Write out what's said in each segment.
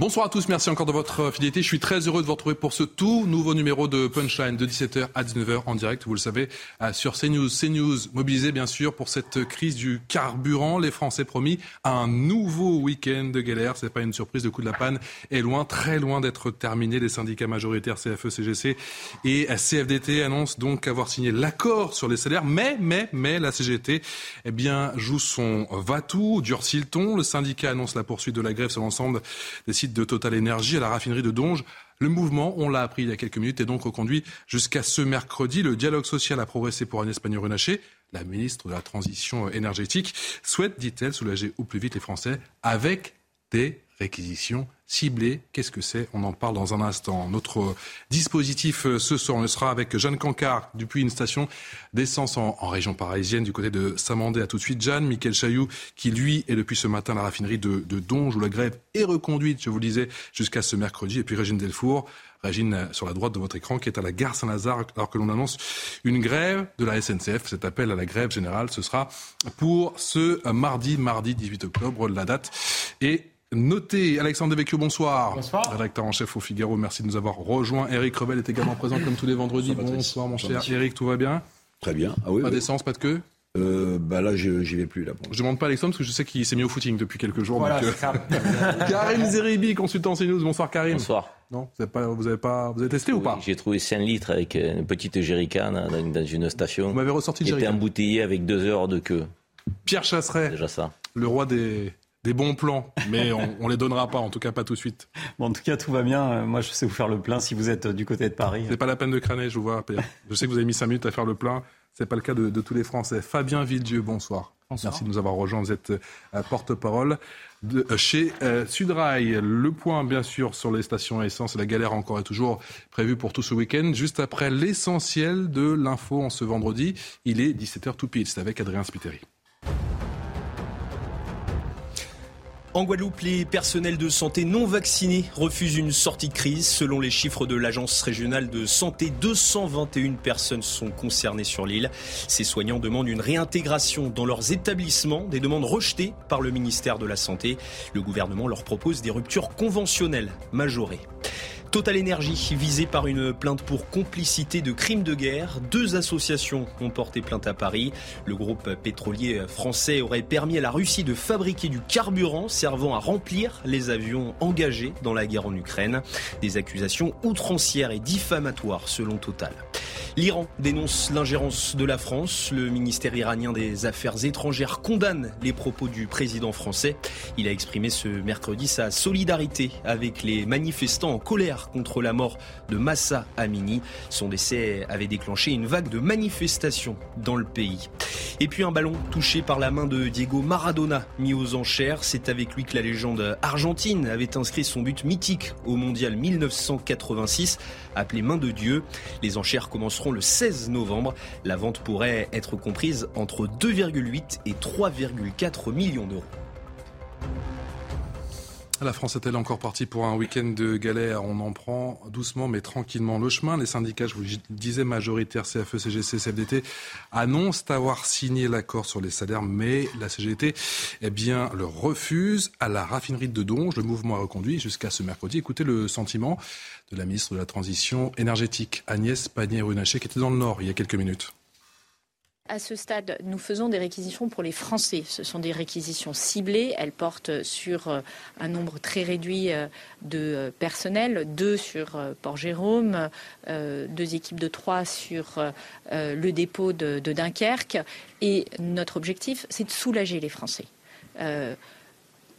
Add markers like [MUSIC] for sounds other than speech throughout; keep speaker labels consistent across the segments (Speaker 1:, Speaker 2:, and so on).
Speaker 1: Bonsoir à tous, merci encore de votre fidélité. Je suis très heureux de vous retrouver pour ce tout nouveau numéro de Punchline de 17h à 19h en direct, vous le savez, euh, sur CNews. CNews mobilisé bien sûr pour cette crise du carburant. Les Français promis un nouveau week-end de galère. C'est pas une surprise, le coup de la panne est loin, très loin d'être terminé. Les syndicats majoritaires CFE, CGC et CFDT annoncent donc avoir signé l'accord sur les salaires. Mais, mais, mais la CGT, eh bien, joue son va-tout, durcit le ton. Le syndicat annonce la poursuite de la grève sur l'ensemble des de Total Énergie à la raffinerie de Donge. Le mouvement, on l'a appris il y a quelques minutes, est donc reconduit jusqu'à ce mercredi. Le dialogue social a progressé pour Agnès Pannier-Runacher. La ministre de la Transition énergétique souhaite, dit-elle, soulager au plus vite les Français avec des réquisitions ciblées. Qu'est-ce que c'est? On en parle dans un instant. Notre dispositif euh, ce soir, on sera avec Jeanne Cancard depuis une station d'essence en, région parisienne du côté de Samandé. À tout de suite, Jeanne. Michael Chailloux, qui lui est depuis ce matin la raffinerie de, de Donge, où la grève est reconduite, je vous le disais, jusqu'à ce mercredi. Et puis Régine Delfour, Régine, euh, sur la droite de votre écran, qui est à la gare Saint-Lazare, alors que l'on annonce une grève de la SNCF. Cet appel à la grève générale, ce sera pour ce mardi, mardi 18 octobre. La date est Notez, Alexandre Devecchio, bonsoir.
Speaker 2: Bonsoir.
Speaker 1: Rédacteur en chef au Figaro, merci de nous avoir rejoint. Eric Revel est également présent comme tous les vendredis. Bonsoir, mon cher Eric, tout va bien?
Speaker 3: Très bien. Ah oui,
Speaker 1: pas d'essence, pas de queue?
Speaker 3: Euh, bah là, j'y vais plus. Là,
Speaker 1: Je ne demande pas Alexandre parce que je sais qu'il s'est mis au footing depuis quelques jours.
Speaker 2: Voilà,
Speaker 1: donc,
Speaker 2: euh... [LAUGHS]
Speaker 1: Karim Zeribi, consultant CNews. Bonsoir Karim.
Speaker 4: Bonsoir.
Speaker 1: Non, vous avez pas, vous avez pas, vous avez testé
Speaker 4: oui,
Speaker 1: ou pas?
Speaker 4: J'ai trouvé 5 litres avec une petite jerrycan dans, une station.
Speaker 1: Vous m'avez ressorti
Speaker 4: jerrycan. Était embouteillé avec deux heures de queue.
Speaker 1: Pierre Chasseret.
Speaker 4: Déjà ça.
Speaker 1: Le roi des des bons plans, mais on, ne les donnera pas, en tout cas pas tout de suite.
Speaker 2: Bon, en tout cas, tout va bien. Euh, moi, je sais vous faire le plein si vous êtes euh, du côté de Paris.
Speaker 1: C'est pas la peine de crâner, je vous vois. Je sais que vous avez mis 5 minutes à faire le plein. C'est pas le cas de, tous les Français. Fabien Villedieu, bonsoir. bonsoir. Merci de nous avoir rejoints. Vous êtes euh, porte-parole chez Sudrail. Le point, bien sûr, sur les stations à essence. La galère encore est toujours prévue pour tout ce week-end. Juste après l'essentiel de l'info en ce vendredi, il est 17h tout pile. C'est avec Adrien Spiteri.
Speaker 5: En Guadeloupe, les personnels de santé non vaccinés refusent une sortie de crise. Selon les chiffres de l'Agence régionale de santé, 221 personnes sont concernées sur l'île. Ces soignants demandent une réintégration dans leurs établissements, des demandes rejetées par le ministère de la Santé. Le gouvernement leur propose des ruptures conventionnelles majorées. Total Energy, visé par une plainte pour complicité de crimes de guerre. Deux associations ont porté plainte à Paris. Le groupe pétrolier français aurait permis à la Russie de fabriquer du carburant servant à remplir les avions engagés dans la guerre en Ukraine. Des accusations outrancières et diffamatoires selon Total. L'Iran dénonce l'ingérence de la France. Le ministère iranien des Affaires étrangères condamne les propos du président français. Il a exprimé ce mercredi sa solidarité avec les manifestants en colère contre la mort de Massa Amini. Son décès avait déclenché une vague de manifestations dans le pays. Et puis un ballon touché par la main de Diego Maradona mis aux enchères. C'est avec lui que la légende argentine avait inscrit son but mythique au mondial 1986 appelé Main de Dieu. Les enchères commenceront le 16 novembre. La vente pourrait être comprise entre 2,8 et 3,4 millions d'euros.
Speaker 1: La France est-elle encore partie pour un week-end de galère? On en prend doucement mais tranquillement le chemin. Les syndicats, je vous le disais, majoritaires CFE, CGC, CFDT, annoncent avoir signé l'accord sur les salaires, mais la CGT eh bien, le refuse. À la raffinerie de Donge, le mouvement a reconduit jusqu'à ce mercredi. Écoutez le sentiment de la ministre de la Transition énergétique, Agnès Pannier-Runacher, qui était dans le Nord il y a quelques minutes.
Speaker 6: À ce stade, nous faisons des réquisitions pour les Français. Ce sont des réquisitions ciblées. Elles portent sur euh, un nombre très réduit euh, de euh, personnel, deux sur Port-Jérôme, deux équipes de trois sur le dépôt de, Dunkerque. Et notre objectif, c'est de soulager les Français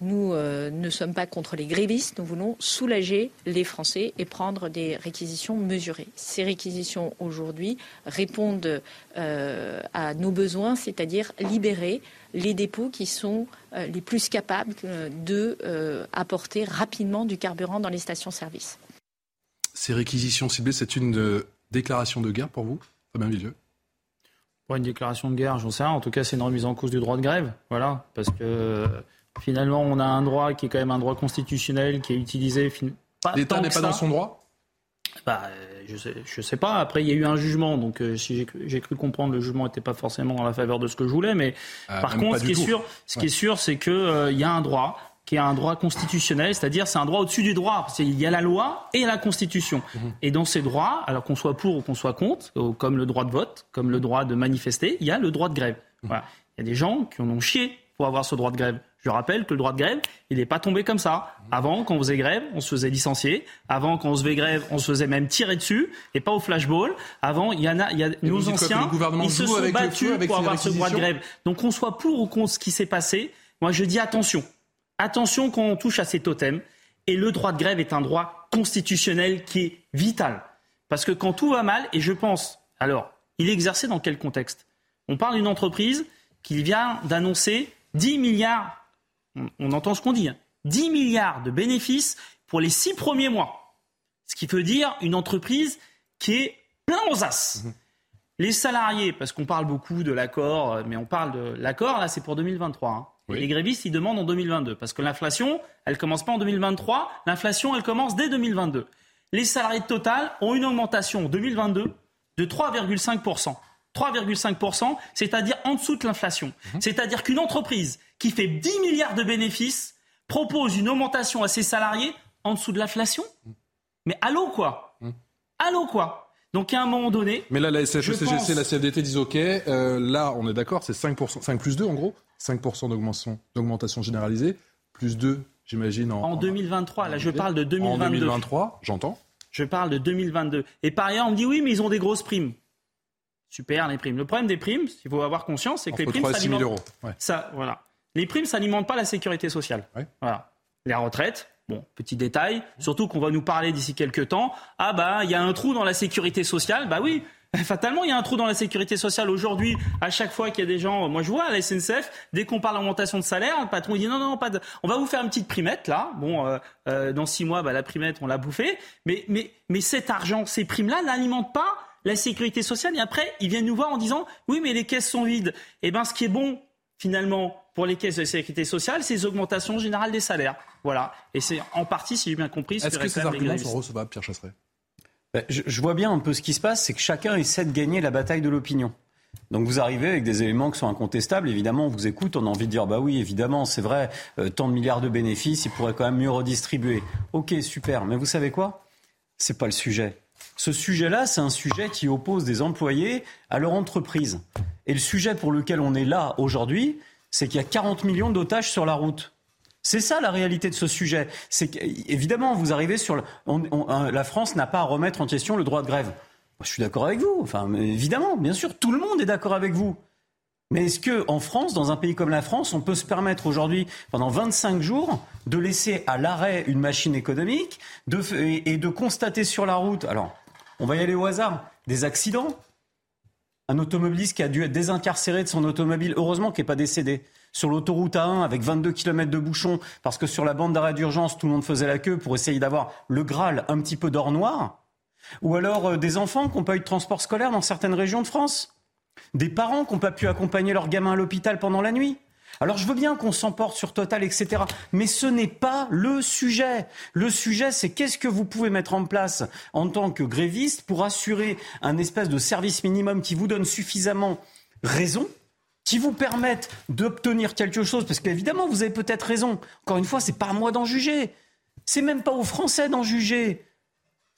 Speaker 6: nous euh, ne sommes pas contre les grévistes, nous voulons soulager les Français et prendre des réquisitions mesurées. Ces réquisitions aujourd'hui répondent euh, à nos besoins, c'est-à-dire libérer les dépôts qui sont euh, les plus capables de apporter rapidement du carburant dans les stations-service.
Speaker 1: Ces réquisitions ciblées, c'est une déclaration de guerre pour vous, Fabien Villeux?
Speaker 7: Pour une déclaration de guerre, j'en sais rien. En tout cas, c'est une remise en cause du droit de grève. Voilà, parce que Finalement, on a un droit qui est quand même un droit constitutionnel qui est utilisé.
Speaker 1: L'État n'est pas dans son droit?
Speaker 7: Bah, je sais, je sais pas. Après, il y a eu un jugement, donc euh, si j'ai cru comprendre, le jugement n'était pas forcément en la faveur de ce que je voulais. Mais euh, par contre, ce qui, est sûr, ce qui est sûr, c'est qu'il euh, y a un droit qui est un droit constitutionnel, c'est-à-dire c'est un droit au-dessus du droit. Il y a la loi et la Constitution. Mhm. Et dans ces droits, alors qu'on soit pour ou qu'on soit contre, comme le droit de vote, comme le droit de manifester, il y a le droit de grève. Mhm. Voilà. Il y a des gens qui en ont chié pour avoir ce droit de grève. Je rappelle que le droit de grève, il n'est pas tombé comme ça. Avant, quand on faisait grève, on se faisait licencier. Avant, quand on se faisait grève, on se faisait même tirer dessus, et pas au flashball. Avant, il y en a, il y a nos anciens, ils se sont battus pour avoir ce droit de grève. Donc, qu'on soit pour ou contre ce qui s'est passé, moi je dis attention. Attention quand on touche à ces totems. Et le droit de grève est un droit constitutionnel qui est vital. Parce que quand tout va mal, et je pense, alors, il est exercé dans quel contexte? On parle d'une entreprise qui vient d'annoncer 10 milliards on, entend ce qu'on dit, 10 hein. milliards de bénéfices pour les six premiers mois. Ce qui veut dire une entreprise qui est plein aux as. Mhm. Les salariés, parce qu'on parle beaucoup de l'accord, euh, mais on parle de l'accord, là c'est pour 2023. Hein. Les grévistes, ils demandent en 2022, parce que l'inflation, elle commence pas en 2023, l'inflation, elle commence dès 2022. Les salariés de Total ont une augmentation en 2022 de 3,5%. 3,5%, c'est-à-dire en dessous de l'inflation. Mhm. C'est-à-dire qu'une entreprise qui fait 10 milliards de bénéfices, propose une augmentation à ses salariés en dessous de l'inflation Mais allô quoi Allô quoi donc à un moment donné.
Speaker 1: Mais là, la SFE-CGC, la CFDT disent OK. Euh, là, on est d'accord, c'est 5%, 5 plus 2 en gros. 5% d'augmentation, d'augmentation généralisée. Plus 2, j'imagine. En,
Speaker 7: en 2023, là, je parle de 2022.
Speaker 1: En 2023, j'entends.
Speaker 7: Je parle de 2022. Et par ailleurs, on me dit oui, mais ils ont des grosses primes. Super, les primes. Le problème des primes, il faut avoir conscience, c'est que les primes, ça
Speaker 1: 6 000 euros.
Speaker 7: Ça, voilà. Les primes, ça n'alimente pas la sécurité sociale. Voilà. Les retraites, Bon, petit détail, surtout qu'on va nous parler d'ici quelques temps. Ah bah, il y a un trou dans la sécurité sociale. Bah oui, [LAUGHS] fatalement, il y a un trou dans la sécurité sociale. Aujourd'hui, à chaque fois qu'il y a des gens, moi je vois à la SNCF, dès qu'on parle d'augmentation de salaire, le patron il dit non, non, pas de... on va vous faire une petite primette là. Bon, euh, euh, dans six mois, bah, la primette, on l'a bouffée. Mais, mais, mais cet argent, ces primes-là n'alimentent pas la sécurité sociale. Et après, ils viennent nous voir en disant oui, mais les caisses sont vides. Eh ben, ce qui est bon finalement pour les caisses de sécurité sociale, c'est les augmentations générales des salaires. Voilà. Et c'est en partie, si j'ai bien compris,
Speaker 1: ce Est-ce que, ces arguments sont recevables, Pierre Chasseret?
Speaker 2: Ben, je, vois bien un peu ce qui se passe, c'est que chacun essaie de gagner la bataille de l'opinion. Donc vous arrivez avec des éléments qui sont incontestables. Évidemment, on vous écoute, on a envie de dire bah oui, évidemment, c'est vrai, euh, tant de milliards de bénéfices, ils pourraient quand même mieux redistribuer. Ok, super. Mais vous savez quoi? C'est pas le sujet. Ce sujet-là, c'est un sujet qui oppose des employés à leur entreprise. Et le sujet pour lequel on est là aujourd'hui, c'est qu'il y a 40 millions d'otages sur la route. C'est ça la réalité de ce sujet. C'est évidemment, vous arrivez sur la France n'a pas à remettre en question le droit de grève. Je suis d'accord avec vous. Enfin, évidemment, bien sûr, tout le monde est d'accord avec vous. Mais est-ce que en France, dans un pays comme la France, on peut se permettre aujourd'hui, pendant 25 jours, de laisser à l'arrêt une machine économique et de constater sur la route, alors, on va y aller au hasard, des accidents, un automobiliste qui a dû être désincarcéré de son automobile, heureusement qu'il n'est pas décédé. Sur l'autoroute A1 avec 22 km de bouchons, parce que sur la bande d'arrêt d'urgence, tout le monde faisait la queue pour essayer d'avoir le Graal un petit peu d'or noir. Ou alors euh, des enfants qui n'ont pas eu de transport scolaire dans certaines régions de France. Des parents qui n'ont pas pu accompagner leurs gamins à l'hôpital pendant la nuit. Alors je veux bien qu'on s'emporte sur Total, etc. Mais ce n'est pas le sujet. Le sujet, c'est qu'est-ce que vous pouvez mettre en place en tant que gréviste pour assurer un espèce de service minimum qui vous donne suffisamment raison qui vous permette d'obtenir quelque chose, parce qu'évidemment, vous avez peut-être raison. Encore une fois, c'est pas à moi d'en juger. C'est même pas aux Français d'en juger.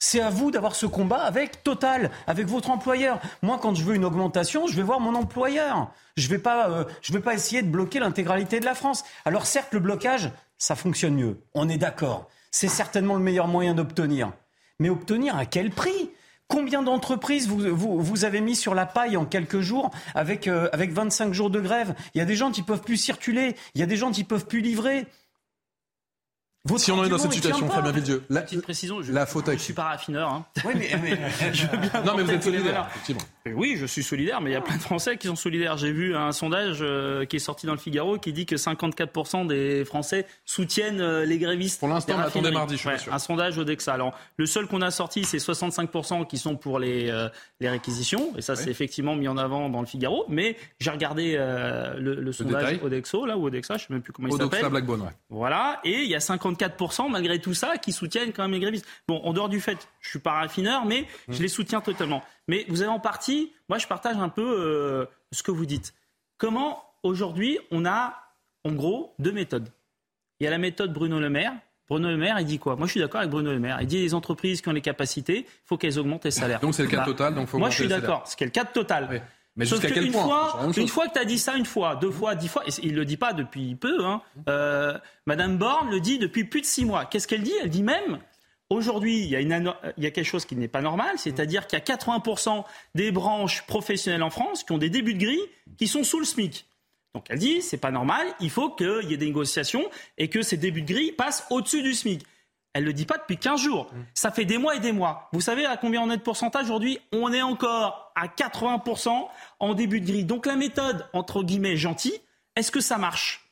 Speaker 2: C'est à vous d'avoir ce combat avec Total, avec votre employeur. Moi, quand je veux une augmentation, je vais voir mon employeur. Je ne vais, pas, euh, vais pas essayer de bloquer l'intégralité de la France. Alors certes, le blocage, ça fonctionne mieux. On est d'accord. C'est certainement le meilleur moyen d'obtenir. Mais obtenir à quel prix? Combien d'entreprises vous, vous, avez mis sur la paille en quelques jours avec, euh, avec 25 jours de grève? Il y a des gens qui peuvent plus circuler, il y a des gens qui peuvent plus livrer.
Speaker 1: Si on en est dans cette situation, Fabien Villedieu,
Speaker 7: la, petite précision, je,
Speaker 1: la faute
Speaker 7: je suis pas raffineur. Hein.
Speaker 2: Oui, mais, [LAUGHS]
Speaker 1: je veux bien non, mais vous êtes solidaire, effectivement.
Speaker 7: Oui, je suis solidaire, mais il y a plein de Français qui sont solidaires. J'ai vu un sondage euh, qui est sorti dans le Figaro qui dit que 54% des Français soutiennent euh, les grévistes.
Speaker 1: Pour l'instant, on attendait mardi, je suis
Speaker 7: ouais,
Speaker 1: sûr.
Speaker 7: Un sondage Odexa. Alors, le seul qu'on a sorti, c'est 65% qui sont pour les, euh, les réquisitions, et ça, c'est effectivement mis en avant dans le Figaro. Mais j'ai regardé le, le, sondage Odexo, là, ou Odexa, je ne sais même plus comment il s'appelle.
Speaker 1: Odexa Blackbone, ouais.
Speaker 7: Voilà, et il y a 54% malgré tout ça qui soutiennent quand même les grévistes. Bon, en dehors du fait, je suis pas raffineur, mais je les soutiens totalement. Mais vous avez en partie, moi je partage un peu euh, ce que vous dites. Comment aujourd'hui on a en gros deux méthodes Il y a la méthode Bruno Le Maire. Bruno Le Maire, il dit quoi? Moi, je suis d'accord avec Bruno Le Maire. Il dit les entreprises qui ont les capacités, il faut qu'elles augmentent les salaires.
Speaker 1: Donc c'est le cas bah, total. Donc faut
Speaker 7: moi, je suis d'accord. C'est le cas total.
Speaker 1: Mais jusqu'à quel
Speaker 7: une
Speaker 1: point
Speaker 7: fois, une fois que tu as dit ça une fois, deux fois, dix fois, et il le dit pas depuis peu. Hein, euh, Madame Borne le dit depuis plus de six mois. Qu'est-ce qu'elle dit? Elle dit même Aujourd'hui, il, il, y a quelque chose qui n'est pas normal, c'est-à-dire qu'il y a 80% des branches professionnelles en France qui ont des débuts de grille qui sont sous le SMIC. Donc elle dit, c'est pas normal, il faut qu'il y ait des négociations et que ces débuts de grille passent au-dessus du SMIC. Elle ne le dit pas depuis 15 jours. Ça fait des mois et des mois. Vous savez à combien on est de pourcentage aujourd'hui? On est encore à 80% en début de grille. Donc la méthode, entre guillemets, gentille, est-ce que ça marche?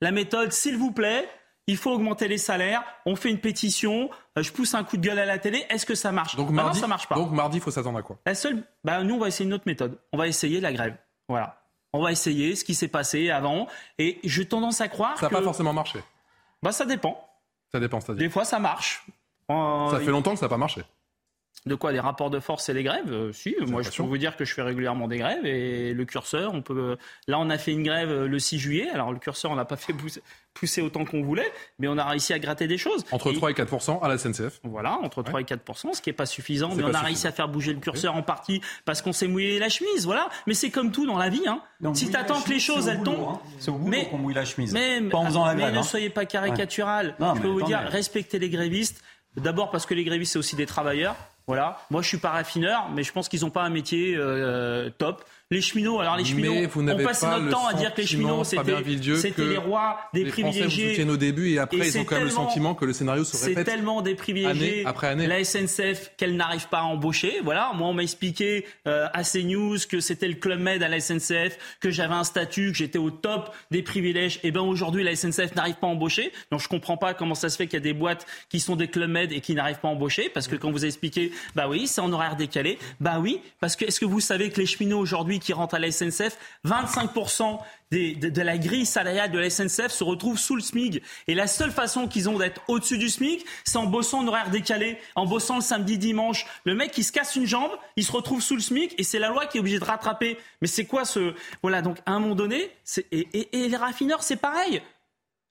Speaker 7: La méthode, s'il vous plaît, il faut augmenter les salaires, on fait une pétition, euh, je pousse un coup de gueule à la télé, est-ce que ça marche?
Speaker 1: Donc mardi,
Speaker 7: ça marche pas.
Speaker 1: Donc mardi, il faut s'attendre à quoi?
Speaker 7: La seule, bah, nous on va essayer une autre méthode. On va essayer la grève. Voilà. On va essayer ce qui s'est passé avant. Et j'ai tendance à croire
Speaker 1: ça
Speaker 7: que...
Speaker 1: N'a pas forcément marché?
Speaker 7: Bah ça dépend.
Speaker 1: Ça dépend, c'est-à-dire?
Speaker 7: Des fois ça marche.
Speaker 1: ça fait longtemps que ça n'a pas marché.
Speaker 7: De quoi Les rapports de force et les grèves euh, Si, moi je peux vous dire que je fais régulièrement des grèves et le curseur, on peut. Là, on a fait une grève euh, le 6 juillet. Alors le curseur, on n'a pas fait pousser, autant qu'on voulait, mais on a réussi à gratter des choses.
Speaker 1: Entre 3 et 4% à la SNCF.
Speaker 7: Voilà, entre 3 et 4% ce qui n'est pas suffisant, mais on a réussi à faire bouger le curseur en partie parce qu'on s'est mouillé la chemise. Voilà, mais c'est comme tout dans la vie. Hein. si tu attends que les choses elles tombent,
Speaker 2: hein. c'est au boulot qu'on mouille la chemise.
Speaker 7: Mais,
Speaker 2: pas en faisant la grève,
Speaker 7: mais
Speaker 2: ne
Speaker 7: hein. soyez pas caricatural. je peux vous dire, respectez les grévistes. D'abord parce que les grévistes c'est aussi des travailleurs. Voilà. Moi, je suis pas raffineur, mais je pense qu'ils n'ont pas un métier euh, top. Les cheminots, alors les cheminots, on passait notre temps à dire que les cheminots, c'était les rois des
Speaker 1: les
Speaker 7: privilégiés.
Speaker 1: Français vous au début et après, ils ont quand même le sentiment que le scénario se répète.
Speaker 7: C'est tellement des privilégiés.
Speaker 1: Année après année.
Speaker 7: La SNCF qu'elle n'arrive pas à embaucher. Voilà. Moi, on m'a expliqué euh, à CNews que c'était le Club Med à la SNCF, que j'avais un statut, que j'étais au top des privilèges. Et eh ben aujourd'hui, la SNCF n'arrive pas à embaucher. Donc, je comprends pas comment ça se fait qu'il y a des boîtes qui sont des Club Med et qui n'arrivent pas à embaucher. Parce que quand vous expliquez, bah oui, c'est en horaire décalé. Bah oui, parce que est-ce que vous savez que les cheminots aujourd'hui qui rentrent à la SNCF 25% de, la grille salariale de la SNCF se retrouvent sous le SMIC. Et la seule façon qu'ils ont d'être au-dessus du SMIC, c'est en bossant en horaire décalé, en bossant le samedi, dimanche. Le mec, il se casse une jambe, il se retrouve sous le SMIC et c'est la loi qui est obligée de rattraper. Mais c'est quoi ce... Voilà, donc à un moment donné, et, et, les raffineurs, c'est pareil.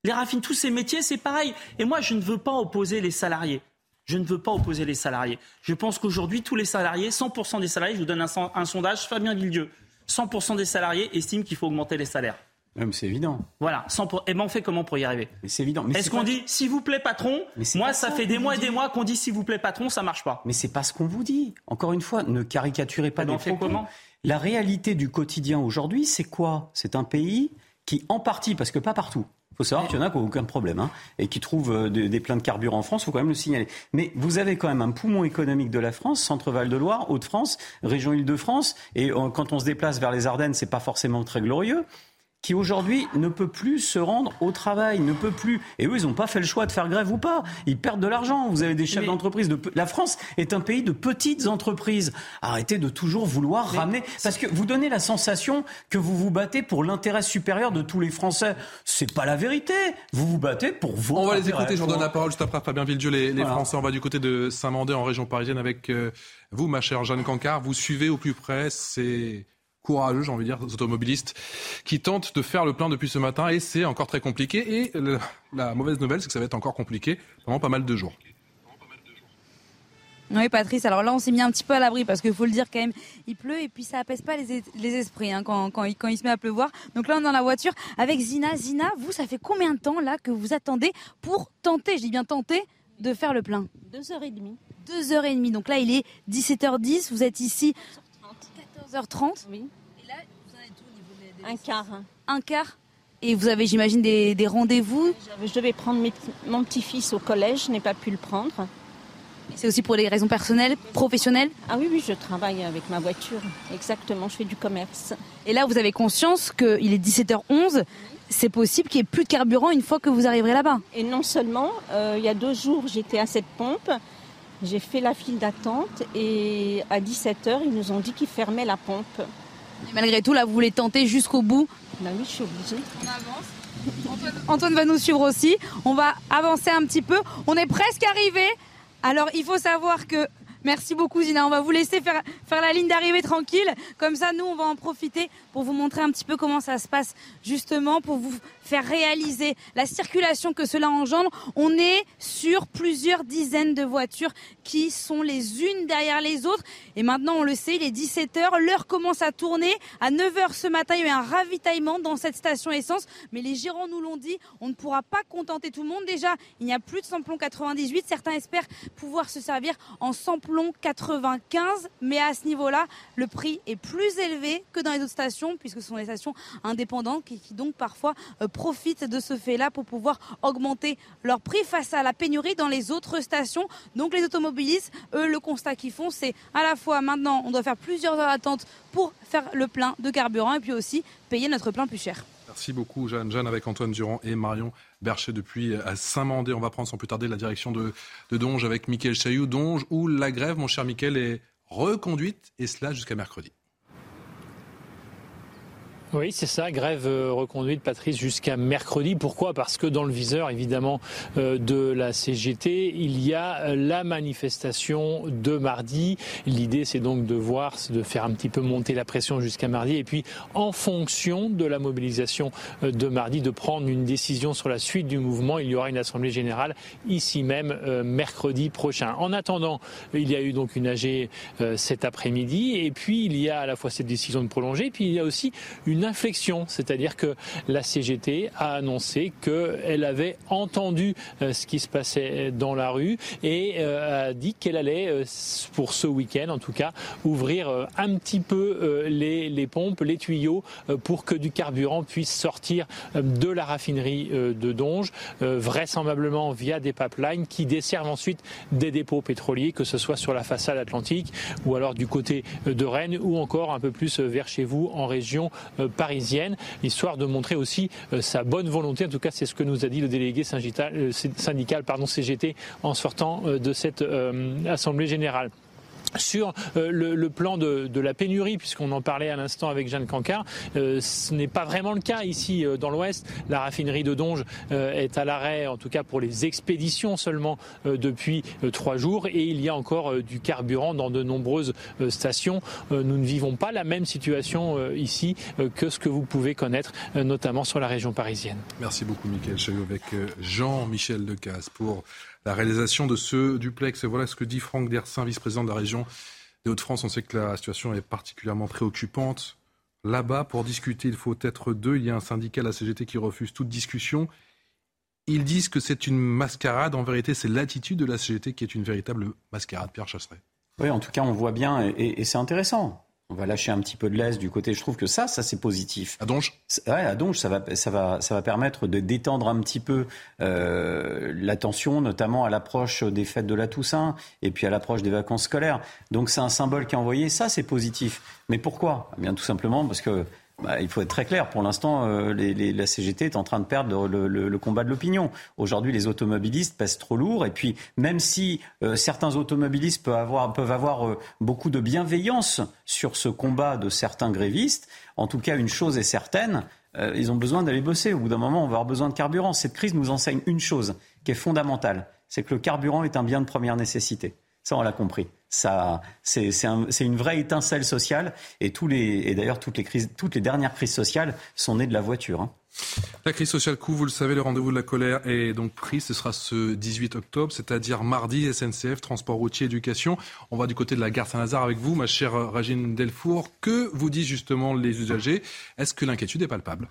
Speaker 7: Les raffineurs, tous ces métiers, c'est pareil. Et moi, je ne veux pas opposer les salariés. Je ne veux pas opposer les salariés. Je pense qu'aujourd'hui, tous les salariés, 100% des salariés, je vous donne un, un sondage, Fabien Villedieu, 100% des salariés estiment qu'il faut augmenter les salaires.
Speaker 2: c'est évident.
Speaker 7: Voilà. Et ben on fait comment pour y arriver?
Speaker 2: Mais c'est évident.
Speaker 7: Est-ce qu'on dit s'il vous plaît patron Moi, ça, fait des mois et des mois qu'on dit s'il vous plaît patron, ça marche pas.
Speaker 2: Mais c'est pas ce qu'on vous dit. Encore une fois, ne caricaturez pas
Speaker 7: des
Speaker 2: on
Speaker 7: fait comment?
Speaker 2: La réalité du quotidien aujourd'hui, c'est quoi? C'est un pays qui, en partie, parce que pas partout, faut savoir qu'il y en a qui n'ont aucun problème hein, et qui trouvent euh, des, pleins de carburant en France. Il faut quand même le signaler. Mais vous avez quand même un poumon économique de la France, Centre-Val de Loire, Hauts-de-France, région Île-de-France. Et euh, quand on se déplace vers les Ardennes, c'est pas forcément très glorieux qui aujourd'hui ne peut plus se rendre au travail, ne peut plus. Et eux, ils n'ont pas fait le choix de faire grève ou pas. Ils perdent de l'argent. Vous avez des chefs d'entreprise. De... La France est un pays de petites entreprises. Arrêtez de toujours vouloir ramener. Parce que vous donnez la sensation que vous vous battez pour l'intérêt supérieur de tous les Français. C'est pas la vérité. Vous vous battez pour vous.
Speaker 1: On va les écouter. Je donne la parole juste après Fabien Villedieu. Les, les Français, on va du côté de Saint-Mandé en région parisienne avec euh, vous, ma chère Jeanne Cancard. Vous suivez au plus près ces courageux, j'ai envie de dire, automobilistes, qui tentent de faire le plein depuis ce matin et c'est encore très compliqué. Et la mauvaise nouvelle, c'est que ça va être encore compliqué pendant pas mal de jours.
Speaker 8: Oui, Patrice. Alors là, on s'est mis un petit peu à l'abri parce qu'il faut le dire quand même, il pleut et puis ça apaise pas les, esprits hein, quand, quand, il, se met à pleuvoir. Donc là, on est dans la voiture avec Zina. Zina, vous, ça fait combien de temps là que vous attendez pour tenter, je dis bien tenter, de faire le plein?
Speaker 9: Deux heures et demie.
Speaker 8: Deux heures et demie. Donc là, il est 17h10. Vous êtes ici 14h30.
Speaker 9: Oui. Un quart.
Speaker 8: Un quart Et vous avez, j'imagine, des, rendez-vous
Speaker 9: Je devais prendre mon petit-fils au collège, je n'ai pas pu le prendre.
Speaker 8: C'est aussi pour des raisons personnelles, professionnelles
Speaker 9: Ah oui, oui, je travaille avec ma voiture. Exactement, je fais du commerce.
Speaker 8: Et là, vous avez conscience qu'il est 17h11 c'est possible qu'il n'y ait plus de carburant une fois que vous arriverez là-bas.
Speaker 9: Et non seulement, euh, il y a deux jours, j'étais à cette pompe, j'ai fait la file d'attente et à 17h, ils nous ont dit qu'ils fermaient la pompe.
Speaker 8: Malgré tout, là, vous voulez tenter jusqu'au bout
Speaker 9: Bah oui, je suis obligée.
Speaker 8: On avance. Antoine va nous suivre aussi. On va avancer un petit peu. On est presque arrivé. Alors, il faut savoir que Merci beaucoup Zina. On va vous laisser faire, faire la ligne d'arrivée tranquille. Comme ça, nous, on va en profiter pour vous montrer un petit peu comment ça se passe justement, pour vous faire réaliser la circulation que cela engendre. On est sur plusieurs dizaines de voitures qui sont les unes derrière les autres. Et maintenant, on le sait, il est 17h, l'heure commence à tourner. À 9h ce matin, il y a eu un ravitaillement dans cette station essence. Mais les gérants nous l'ont dit, on ne pourra pas contenter tout le monde. Déjà, il n'y a plus de samplon 98. Certains espèrent pouvoir se servir en samplon 95. Mais à ce niveau-là, le prix est plus élevé que dans les autres stations, puisque ce sont des stations indépendantes qui, donc parfois euh, profitent de ce fait-là pour pouvoir augmenter leur prix face à la pénurie dans les autres stations. Donc les automobilistes, eux, le constat qu'ils font, c'est à la fois maintenant, on doit faire plusieurs heures d'attente pour faire le plein de carburant et puis aussi payer notre plein plus cher.
Speaker 1: Merci beaucoup, Jeanne. Jeanne avec Antoine Durand et Marion Bercher depuis à Saint-Mandé. On va prendre sans plus tarder la direction de, de Donge avec Mickaël Chailloux. Donge, où la grève, mon cher Mickaël, est reconduite et cela jusqu'à mercredi.
Speaker 10: Oui, c'est ça, grève euh, reconduite, Patrice, jusqu'à mercredi. Pourquoi? Parce que dans le viseur, évidemment, euh, de la CGT, il y a euh, la manifestation de mardi. L'idée, c'est donc de voir, de faire un petit peu monter la pression jusqu'à mardi, et puis, en fonction de la mobilisation de mardi, de prendre une décision sur la suite du mouvement. Il y aura une assemblée générale ici même mercredi prochain. En attendant, il y a eu donc une AG cet après-midi, et puis il y a à la fois cette décision de prolonger, et puis il y a aussi une une inflexion, c'est-à-dire que la CGT a annoncé qu'elle avait entendu euh, ce qui se passait dans la rue et euh, a dit qu'elle allait, euh, pour ce week-end en tout cas, ouvrir un petit peu les, les pompes, les tuyaux, pour que du carburant puisse sortir de la raffinerie de Donge, vraisemblablement via des pipelines qui desservent ensuite des dépôts pétroliers, que ce soit sur la façade atlantique ou alors du côté de Rennes ou encore un peu plus vers chez vous en région parisienne, histoire de montrer aussi euh, sa bonne volonté. En tout cas, c'est ce que nous a dit le délégué syndical, euh, pardon, CGT en sortant euh, de cette assemblée générale sur euh, le, plan de, la pénurie, puisqu'on en parlait à l'instant avec Jeanne Cancard, euh, ce n'est pas vraiment le cas ici euh, dans l'Ouest. La raffinerie de Donge est à l'arrêt, en tout cas pour les expéditions seulement depuis trois jours, et il y a encore du carburant dans de nombreuses stations. nous ne vivons pas la même situation ici que ce que vous pouvez connaître, notamment sur la région parisienne.
Speaker 1: Merci beaucoup, Michael Chaillot, avec Jean-Michel Decaze pour la réalisation de ce duplex. Voilà ce que dit Franck Dersin, vice-président de la région des Hauts-de-France. On sait que la situation est particulièrement préoccupante. Là-bas, pour discuter, il faut être deux. Il y a un syndicat, la CGT, qui refuse toute discussion. Ils disent que c'est une mascarade. En vérité, c'est l'attitude de la CGT qui est une véritable mascarade. Pierre Chasseret.
Speaker 2: Oui, en tout cas, on voit bien, et c'est intéressant on va lâcher un petit peu de l'aise du côté. Je trouve que ça, ça c'est positif.
Speaker 1: À Donge?
Speaker 2: Ouais, à Donge, ça va, ça va, ça va permettre de détendre un petit peu euh, la tension, notamment à l'approche des fêtes de la Toussaint et puis à l'approche des vacances scolaires. Donc c'est un symbole qui est envoyé. Ça, c'est positif. Mais pourquoi? Eh Bien tout simplement parce que bah, il faut être très clair. Pour l'instant, euh, la CGT est en train de perdre le, combat de l'opinion. Aujourd'hui, les automobilistes pèsent trop lourd. Et puis, même si euh, certains automobilistes peuvent avoir, peuvent avoir euh, beaucoup de bienveillance sur ce combat de certains grévistes, en tout cas, une chose est certaine, ils ont besoin d'aller bosser. Au bout d'un moment, on va avoir besoin de carburant. Cette crise nous enseigne une chose qui est fondamentale, c'est que le carburant est un bien de première nécessité. Ça, on l'a compris. Ça, c'est, une vraie étincelle sociale. Et, d'ailleurs, toutes les, dernières crises sociales sont nées de la voiture. Hein.
Speaker 1: La crise sociale couvre, vous le savez, le rendez-vous de la colère est donc pris. Ce sera ce 18 octobre, c'est-à-dire mardi, SNCF, transport routier, éducation. On va du côté de la gare Saint-Lazare avec vous, ma chère Régine Delfour. Que vous disent justement les usagers? Est-ce que l'inquiétude est palpable?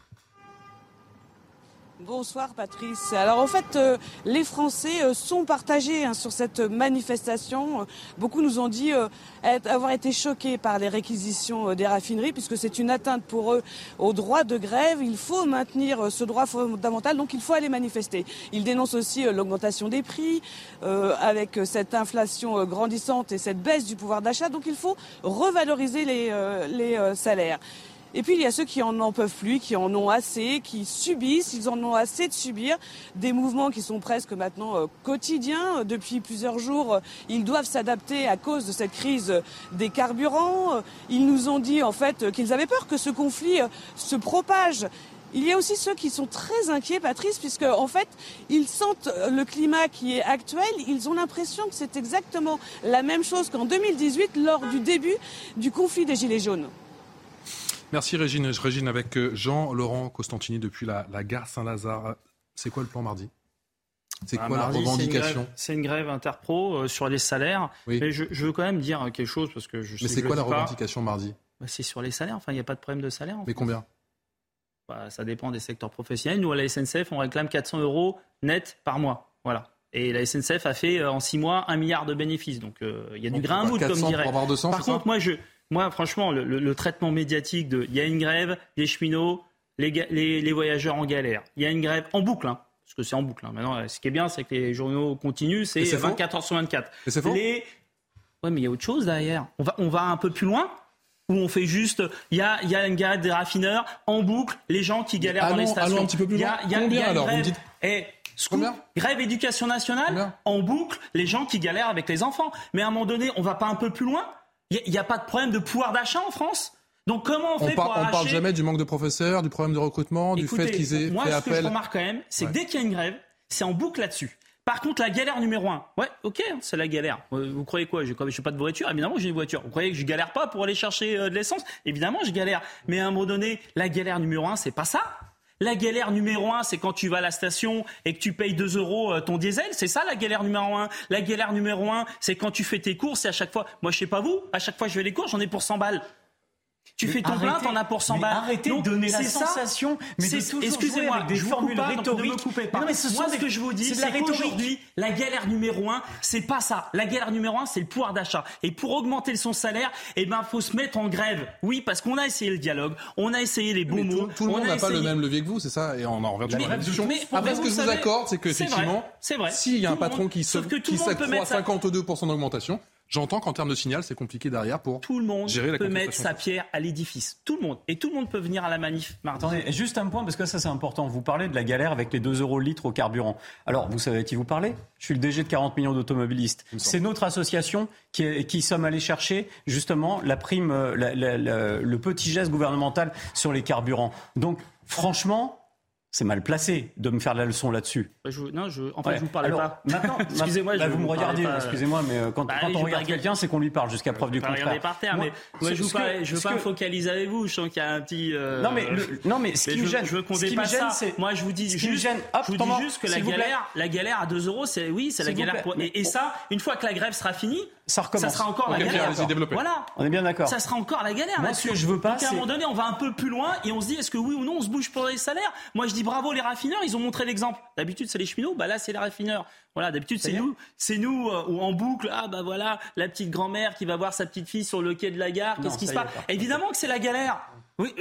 Speaker 11: Bonsoir Patrice. Alors en fait, euh, les Français euh, sont partagés hein, sur cette manifestation. Beaucoup nous ont dit euh, avoir été choqués par les réquisitions des raffineries puisque c'est une atteinte pour eux au droit de grève. Il faut maintenir ce droit fondamental, donc il faut aller manifester. Ils dénoncent aussi l'augmentation des prix avec cette inflation grandissante et cette baisse du pouvoir d'achat. Donc il faut revaloriser les, les salaires. Et puis il y a ceux qui en en peuvent plus, qui en ont assez, qui subissent, ils en ont assez de subir des mouvements qui sont presque maintenant euh, quotidiens. Depuis plusieurs jours, euh, ils doivent s'adapter à cause de cette crise des carburants. Ils nous ont dit en fait qu'ils avaient peur que ce conflit euh, se propage. Il y a aussi ceux qui sont très inquiets, Patrice, puisque fait, ils sentent le climat qui est actuel. Ils ont l'impression que c'est exactement la même chose qu'en 2018, lors du début du conflit des Gilets jaunes.
Speaker 1: Merci Régine. Régine avec euh, Jean-Laurent Costantini depuis la, gare Saint-Lazare. C'est quoi le plan mardi?
Speaker 7: C'est bah, quoi la revendication? C'est une, grève interpro euh, sur les salaires. Mais je, veux quand même dire quelque chose parce que je
Speaker 1: Mais c'est quoi la revendication mardi?
Speaker 7: Bah, C'est sur les salaires. Enfin, il n'y a pas de problème de salaire.
Speaker 1: Mais combien?
Speaker 7: Bah, Ça dépend des secteurs professionnels. Nous, à la SNCF, on réclame 400 euros net par mois. Voilà. Et la SNCF a fait euh, en 6 mois un milliard de bénéfices. Donc il y a du grain à moudre, comme dirait.
Speaker 1: Pour avoir 200,
Speaker 7: par contre, moi, je, moi, franchement, le, traitement médiatique de il y a une grève, les cheminots, les, les, voyageurs en galère. Il y a une grève en boucle, hein, parce que c'est en boucle. Hein. Maintenant, ce qui est bien, c'est que les journaux continuent, c'est 24 heures sur 24.
Speaker 1: Et c'est faux?
Speaker 7: Les... Ouais, mais il y a autre chose derrière. On va, on va un peu plus loin où on fait juste, il y a, y a une grève des raffineurs en boucle, les gens qui galèrent dans les stations.
Speaker 1: Allons un petit peu plus loin. Y a, Combien alors grève,
Speaker 7: eh, Combien? grève éducation nationale en boucle, les gens qui galèrent avec les enfants. Mais à un moment donné, on va pas un peu plus loin il n'y a, pas de problème de pouvoir d'achat en France? Donc comment on fait
Speaker 1: pour
Speaker 7: arracher...
Speaker 1: On parle jamais du manque de professeurs, du problème de recrutement, du fait qu'ils aient
Speaker 7: moi,
Speaker 1: fait
Speaker 7: appel...
Speaker 1: Moi,
Speaker 7: ce que je remarque quand même, c'est que dès qu'il y a une grève, c'est en boucle là-dessus. Par contre, la galère numéro un, ouais, ok, hein, c'est la galère. Euh, vous croyez quoi? Je ne suis pas de voiture, évidemment, j'ai une voiture. Vous croyez que je galère pas pour aller chercher euh, de l'essence? Évidemment, je galère. Mais à un moment donné, la galère numéro un, c'est pas ça. La galère numéro un, c'est quand tu vas à la station et que tu payes 2 euros euh, ton diesel. C'est ça la galère numéro un. La galère numéro un, c'est quand tu fais tes courses et à chaque fois, moi je sais pas vous, à chaque fois je vais les courses, j'en ai pour 100 balles. Tu fais ton plein, t'en as pour 100 balles.
Speaker 2: Arrêtez de donner la sensation, mais excusez-moi, avec des formules rhétoriques.
Speaker 7: non, mais ce Moi, ce que je vous dis, c'est qu'aujourd'hui, la galère numéro un, c'est pas ça. La galère numéro un, c'est le pouvoir d'achat. Et pour augmenter son salaire, eh ben, faut se mettre en grève. Oui, parce qu'on a essayé le dialogue, on a essayé les bons mots.
Speaker 1: Tout, le monde n'a pas le même levier que vous, c'est ça, et on en revient toujours à la discussion. Après, ce que je vous accorde, c'est qu'effectivement, s'il y a un patron qui s'accroît 52% d'augmentation, J'entends qu'en termes de signal, c'est compliqué derrière pour
Speaker 7: tout le monde
Speaker 1: gérer la
Speaker 7: peut mettre sa pierre à l'édifice. Tout le monde et tout le monde peut venir à la manif.
Speaker 2: Attendez, juste un point parce que ça c'est important. Vous parlez de la galère avec les 2 euros le litre au carburant. Alors vous savez à qui vous parlez? Je suis le DG de 40 millions d'automobilistes. C'est notre association qui, qui sommes allés chercher justement la prime, euh, le petit geste gouvernemental sur les carburants. Donc franchement, c'est mal placé de me faire la leçon là-dessus.
Speaker 7: Bah, je, non, je, je vous parlais pas.
Speaker 2: Maintenant, [LAUGHS] excusez-moi, bah, vous, me regardez, excusez-moi, mais euh, quand, bah, quand on regarde quelqu'un, c'est qu'on lui parle jusqu'à preuve du contraire.
Speaker 7: par terre, mais moi, je ne veux pas me focaliser avec vous. Je sens qu'il y a un petit. Euh,
Speaker 2: non, mais non, mais ce qui me gêne,
Speaker 7: je veux qu'on dépasse ça. Moi, je vous dis juste, je vous dis juste que la galère, la galère à 2 euros, c'est oui, c'est la galère. Et ça, une fois que la grève sera finie, ça recommence. Ça sera encore la galère.
Speaker 2: Voilà. On est bien d'accord.
Speaker 7: Ça sera encore la galère. Moi,
Speaker 2: ce que je veux pas,
Speaker 7: c'est. À un moment donné, on va un peu plus loin et on se dit, est-ce que oui ou non, on se bouge pour les salaires? Moi, je dis bravo les raffineurs, ils ont montré l'exemple. D'habitude, c'est les cheminots, bah là, c'est les raffineurs. Voilà, d'habitude, c'est nous, c'est nous euh, ou en boucle. Ah bah voilà, la petite grand-mère qui va voir sa petite fille sur le quai de la gare. Qu'est-ce qui se passe? Évidemment que c'est la galère. Oui,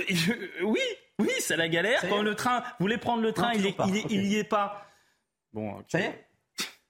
Speaker 7: oui, oui, c'est la galère. Quand le train, vous voulez prendre le train, il, n'y est pas.
Speaker 2: Bon, ça y est?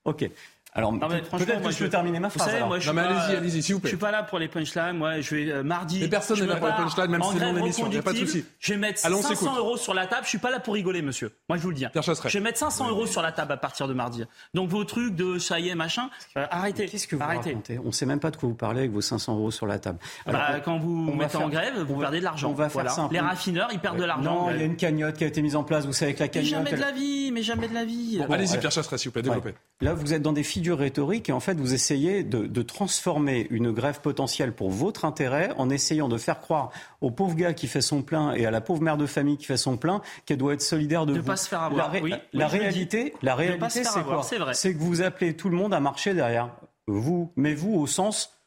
Speaker 2: Ok. Alors, peut-être que je peux terminer ma phrase.
Speaker 1: moi, je non, mais allez-y, allez-y, s'il vous plaît.
Speaker 7: Je suis pas là pour les punchlines. Moi, je vais euh, mardi.
Speaker 1: Mais personne n'est là pour les punchlines, même si c'est mon émission. Il n'y a pas de souci.
Speaker 7: Je vais mettre 500 euros sur la table. Je suis pas là pour rigoler, monsieur. Moi, je vous le dis. Hein. Je vais mettre 500 euros sur la table à partir de mardi. Donc, vos trucs de ça y est, machin, euh, arrêtez.
Speaker 2: Qu'est-ce que vous
Speaker 7: arrêtez.
Speaker 2: racontez? On ne sait même pas de quoi vous parlez avec vos 500 euros sur la table.
Speaker 7: Bah, quand vous mettez en grève, vous perdez de l'argent. On va faire ça. Les raffineurs, ils perdent de l'argent.
Speaker 2: Non, il y a une cagnotte qui a été mise en place. Vous savez que la cagnotte.
Speaker 7: Mais jamais de la vie. Mais jamais de la vie.
Speaker 1: Allez-y, Pierre Chasseret, s'il vous plaît, développez.
Speaker 2: Là, vous êtes dans des figures rhétoriques et en fait, vous essayez de, transformer une grève potentielle pour votre intérêt en essayant de faire croire au pauvre gars qui fait son plein et à la pauvre mère de famille qui fait son plein qu'elle doit être solidaire de,
Speaker 7: de
Speaker 2: vous.
Speaker 7: Pas se faire avoir.
Speaker 2: La, réalité, la réalité, c'est quoi C'est que vous appelez tout le monde à marcher derrière vous, mais vous au sens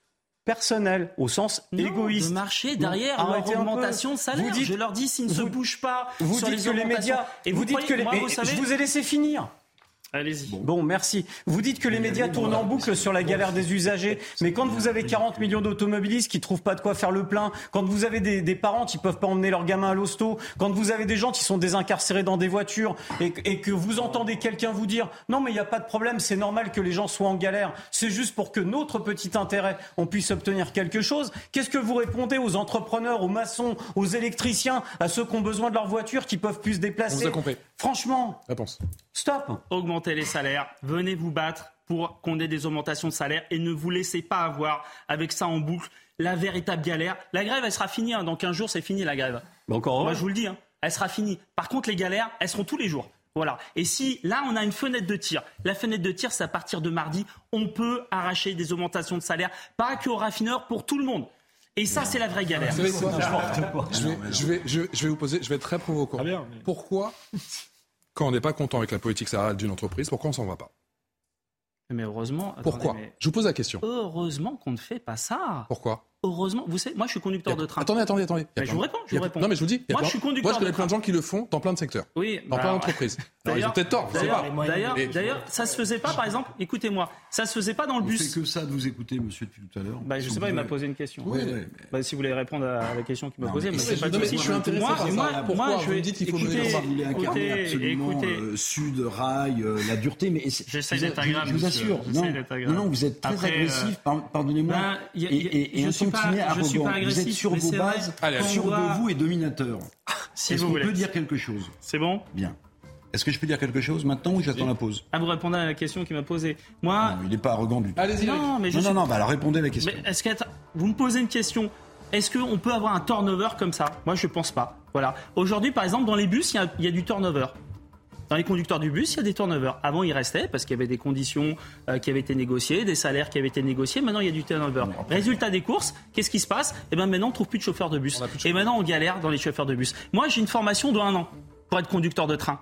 Speaker 2: personnel, au sens égoïste.
Speaker 7: De marché derrière leur augmentation de salaire. Dites, je leur dis s'ils ne se bougent pas
Speaker 2: vous
Speaker 7: sur
Speaker 2: dites
Speaker 7: les
Speaker 2: que les médias,
Speaker 7: et
Speaker 2: vous, dites que les, vous savez, je vous ai laissé finir.
Speaker 7: Allez-y.
Speaker 2: Bon. merci. Vous dites que les médias tournent en boucle sur la galère des usagers, mais quand vous avez 40 millions d'automobilistes qui trouvent pas de quoi faire le plein, quand vous avez des, des, parents qui peuvent pas emmener leurs gamins à l'hosto, quand vous avez des gens qui sont désincarcérés dans des voitures et, et que vous entendez quelqu'un vous dire non mais il n'y a pas de problème, c'est normal que les gens soient en galère, c'est juste pour que notre petit intérêt on puisse obtenir quelque chose. Qu'est-ce que vous répondez aux entrepreneurs, aux maçons, aux électriciens, à ceux qui ont besoin de leur voiture, qui peuvent plus se déplacer
Speaker 1: On vous a
Speaker 2: Franchement,
Speaker 1: réponse.
Speaker 2: Stop.
Speaker 7: Augmentez les salaires, venez vous battre pour qu'on ait des augmentations de salaire et ne vous laissez pas avoir avec ça en boucle la véritable galère. La grève, elle sera finie. Hein. Dans 15 jours, c'est fini la grève.
Speaker 2: encore
Speaker 7: Moi, je vous le dis, hein. elle sera finie. Par contre, les galères, elles seront tous les jours. Voilà. Et si là, on a une fenêtre de tir, la fenêtre de tir, c'est à partir de mardi, on peut arracher des augmentations de salaire, pas qu'aux raffineurs, pour tout le monde. Et ça, c'est la vraie galère.
Speaker 1: je, vais, je, vais, je, vais, vous poser, je vais être très provocant. Pourquoi quand on n'est pas content avec la politique salariale d'une entreprise, pourquoi on s'en va pas?
Speaker 7: Mais heureusement.
Speaker 1: Pourquoi? Je vous pose la question.
Speaker 7: Heureusement qu'on ne fait pas ça.
Speaker 1: Pourquoi?
Speaker 7: Heureusement, vous savez, moi je suis conducteur de train.
Speaker 1: Attendez, attendez, attendez.
Speaker 7: je vous réponds, je vous réponds.
Speaker 1: Non, mais je vous dis,
Speaker 7: moi je suis conducteur
Speaker 1: Moi je connais plein de gens qui le font dans plein de secteurs.
Speaker 7: Oui,
Speaker 1: dans plein d'entreprises. Alors ils ont peut-être tort,
Speaker 7: D'ailleurs, d'ailleurs, d'ailleurs, ça se faisait pas, par exemple, écoutez-moi, ça se faisait pas dans le bus.
Speaker 3: C'est que ça de vous écouter, monsieur, depuis tout à l'heure.
Speaker 7: Bah, je sais pas, il m'a posé une question.
Speaker 3: Oui,
Speaker 7: bah, si vous voulez répondre à la question qu'il m'a posée,
Speaker 1: mais
Speaker 7: c'est pas
Speaker 1: de Je suis intéressé par ça. Pourquoi je lui dis qu'il faut
Speaker 3: Il est incarné absolument sud, rail, la dureté, mais
Speaker 7: j'essaie d'être agréable.
Speaker 3: Je vous assure, non, non, vous êtes très agressif. Pardonnez-moi. Et un tantinet arrogant. Vous êtes sur vos bases, sur vous et dominateur. Est-ce qu'on peut dire quelque chose?
Speaker 7: C'est bon?
Speaker 3: Bien. Est-ce que je peux dire quelque chose maintenant ou j'attends la pause?
Speaker 7: Ah, vous répondez à la question qu'il m'a posée. Moi.
Speaker 3: Non, il n'est pas arrogant du tout.
Speaker 1: Allez-y.
Speaker 7: Non, mais je
Speaker 3: non, non, non, bah alors répondez à la question.
Speaker 7: Mais est-ce que vous me posez une question Est-ce qu'on peut avoir un turnover comme ça? Moi, je pense pas. Voilà. Aujourd'hui, par exemple, dans les bus, il y, y, a du turnover. Dans les conducteurs du bus, il y a des turnovers. Avant, il restait parce qu'il y avait des conditions euh, qui avaient été négociées, des salaires qui avaient été négociés. Maintenant, il y a du turnover. Résultat des courses, qu'est-ce qui se passe? Eh bien, maintenant, on ne trouve plus de chauffeurs de bus. Et maintenant, on galère dans les chauffeurs de bus. Moi, j'ai une formation de un an pour être conducteur de train.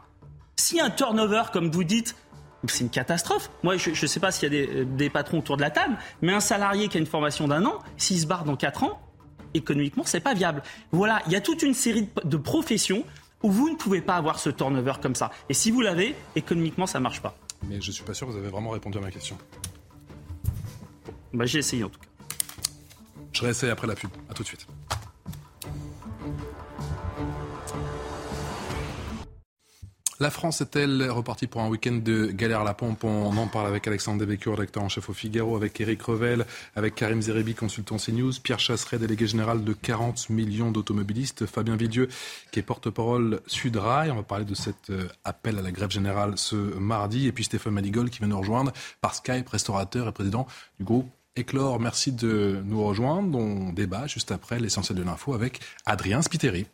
Speaker 7: Si un turnover, comme vous dites, c'est une catastrophe. Moi, je ne sais pas s'il y a des, des, patrons autour de la table, mais un salarié qui a une formation d'un an, s'il se barre dans quatre ans, économiquement, c'est pas viable. Voilà, il y a toute une série de, de professions où vous ne pouvez pas avoir ce turnover comme ça. Et si vous l'avez, économiquement, ça ne marche pas.
Speaker 1: Mais je ne suis pas sûr que vous avez vraiment répondu à ma question.
Speaker 7: Bah, J'ai essayé en tout cas.
Speaker 1: Je réessaye après la pub. À tout de suite. La France est-elle repartie pour un week-end de galère à la pompe On en parle avec Alexandre Devecchio, rédacteur en chef au Figaro, avec Eric Revel, avec Karim Zeribi, consultant CNews, Pierre Chasseret, délégué général de 40 millions d'automobilistes, Fabien Vidieux, qui est porte-parole Sudrail. On va parler de cet euh, appel à la grève générale ce mardi. Et puis Stéphane Maligol qui vient nous rejoindre par Skype, restaurateur et président du groupe Éclore. Merci de nous rejoindre. On débat juste après l'essentiel de l'info avec Adrien Spiteri.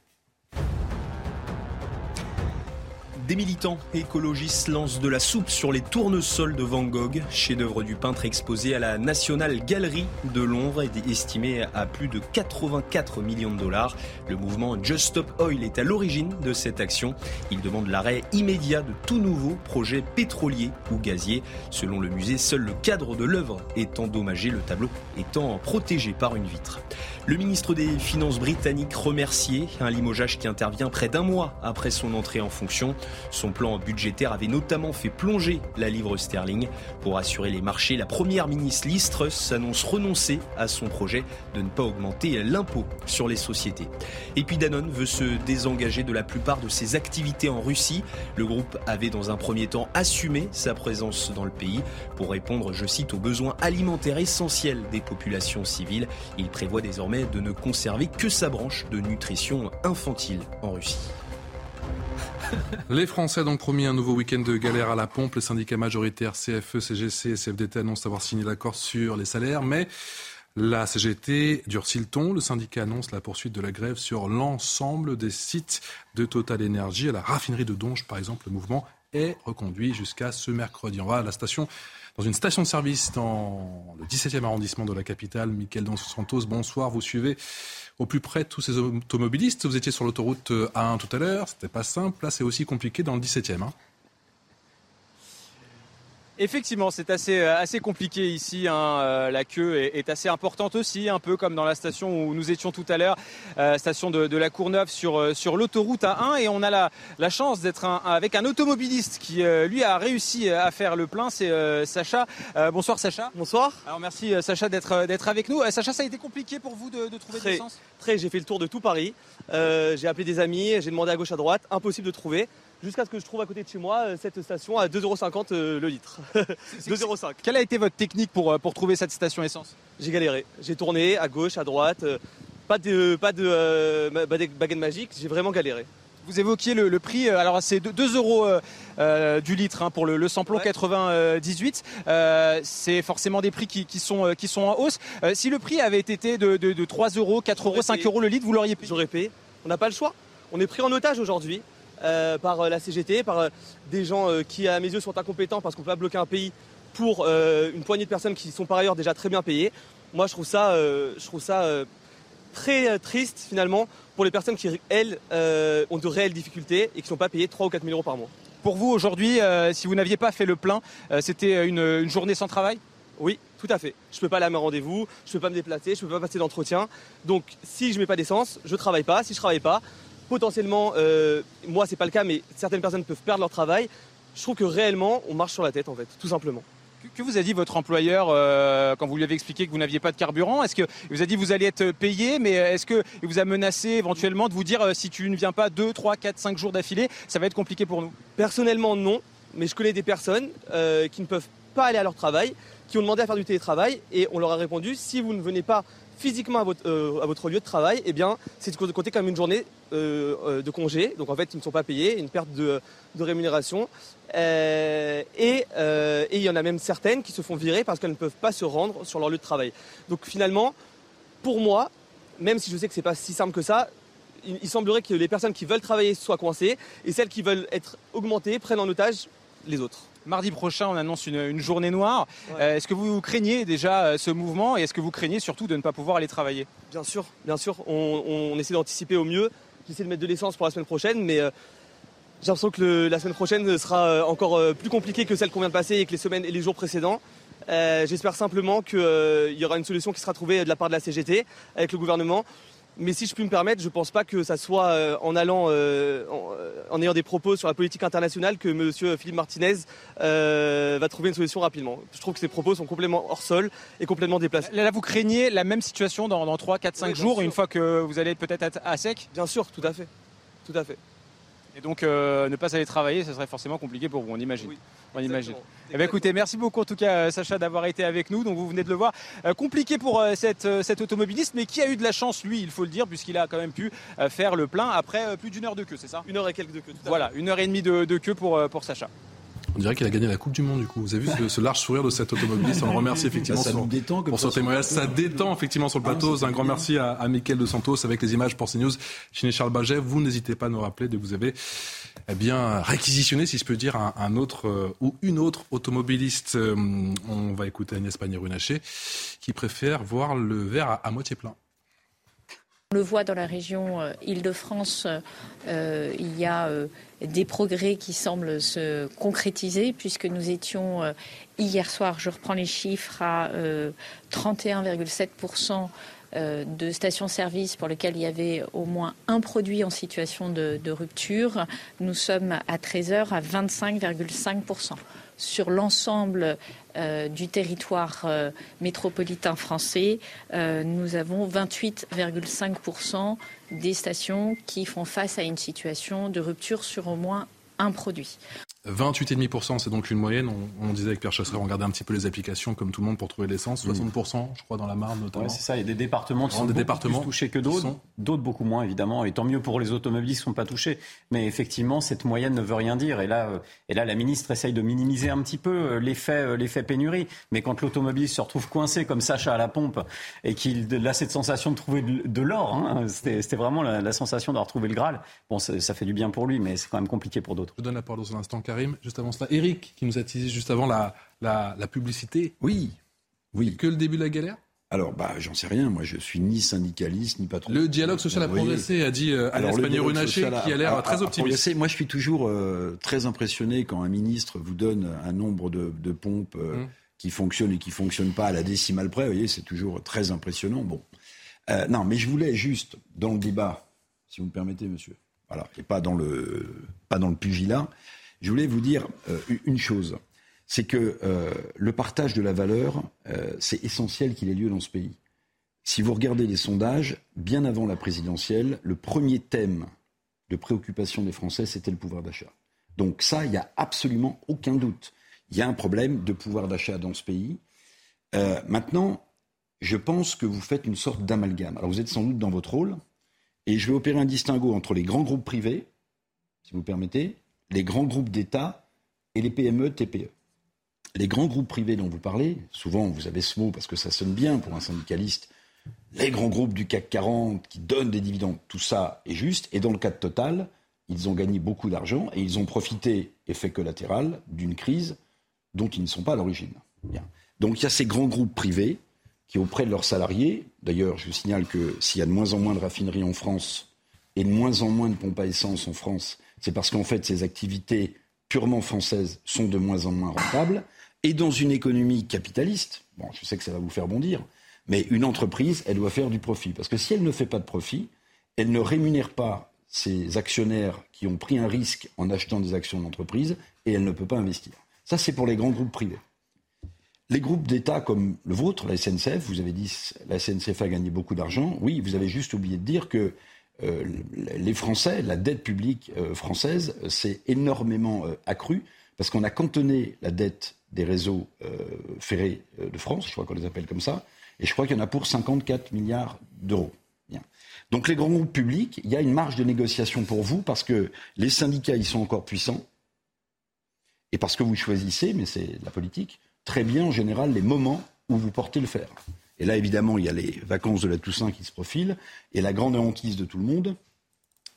Speaker 5: Des militants écologistes lancent de la soupe sur les tournesols de Van Gogh, chef-d'œuvre du peintre exposé à la National Gallery de Londres et estimé à plus de 84 millions de dollars. Le mouvement Just Stop Oil est à l'origine de cette action. Il demande l'arrêt immédiat de tout nouveau projet pétrolier ou gazier. Selon le musée, seul le cadre de l'œuvre est endommagé, le tableau étant protégé par une vitre. Le ministre des Finances britannique remercié, un limogeage qui intervient près d'un mois après son entrée en fonction. Son plan budgétaire avait notamment fait plonger la livre sterling. Pour assurer les marchés, la première ministre Liz s'annonce renoncer à son projet de ne pas augmenter l'impôt sur les sociétés. Et puis Danone veut se désengager de la plupart de ses activités en Russie. Le groupe avait dans un premier temps assumé sa présence dans le pays pour répondre, je cite, aux besoins alimentaires essentiels des populations civiles. Il prévoit désormais de ne conserver que sa branche de nutrition infantile en Russie.
Speaker 1: Les Français ont donc promis un nouveau week-end de galère à la pompe. Le syndicat majoritaire CFE, CGC et CFDT annoncent avoir signé l'accord sur les salaires, mais la CGT durcit le ton? Le syndicat annonce la poursuite de la grève sur l'ensemble des sites de Total Énergie. À la raffinerie de Donge, par exemple, le mouvement est reconduit jusqu'à ce mercredi. On va à la station dans une station de service dans le 17e arrondissement de la capitale. Michael Dos Santos, bonsoir. Vous suivez au plus près tous ces automobilistes. Vous étiez sur l'autoroute A1 tout à l'heure. C'était pas simple. Là, c'est aussi compliqué dans le 17e. Hein.
Speaker 12: Effectivement, c'est assez, euh, assez compliqué ici. Hein. Euh, la queue est, assez importante aussi, un peu comme dans la station où nous étions tout à l'heure, euh, station de, la Courneuve sur, sur l'autoroute A1. Et on a la, la chance d'être avec un automobiliste qui, lui, a réussi à faire le plein. C'est Sacha. bonsoir Sacha.
Speaker 13: Bonsoir.
Speaker 12: Alors merci Sacha d'être d'être avec nous. Sacha, ça a été compliqué pour vous de, trouver
Speaker 13: très,
Speaker 12: de l'essence
Speaker 13: Très, j'ai fait le tour de tout Paris. j'ai appelé des amis, j'ai demandé à gauche, à droite. Impossible de trouver jusqu'à ce que je trouve à côté de chez moi euh, cette station à 2,50€ euh, le litre. [LAUGHS] 2,5€.
Speaker 12: Quelle a été votre technique pour, euh, pour trouver cette station essence?
Speaker 13: J'ai galéré. J'ai tourné à gauche, à droite. Pas de, pas de baguette magique, j'ai vraiment galéré.
Speaker 12: Vous évoquiez le, prix, alors c'est 2 euros du litre hein, pour le, le samplon 98. c'est forcément des prix qui, sont, qui sont en hausse. si le prix avait été de, de, 3 euros, 4 euros, 5 euros le litre, vous l'auriez payé?
Speaker 13: J'aurais payé. On n'a pas le choix. On est pris en otage aujourd'hui. Euh, par euh, la CGT, par euh, des gens qui, à mes yeux, sont incompétents parce qu'on peut pas bloquer un pays pour une poignée de personnes qui sont par ailleurs déjà très bien payées. Moi, je trouve ça, je trouve ça très triste finalement pour les personnes qui, elles, ont de réelles difficultés et qui ne sont pas payées 3 ou 4 000 euros par mois.
Speaker 12: Pour vous, aujourd'hui, si vous n'aviez pas fait le plein, c'était une, journée sans travail?
Speaker 13: Oui, tout à fait. Je ne peux pas aller à mes rendez-vous, je ne peux pas me déplacer, je ne peux pas passer d'entretien. Donc, si je ne mets pas d'essence, je ne travaille pas. Si je ne travaille pas, potentiellement, euh, moi c'est pas le cas, mais certaines personnes peuvent perdre leur travail. Je trouve que réellement, on marche sur la tête en fait, tout simplement.
Speaker 12: Que vous a dit votre employeur euh, quand vous lui avez expliqué que vous n'aviez pas de carburant? Est-ce qu'il vous a dit vous allez être payé, mais est-ce qu'il vous a menacé éventuellement de vous dire euh, si tu ne viens pas 2, 3, 4, 5 jours d'affilée, ça va être compliqué pour nous?
Speaker 13: Personnellement, non, mais je connais des personnes qui ne peuvent pas aller à leur travail, qui ont demandé à faire du télétravail et on leur a répondu si vous ne venez pas physiquement à votre, euh, à votre lieu de travail, eh bien, c'est de compter comme une journée euh, euh, de congé. Donc en fait, ils ne sont pas payés, une perte de, rémunération. et, il y en a même certaines qui se font virer parce qu'elles ne peuvent pas se rendre sur leur lieu de travail. Donc finalement, pour moi, même si je sais que ce n'est pas si simple que ça, il, semblerait que les personnes qui veulent travailler soient coincées et celles qui veulent être augmentées prennent en otage les autres.
Speaker 12: Mardi prochain, on annonce une, journée noire. Euh, est-ce que vous craignez déjà euh, ce mouvement et est-ce que vous craignez surtout de ne pas pouvoir aller travailler?
Speaker 13: Bien sûr, bien sûr. On, essaie d'anticiper au mieux. J'essaie de mettre de l'essence pour la semaine prochaine, mais euh, j'ai l'impression que la semaine prochaine sera encore plus compliquée que celle qu'on vient de passer et que les semaines et les jours précédents. J'espère simplement qu'il y aura une solution qui sera trouvée de la part de la CGT avec le gouvernement mais si je puis me permettre, je ne pense pas que ça soit euh, en allant, euh, euh, en, ayant des propos sur la politique internationale que M. Philippe Martinez va trouver une solution rapidement. Je trouve que ces propos sont complètement hors sol et complètement déplacés.
Speaker 12: Là, vous craignez la même situation dans, dans 3, 4, 5 jours, une fois que vous allez peut-être être à sec?
Speaker 13: Bien sûr, tout à fait. Tout à fait.
Speaker 12: Et donc, ne pas aller travailler, ce serait forcément compliqué pour vous, on imagine. on imagine. Eh bien, écoutez, merci beaucoup en tout cas, euh, Sacha, d'avoir été avec nous. Donc, vous venez de le voir, euh, compliqué pour euh, cette, cet automobiliste, mais qui a eu de la chance, lui, il faut le dire, puisqu'il a quand même pu faire le plein après plus d'une heure de queue, c'est ça?
Speaker 13: Une heure et quelques de queue.
Speaker 12: Voilà, une heure et demie de, de queue pour, pour Sacha.
Speaker 1: On dirait qu'il a gagné la Coupe du Monde du coup. Vous avez vu ce, large sourire de cet automobiliste. On le remercie effectivement
Speaker 3: ça détend,
Speaker 1: pour son témoignage. Ça détend effectivement sur le ah, plateau. un grand merci à, à Mickaël de Santos avec les images pour CNews. Chez Charles Baget, vous n'hésitez pas à nous rappeler de vous avez eh bien réquisitionné, si je peux dire, un, autre euh, ou une autre automobiliste. Euh, on va écouter Agnès Pannier-Runacher qui préfère voir le verre à moitié plein.
Speaker 6: On le voit dans la région euh, Île-de-France, euh, il y a euh, des progrès qui semblent se concrétiser puisque nous étions hier soir, je reprends les chiffres, à 31,7% de stations-service pour lesquelles il y avait au moins un produit en situation de, de rupture. Nous sommes à 13h à 25,5% sur l'ensemble euh, du territoire euh, métropolitain français, euh, nous avons 28,5% des stations qui font face à une situation de rupture sur au moins un produit.
Speaker 1: 28,5%, c'est donc une moyenne. On, disait avec Pierre Chasseret, on regardait un petit peu les applications comme tout le monde pour trouver l'essence. 60%, je crois, dans la Marne notamment.
Speaker 2: c'est ça. Il y a des départements qui sont des départements plus touchés que d'autres. D'autres beaucoup moins, évidemment. Et tant mieux pour les automobilistes qui ne sont pas touchés. Mais effectivement, cette moyenne ne veut rien dire. Et là, euh, et là la ministre essaye de minimiser un petit peu euh, l'effet, euh, l'effet pénurie. Mais quand l'automobiliste se retrouve coincé comme Sacha à la pompe et qu'il a cette sensation de trouver de, l'or, hein, c'était, vraiment la, sensation d'avoir trouvé le Graal. Bon, ça, ça, fait du bien pour lui, mais c'est quand même compliqué pour d'autres.
Speaker 1: Je donne la parole dans un instant, juste avant cela. Eric, qui nous a teasé juste avant la, la, publicité.
Speaker 3: Oui, oui.
Speaker 1: Que le début de la galère?
Speaker 3: Alors, bah, j'en sais rien. Moi, je suis ni syndicaliste, ni patron.
Speaker 1: Le dialogue social a progressé, a dit euh, Alain Pannier-Runacher, qui a l'air très optimiste.
Speaker 3: moi, je suis toujours euh, très impressionné quand un ministre vous donne un nombre de, pompes euh, hum. qui fonctionnent et qui ne fonctionnent pas à la décimale près. Vous voyez, c'est toujours très impressionnant. Bon. non, mais je voulais juste, dans le débat, si vous me permettez, monsieur, voilà, et pas dans le, pas dans le pugilat, je voulais vous dire une chose c'est que euh, le partage de la valeur, euh, c'est essentiel qu'il ait lieu dans ce pays. Si vous regardez les sondages, bien avant la présidentielle, le premier thème de préoccupation des Français, c'était le pouvoir d'achat. Donc ça, il n'y a absolument aucun doute. Il y a un problème de pouvoir d'achat dans ce pays. Euh, maintenant, je pense que vous faites une sorte d'amalgame. Alors vous êtes sans doute dans votre rôle, et je vais opérer un distinguo entre les grands groupes privés, si vous permettez, les grands groupes d'État et les PME, TPE les grands groupes privés dont vous parlez, souvent vous avez ce mot parce que ça sonne bien pour un syndicaliste, les grands groupes du CAC 40 qui donnent des dividendes, tout ça est juste. Et dans le cas de Total, ils ont gagné beaucoup d'argent et ils ont profité, effet collatéral, d'une crise dont ils ne sont pas à l'origine. Donc il y a ces grands groupes privés qui, auprès de leurs salariés, d'ailleurs je vous signale que s'il y a de moins en moins de raffineries en France et de moins en moins de pompes à essence en France, c'est parce qu'en fait ces activités purement françaises sont de moins en moins rentables. Et dans une économie capitaliste, bon, je sais que ça va vous faire bondir, mais une entreprise, elle doit faire du profit. Parce que si elle ne fait pas de profit, elle ne rémunère pas ses actionnaires qui ont pris un risque en achetant des actions d'entreprise et elle ne peut pas investir. Ça, c'est pour les grands groupes privés. Les groupes d'État comme le vôtre, la SNCF, vous avez dit la SNCF a gagné beaucoup d'argent. Oui, vous avez juste oublié de dire que euh, les Français, la dette publique euh, française s'est énormément euh, accrue parce qu'on a cantonné la dette des réseaux euh, ferrés euh, de France, je crois qu'on les appelle comme ça, et je crois qu'il y en a pour 54 milliards d'euros. Donc les grands groupes publics, il y a une marge de négociation pour vous parce que les syndicats, ils sont encore puissants, et parce que vous choisissez, mais c'est la politique, très bien en général les moments où vous portez le fer. Et là, évidemment, il y a les vacances de la Toussaint qui se profilent, et la grande hantise de tout le monde,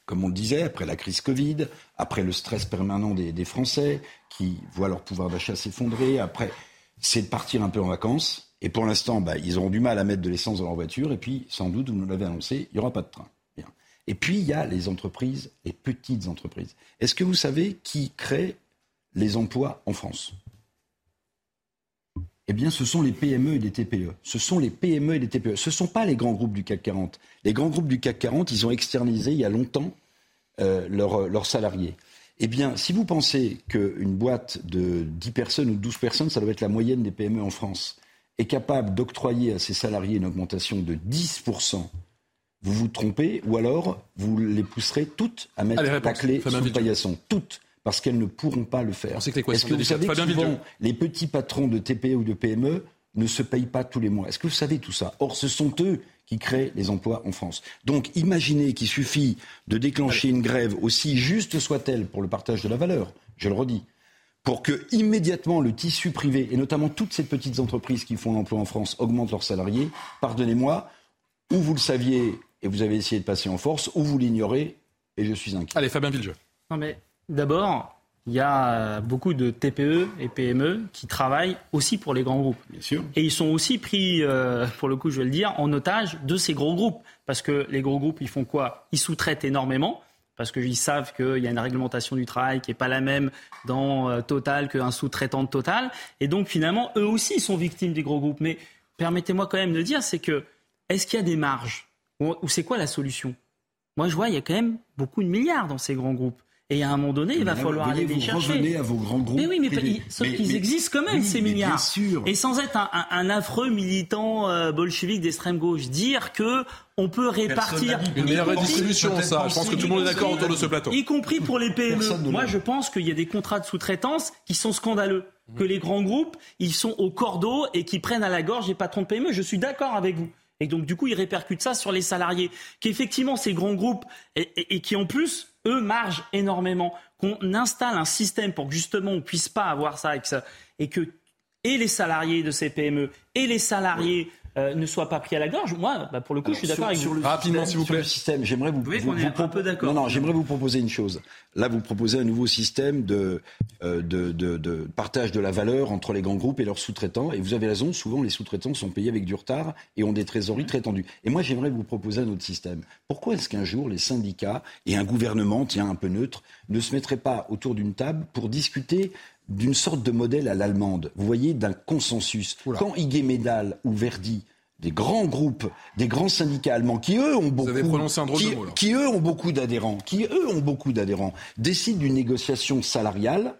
Speaker 3: comme on le disait, après la crise Covid, après le stress permanent des, Français qui voient leur pouvoir d'achat s'effondrer, après, c'est de partir un peu en vacances. Et pour l'instant, bah, ils auront du mal à mettre de l'essence dans leur voiture. Et puis, sans doute, vous nous l'avez annoncé, il n'y aura pas de train. Et puis, il y a les entreprises, les petites entreprises. Est-ce que vous savez qui crée les emplois en France? Eh bien, ce sont les PME et les TPE. Ce sont les PME et les TPE. Ce ne sont pas les grands groupes du CAC 40. Les grands groupes du CAC 40, ils ont externalisé il y a longtemps euh, leurs, salariés. Eh bien, si vous pensez qu'une boîte de 10 personnes ou 12 personnes, ça doit être la moyenne des PME en France, est capable d'octroyer à ses salariés une augmentation de 10%, vous vous trompez, ou alors vous les pousserez toutes à mettre la clé sous le paillasson. Toutes parce qu'elles ne pourront pas le faire. Est-ce que vous savez que souvent, les petits patrons de TPE ou de PME ne se payent pas tous les mois Est-ce que vous savez tout ça Or, ce sont eux qui créent les emplois en France. Donc, imaginez qu'il suffit de déclencher une grève, aussi juste soit-elle pour le partage de la valeur, je le redis, pour que immédiatement le tissu privé, et notamment toutes ces petites entreprises qui font l'emploi en France, augmentent leurs salariés, pardonnez-moi, ou vous le saviez et vous avez essayé de passer en force, ou vous l'ignorez et je suis inquiet.
Speaker 1: Allez, Fabien Villejeu.
Speaker 7: Non mais D'abord, il y a beaucoup de TPE et PME qui travaillent aussi pour les grands groupes.
Speaker 3: Bien sûr.
Speaker 7: Et ils sont aussi pris, euh, pour le coup, je vais le dire, en otage de ces gros groupes. Parce que les gros groupes, ils font quoi? Ils sous-traitent énormément. Parce qu'ils savent qu'il y a une réglementation du travail qui n'est pas la même dans euh, Total qu'un sous-traitant de Total. Et donc, finalement, eux aussi ils sont victimes des gros groupes. Mais permettez-moi quand même de dire, c'est que, est-ce qu'il y a des marges? Ou c'est quoi la solution? Moi, je vois, il y a quand même beaucoup de milliards dans ces grands groupes. Et à un moment donné, il va falloir aller les chercher.
Speaker 3: Revenez à vos grands groupes.
Speaker 7: Mais oui, mais, sauf qu'ils existent quand même, ces milliards. Et sans être un, un, affreux militant euh, bolchevique d'extrême gauche, dire que on peut répartir.
Speaker 1: Une meilleure redistribution, ça. Je pense que tout le monde est d'accord autour de ce plateau.
Speaker 7: Y compris pour les PME. Moi, je pense qu'il y a des contrats de sous-traitance qui sont scandaleux. Que les grands groupes, ils sont au cordeau et qui prennent à la gorge les patrons de PME. Je suis d'accord avec vous. Et donc, du coup, ils répercutent ça sur les salariés. Qu'effectivement, ces grands groupes, et qui en plus eux margent énormément, qu'on installe un système pour que justement on puisse pas avoir ça et que, et que et les salariés de ces PME et les salariés ne soit pas pris à la gorge. Moi, bah, pour le coup, je suis d'accord avec vous.
Speaker 1: Rapidement, s'il vous plaît.
Speaker 3: système, j'aimerais vous,
Speaker 7: vous, un peu d'accord.
Speaker 3: Non, non, j'aimerais vous proposer une chose. Là, vous proposez un nouveau système de, de, de, de, partage de la valeur entre les grands groupes et leurs sous-traitants. Et vous avez raison, souvent les sous-traitants sont payés avec du retard et ont des trésoreries très tendues. Et moi, j'aimerais vous proposer un autre système. Pourquoi est-ce qu'un jour les syndicats et un gouvernement, tiens, un peu neutre, ne se mettraient pas autour d'une table pour discuter d'une sorte de modèle à l'allemande, vous voyez, d'un consensus. Quand Médal ou Verdi des grands groupes, des grands syndicats allemands qui eux ont beaucoup, qui, eux ont beaucoup d'adhérents, qui eux ont beaucoup d'adhérents, décident d'une négociation salariale,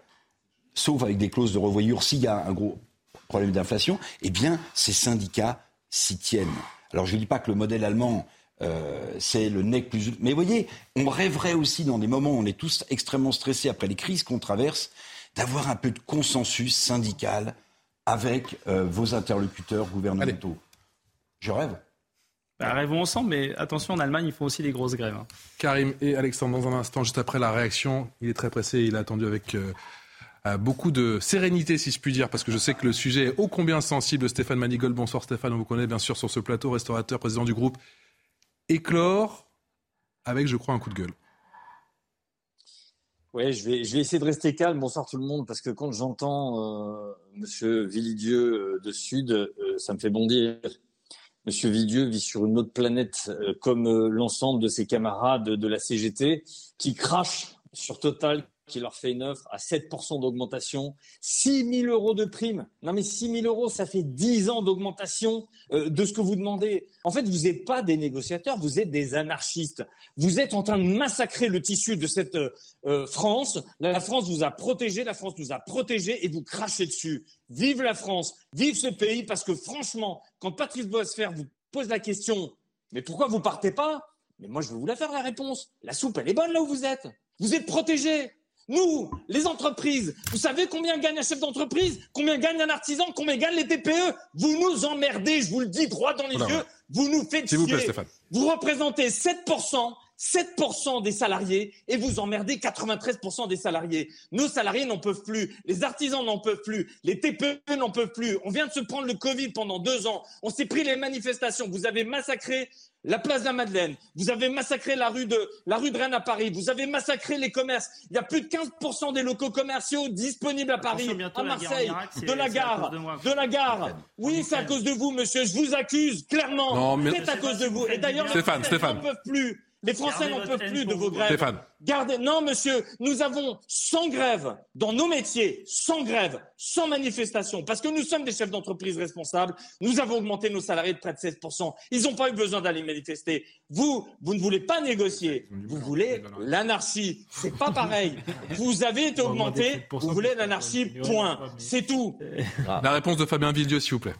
Speaker 3: sauf avec des clauses de revoyure s'il y a un gros problème d'inflation, eh bien ces syndicats s'y tiennent. Alors je ne dis pas que le modèle allemand euh, c'est le nec plus. Mais vous voyez, on rêverait aussi dans des moments où on est tous extrêmement stressés après les crises qu'on traverse, d'avoir un peu de consensus syndical avec euh, vos interlocuteurs gouvernementaux. Je rêve.
Speaker 7: Bah, rêvons ensemble, mais attention, en Allemagne, ils font aussi des grosses grèves. Hein.
Speaker 1: Karim et Alexandre, dans un instant, juste après la réaction, il est très pressé, il a attendu avec euh, euh, beaucoup de sérénité, si je puis dire, parce que je sais que le sujet est ô combien sensible. Stéphane Manigol, bonsoir Stéphane, on vous connaît bien sûr sur ce plateau, restaurateur, président du groupe Éclore, avec, je crois, un coup de gueule.
Speaker 14: Oui, je vais, je vais essayer de rester calme. Bonsoir tout le monde, parce que quand j'entends euh, Monsieur Villidieu de Sud, ça me fait bondir. Monsieur Vidieux vit sur une autre planète euh, comme euh, l'ensemble de ses camarades de la CGT qui crachent sur Total qui leur fait une offre à 7% d'augmentation, 6 000 euros de prime. Non mais 6 000 euros, ça fait 10 ans d'augmentation euh, de ce que vous demandez. En fait, vous n'êtes pas des négociateurs, vous êtes des anarchistes. Vous êtes en train de massacrer le tissu de cette France. La France vous a protégé, la France nous a protégés et vous crachez dessus. Vive la France, vive ce pays, parce que franchement, quand Patrice Boisfer vous pose la question, mais pourquoi vous partez pas? Mais moi, je vais vous la faire la réponse. La soupe, elle est bonne là où vous êtes. Vous êtes protégés. Nous, les entreprises, vous savez combien gagne un chef d'entreprise Combien gagne un artisan Combien gagnent les TPE Vous nous emmerdez, je vous le dis droit dans les yeux. Vous nous faites chier.
Speaker 1: Vous, plaît,
Speaker 14: vous représentez 7% 7% des salariés et vous emmerdez 93% des salariés. Nos salariés n'en peuvent plus, les artisans n'en peuvent plus, les TPE n'en peuvent plus. On vient de se prendre le Covid pendant deux ans. On s'est pris les manifestations. Vous avez massacré la place de la Madeleine. Vous avez massacré la rue de la rue de Rennes à Paris. Vous avez massacré les commerces. Il y a plus de 15% des locaux commerciaux disponibles à Paris, à Marseille, de la gare, de, la gare. Oui, c'est à cause de vous, monsieur. Je vous accuse clairement. C'est à cause de vous. Et d'ailleurs,
Speaker 1: Stéphane, Stéphane.
Speaker 14: n'en peuvent plus. Les Français n'en peuvent plus de vos grèves. Gardez. Non, monsieur, nous avons sans grève dans nos métiers, sans grève, sans manifestation, parce que nous sommes des chefs d'entreprise responsables. Nous avons augmenté nos salariés de près de 16%. Ils n'ont pas eu besoin d'aller manifester. Vous, vous ne voulez pas négocier. Vous voulez l'anarchie. C'est pas pareil. [LAUGHS] Vous avez été augmenté. Vous voulez l'anarchie. Point. C'est tout.
Speaker 1: La réponse de Fabien Villedieu, s'il vous plaît.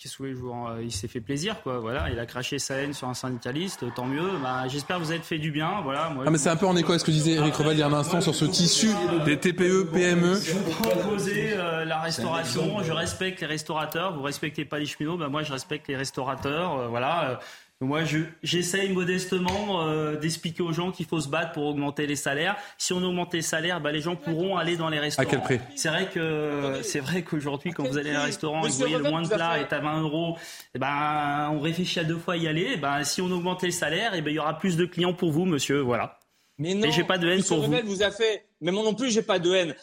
Speaker 7: Qu'est-ce que vous Il s'est fait plaisir, quoi. Voilà, il a craché sa haine sur un syndicaliste, tant mieux. Bah, j'espère que vous avez fait du bien. Voilà.
Speaker 1: Moi, ah, mais c'est un peu en écho à ce que disait Eric Reval il y a un instant sur ce tissu des TPE, PME.
Speaker 7: Vous proposez euh, la restauration. Je respecte les restaurateurs. Vous respectez pas les cheminots. Bah, moi, je respecte les restaurateurs. Euh, voilà. Moi, j'essaye modestement euh, d'expliquer aux gens qu'il faut se battre pour augmenter les salaires. Si on augmente les salaires, bah, les gens pourront aller dans les restaurants.
Speaker 1: À quel prix?
Speaker 7: C'est vrai que c'est vrai qu'aujourd'hui, quand vous allez à un restaurant et que vous voyez le moins de plat est à 20 euros, eh ben, on réfléchit à deux fois à y aller. Eh ben, si on augmente les salaires, eh ben, il y aura plus de clients pour vous, monsieur. Voilà.
Speaker 14: Mais non, j'ai pas de haine pour vous. vous a fait. Mais moi non plus, j'ai pas de haine.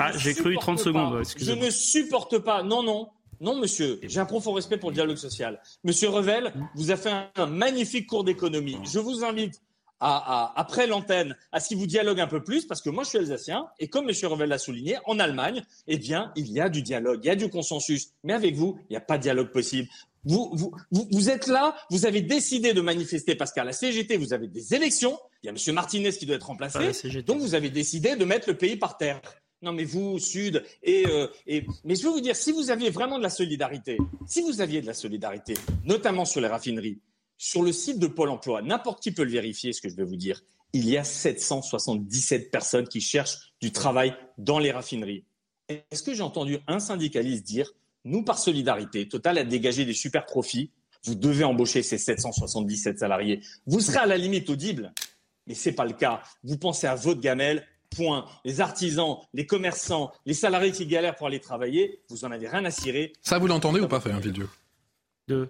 Speaker 7: Ah, j'ai cru 30 secondes.
Speaker 14: Je ne supporte pas. Non, non. Non, monsieur, j'ai un profond respect pour le dialogue social. Monsieur Revel, vous avez fait un, magnifique cours d'économie. Je vous invite à, après l'antenne, à ce qu'il vous dialogue un peu plus, parce que moi, je suis alsacien, et comme Monsieur Revel l'a souligné, en Allemagne, eh bien, il y a du dialogue, il y a du consensus. Mais avec vous, il n'y a pas de dialogue possible. Vous, vous, vous, êtes là, vous avez décidé de manifester parce qu'à la CGT, vous avez des élections. Il y a Monsieur Martinez qui doit être remplacé. donc, vous avez décidé de mettre le pays par terre. Non, mais vous, Sud, euh, et, mais je veux vous dire, si vous aviez vraiment de la solidarité, si vous aviez de la solidarité, notamment sur les raffineries, sur le site de Pôle Emploi, n'importe qui peut le vérifier, ce que je vais vous dire, il y a 777 personnes qui cherchent du travail dans les raffineries. Est-ce que j'ai entendu un syndicaliste dire, nous, par solidarité, Total a dégagé des super profits, vous devez embaucher ces 777 salariés. Vous serez à la limite audible, mais ce n'est pas le cas. Vous pensez à votre gamelle, point. Les artisans, les commerçants, les salariés qui galèrent pour aller travailler, vous en avez rien à cirer.
Speaker 1: Ça, vous l'entendez ou pas, Fabien Villedieu?
Speaker 7: De.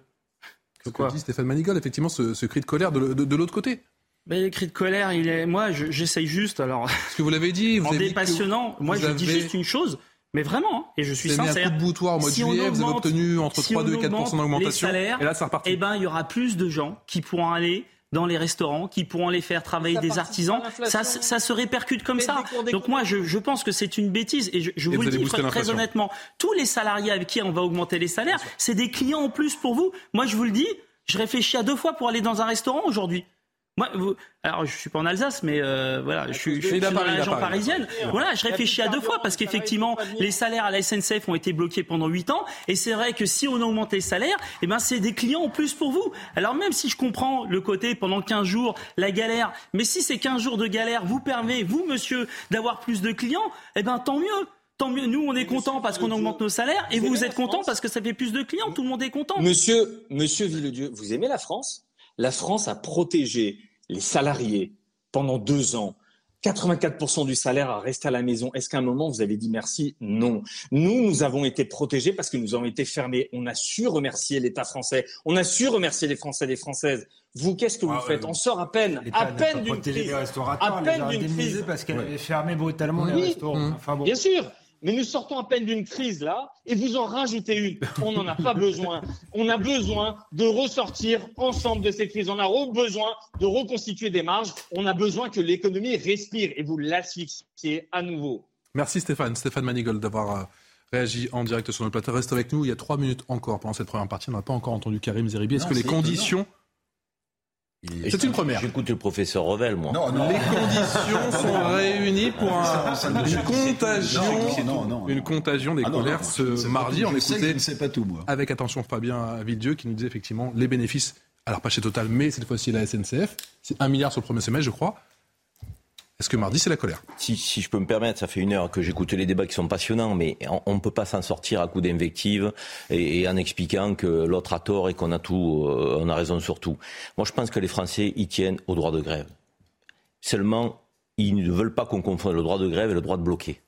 Speaker 1: Ce que dit Stéphane Manigold, effectivement, ce, cri de colère de, l'autre côté?
Speaker 7: Mais le cri de colère, il est. Moi, j'essaye juste. Alors.
Speaker 1: Ce que vous l'avez dit, vous
Speaker 7: en
Speaker 1: avez
Speaker 7: dépassionnant. Moi, je dis juste une chose. Mais vraiment, hein, et je suis sincère.
Speaker 1: Un coup de boutoir au mois de juillet, vous avez obtenu entre 3, 2 et 4 d'augmentation.
Speaker 7: et là, c'est reparti. Eh ben, il y aura plus de gens qui pourront aller dans les restaurants, qui pourront les faire travailler des artisans. Ça, ça, se répercute comme ça. Donc moi, je, je, pense que c'est une bêtise. Et je, je vous, le dis très, honnêtement, tous les salariés avec qui on va augmenter les salaires, c'est des clients en plus pour vous. Moi, je vous le dis, je réfléchis à deux fois pour aller dans un restaurant aujourd'hui. Moi, vous, alors je suis pas en Alsace, mais euh, voilà, je suis, je suis dans la région parisienne. Voilà, je réfléchis à deux fois parce qu'effectivement, les salaires à la SNCF ont été bloqués pendant huit ans, et c'est vrai que si on augmente les salaires, eh ben c'est des clients en plus pour vous. Alors même si je comprends le côté pendant 15 jours la galère, mais si ces 15 jours de galère vous permet, vous monsieur, d'avoir plus de clients, eh ben tant mieux. Tant mieux, nous on est content parce qu'on augmente nos salaires et vous, vous êtes content parce que ça fait plus de clients, tout le monde est content.
Speaker 14: Monsieur, monsieur Villedieu, vous aimez la France? La France a protégé les salariés pendant deux ans. 84% du salaire a resté à la maison. Est-ce qu'à un moment, vous avez dit merci? Non. Nous, nous avons été protégés parce que nous avons été fermés. On a su remercier l'État français. On a su remercier les Français et les Françaises. Vous, qu'est-ce que vous ah, faites? On sort à peine, à peine d'une crise.
Speaker 15: À peine d'une crise. Parce qu'elle avait fermé brutalement les restaurants.
Speaker 14: Enfin, bon. Bien sûr. Mais nous sortons à peine d'une crise là, et vous en rajoutez une. On n'en a pas besoin. On a besoin de ressortir ensemble de cette crise. On a besoin de reconstituer des marges. On a besoin que l'économie respire, et vous l'asphyxiez à nouveau.
Speaker 1: Merci Stéphane, Stéphane Manigold d'avoir euh, réagi en direct sur notre plateau. Reste avec nous. Il y a trois minutes encore pendant cette première partie. On n'a pas encore entendu Karim Zeribi. Est-ce que les conditions c'est une première.
Speaker 4: J'écoute le professeur Revel, moi.
Speaker 1: Non, non. Les conditions sont réunies pour un, une contagion, une contagion des ah colères ce mardi. On écoutait
Speaker 3: pas tout, moi.
Speaker 1: avec attention Fabien Villedieu qui nous disait effectivement les bénéfices, alors pas chez Total, mais cette fois-ci la SNCF. C'est un milliard sur le premier semestre, je crois. Est-ce que mardi, c'est la colère?
Speaker 4: Si, je peux me permettre, ça fait une heure que j'écoute les débats qui sont passionnants, mais on ne peut pas s'en sortir à coup d'invectives et, en expliquant que l'autre a tort et qu'on a euh, a raison sur tout. Moi, je pense que les Français y tiennent au droit de grève. Seulement, ils ne veulent pas qu'on confonde le droit de grève et le droit de bloquer.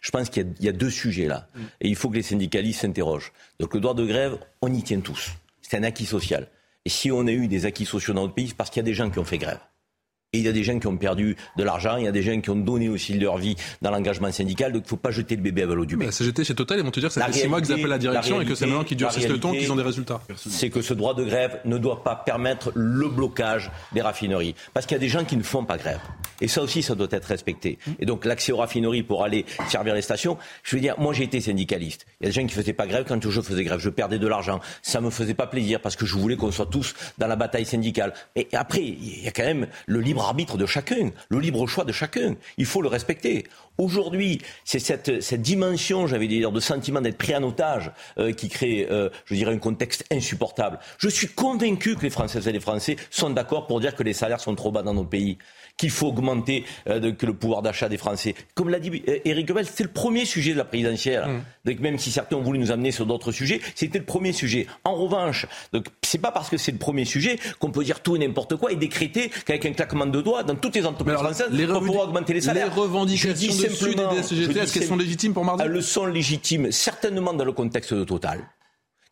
Speaker 4: Je pense qu'il y, y, a deux sujets là. Et il faut que les syndicalistes s'interrogent. Donc le droit de grève, on y tient tous. C'est un acquis social. Et si on a eu des acquis sociaux dans notre pays, c'est parce qu'il y a des gens qui ont fait grève. Et il y a des gens qui ont perdu de l'argent, il y a des gens qui ont donné aussi leur vie dans l'engagement syndical, donc il ne faut pas jeter le bébé avec l'eau du bain.
Speaker 1: La CGT chez Total, ils vont te dire que ça fait six mois qu'ils appellent la direction et que c'est maintenant qu'ils durcissent le ton qu'ils ont des résultats.
Speaker 4: C'est que ce droit de grève ne doit pas permettre le blocage des raffineries. Parce qu'il y a des gens qui ne font pas grève. Et ça aussi, ça doit être respecté. Et donc l'accès aux raffineries pour aller servir les stations, je veux dire, moi j'ai été syndicaliste. Il y a des gens qui ne faisaient pas grève quand je faisais grève. Je perdais de l'argent. Ça me faisait pas plaisir parce que je voulais qu'on soit tous dans la bataille syndicale. Et après, il y a quand même le libre arbitre de chacun le libre choix de chacun. Il faut le respecter. Aujourd'hui, c'est cette, cette, dimension, j'avais dire, de sentiment d'être pris en otage euh, qui crée, euh, je dirais, un contexte insupportable. Je suis convaincu que les Françaises et les Français sont d'accord pour dire que les salaires sont trop bas dans nos pays qu'il faut augmenter euh, que le pouvoir d'achat des Français. Comme l'a dit Éric Goebbels, c'est le premier sujet de la présidentielle. Mmh. Donc même si certains ont voulu nous amener sur d'autres sujets, c'était le premier sujet. En revanche, donc c'est pas parce que c'est le premier sujet qu'on peut dire tout et n'importe quoi et décréter qu'avec un claquement de doigts, dans toutes les entreprises françaises, on pourra augmenter les salaires.
Speaker 1: Les revendications de des CGT, est-ce qu'elles sont légitimes pour mardi?
Speaker 4: Elles sont légitimes, certainement dans le contexte de Total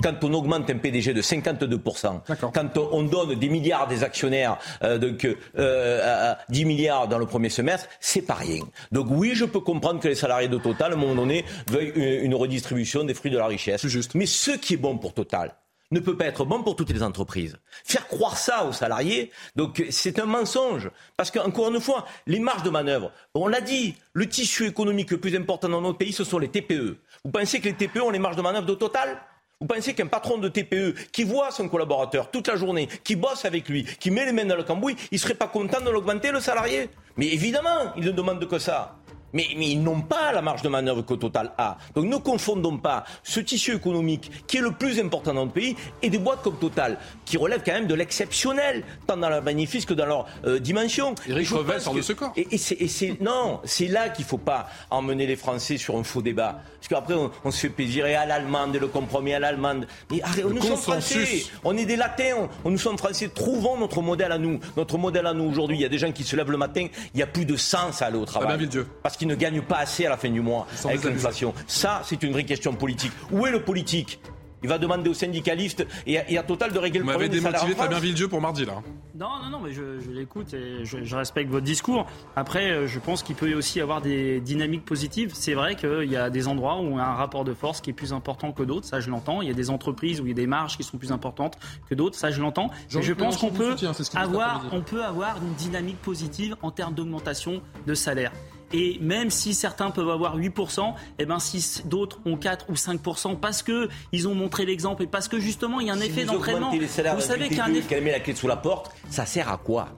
Speaker 4: quand on augmente un PDG de 52%, quand on donne des milliards des actionnaires, euh, donc euh, 10 milliards dans le premier semestre, c'est pas rien. Donc oui, je peux comprendre que les salariés de Total, à un moment donné, veuillent une, redistribution des fruits de la richesse.
Speaker 1: Juste.
Speaker 4: Mais ce qui est bon pour Total, ne peut pas être bon pour toutes les entreprises. Faire croire ça aux salariés, donc c'est un mensonge. Parce qu'encore une fois, les marges de manœuvre, on l'a dit, le tissu économique le plus important dans notre pays, ce sont les TPE. Vous pensez que les TPE ont les marges de manœuvre de Total? Vous pensez qu'un patron de TPE qui voit son collaborateur toute la journée, qui bosse avec lui, qui met les mains dans le cambouis, il serait pas content de l'augmenter le salarié? Mais évidemment, il ne demande que ça. Mais, ils n'ont pas la marge de manœuvre que Total a. Donc ne confondons pas ce tissu économique qui est le plus important dans notre pays et des boîtes comme Total qui relèvent quand même de l'exceptionnel, tant dans leur bénéfice que dans leur euh, dimension.
Speaker 1: Eric Revel sort de ce
Speaker 4: corps. Et, c'est, non, c'est là qu'il ne faut pas emmener les Français sur un faux débat. Parce qu'après, on, se fait plaisir à l'allemande et le compromis à l'allemande. Mais arrête, nous sommes Français, on est des latins, on, nous sommes Français. Trouvons notre modèle à nous. Notre modèle à nous aujourd'hui, il y a des gens qui se lèvent le matin, il n'y a plus de sens à aller au travail. Parce qui ne gagnent pas assez à la fin du mois avec l'inflation. Ça, c'est une vraie question politique. Où est le politique? Il va demander aux syndicalistes et à, Total de régler le problème.
Speaker 1: Vous m'avez démotivé Fabien Villedieu pour mardi là.
Speaker 7: Non, non, non, mais je, l'écoute et je, respecte votre discours. Après, euh, je pense qu'il peut aussi y avoir des dynamiques positives. C'est vrai qu'il y a des endroits où on a un rapport de force qui est plus important que d'autres, ça je l'entends. Il y a des entreprises où il y a des marges qui sont plus importantes que d'autres, ça je l'entends. Mais je pense qu'on peut, avoir, on peut avoir une dynamique positive en termes d'augmentation de salaire. Et même si certains peuvent avoir 8%, eh ben si d'autres ont 4 ou 5% parce que ils ont montré l'exemple et parce que justement il y a un effet d'entraînement.
Speaker 4: Vous savez qu'il y a un effet. met la clé sous la porte, ça sert à quoi?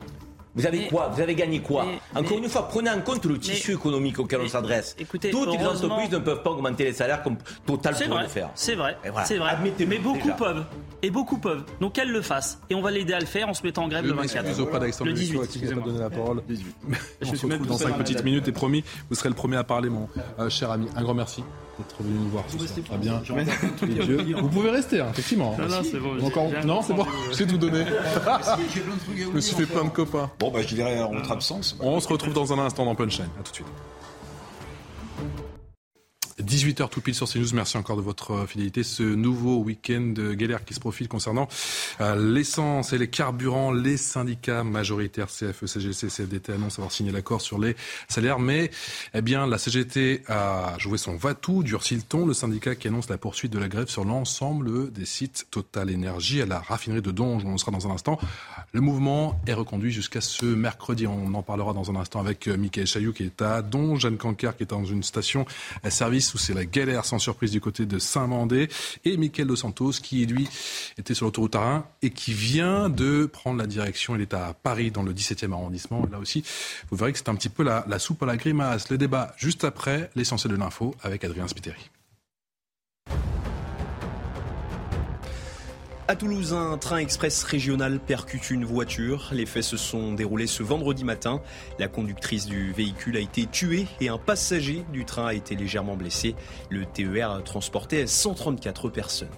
Speaker 4: Vous avez quoi Vous avez gagné quoi Encore une fois, prenez en compte le tissu économique auquel on s'adresse. Toutes les entreprises ne peuvent pas augmenter les salaires comme Total pourrait le faire.
Speaker 7: C'est vrai, c'est vrai. mais beaucoup peuvent. Et beaucoup peuvent. Donc qu'elles le fassent. Et on va l'aider à le faire en se mettant en grève le 24.
Speaker 1: Le 18, excusez-moi. donné la parole. On se retrouve dans 5 petites minutes et promis, vous serez le premier à parler, mon euh, cher ami. Un grand merci d'être venu nous voir. Très bien. Vous pouvez rester, hein, effectivement.
Speaker 7: Non, non, c'est bon.
Speaker 1: Encore... Non, c'est bon. J'ai tout donné. Je me suis fait plein de copains.
Speaker 3: Bon, bah, je dirais en votre absence.
Speaker 1: On se retrouve dans un instant dans Punchline. A tout de suite. 18h tout pile sur CNews. Merci encore de votre euh, fidélité. Ce nouveau week-end de galère qui se profile concernant euh, l'essence et les carburants. Les syndicats majoritaires CFE, CGC, CFDT annoncent avoir signé l'accord sur les salaires. Mais, eh bien, la CGT a joué son va-tout, durci le ton. Le syndicat qui annonce la poursuite de la grève sur l'ensemble des sites Total Énergie à la raffinerie de Donge. On sera dans un instant. Le mouvement est reconduit jusqu'à ce mercredi. On en parlera dans un instant avec euh, Michael Chailloux qui est à Donge, Jeanne Canker qui est dans une station service où c'est la galère sans surprise du côté de Saint-Mandé, et Michael Dos Santos qui, lui, était sur l'autoroute à et qui vient de prendre la direction. Il est à Paris, dans le 17e arrondissement. Là aussi, vous verrez que c'est un petit peu la, la soupe à la grimace. Le débat juste après l'essentiel de l'info avec Adrien Spiteri.
Speaker 5: À Toulouse, un train express régional percute une voiture. Les faits se sont déroulés ce vendredi matin. La conductrice du véhicule a été tuée et un passager du train a été légèrement blessé. Le TER transportait 134 personnes.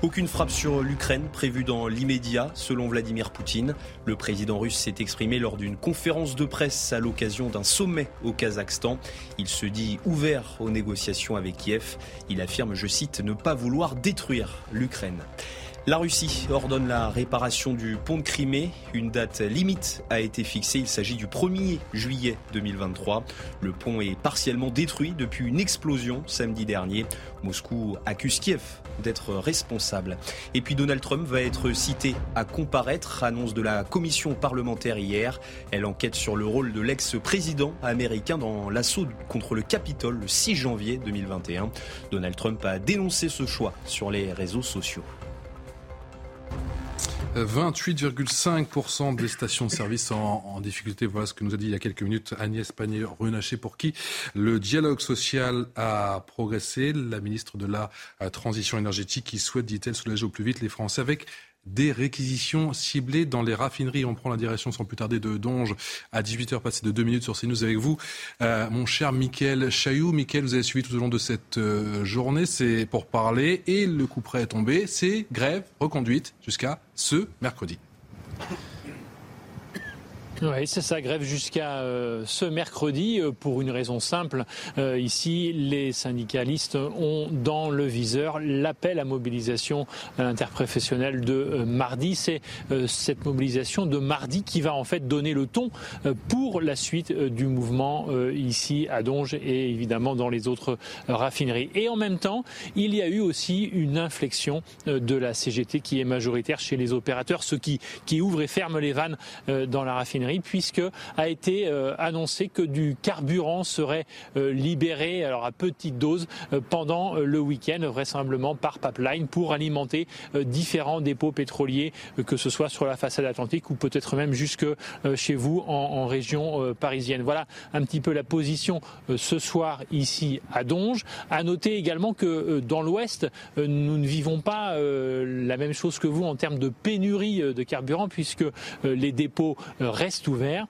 Speaker 5: Aucune frappe sur l'Ukraine prévue dans l'immédiat, selon Vladimir Poutine. Le président russe s'est exprimé lors d'une conférence de presse à l'occasion d'un sommet au Kazakhstan. Il se dit ouvert aux négociations avec Kiev. Il affirme, je cite, ne pas vouloir détruire l'Ukraine. La Russie ordonne la réparation du pont de Crimée. Une date limite a été fixée. Il s'agit du 1er juillet 2023. Le pont est partiellement détruit depuis une explosion samedi dernier. Moscou accuse Kiev d'être responsable. Et puis Donald Trump va être cité à comparaître, annonce de la commission parlementaire hier. Elle enquête sur le rôle de l'ex-président américain dans l'assaut contre le Capitole le 6 janvier 2021. Donald Trump a dénoncé ce choix sur les réseaux sociaux.
Speaker 1: 28,5% des stations de service en, difficulté. Voilà ce que nous a dit il y a quelques minutes Agnès Pannier-Runacher, pour qui le dialogue social a progressé. La ministre de la euh, Transition énergétique qui souhaite, dit-elle, soulager au plus vite les Français avec des réquisitions ciblées dans les raffineries. On prend la direction sans plus tarder de Donge à 18h, passé de deux minutes sur CNews avec vous. Euh, mon cher Mickaël Chailloux, Mickaël, vous avez suivi tout au long de cette euh, journée, c'est pour parler, et le coup près est tombé, c'est grève reconduite jusqu'à ce mercredi.
Speaker 10: Oui, ça, grève jusqu'à euh, ce mercredi euh, pour une raison simple. Euh, ici, les syndicalistes ont dans le viseur l'appel à mobilisation interprofessionnelle de mardi. C'est cette mobilisation de mardi qui va en fait donner le ton pour la suite du mouvement ici à Donge et évidemment dans les autres raffineries. Et en même temps, il y a eu aussi une inflexion de la CGT qui est majoritaire chez les opérateurs, ceux qui, qui ouvrent et ferment les vannes dans la raffinerie puisque a été euh, annoncé que du carburant serait euh, libéré alors à petite dose euh, pendant le week-end, vraisemblablement par pipeline pour alimenter différents dépôts pétroliers, que ce soit sur la façade atlantique ou peut-être même jusque chez vous en, région parisienne. Voilà un petit peu la position ce soir ici à Donge. À noter également que dans l'Ouest, nous ne vivons pas la même chose que vous en termes de pénurie de carburant puisque les dépôts restent ouvert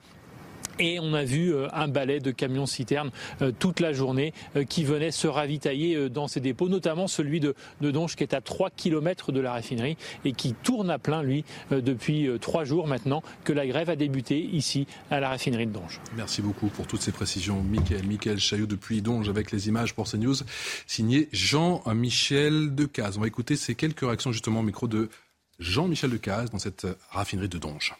Speaker 10: Et on a vu euh, un balai de camions citernes euh, toute la journée euh, qui venait se ravitailler dans ces dépôts, notamment celui de, de Donge qui est à 3 km de la raffinerie et qui tourne à plein, lui, depuis trois jours maintenant que la grève a débuté ici à la raffinerie de Donge.
Speaker 1: Merci beaucoup pour toutes ces précisions, Michael. Michael Chaillot depuis Donge avec les images pour CNews, signé Jean-Michel Decaze. On va écouter ces quelques réactions justement au micro de Jean-Michel Decaze dans cette raffinerie de Donge.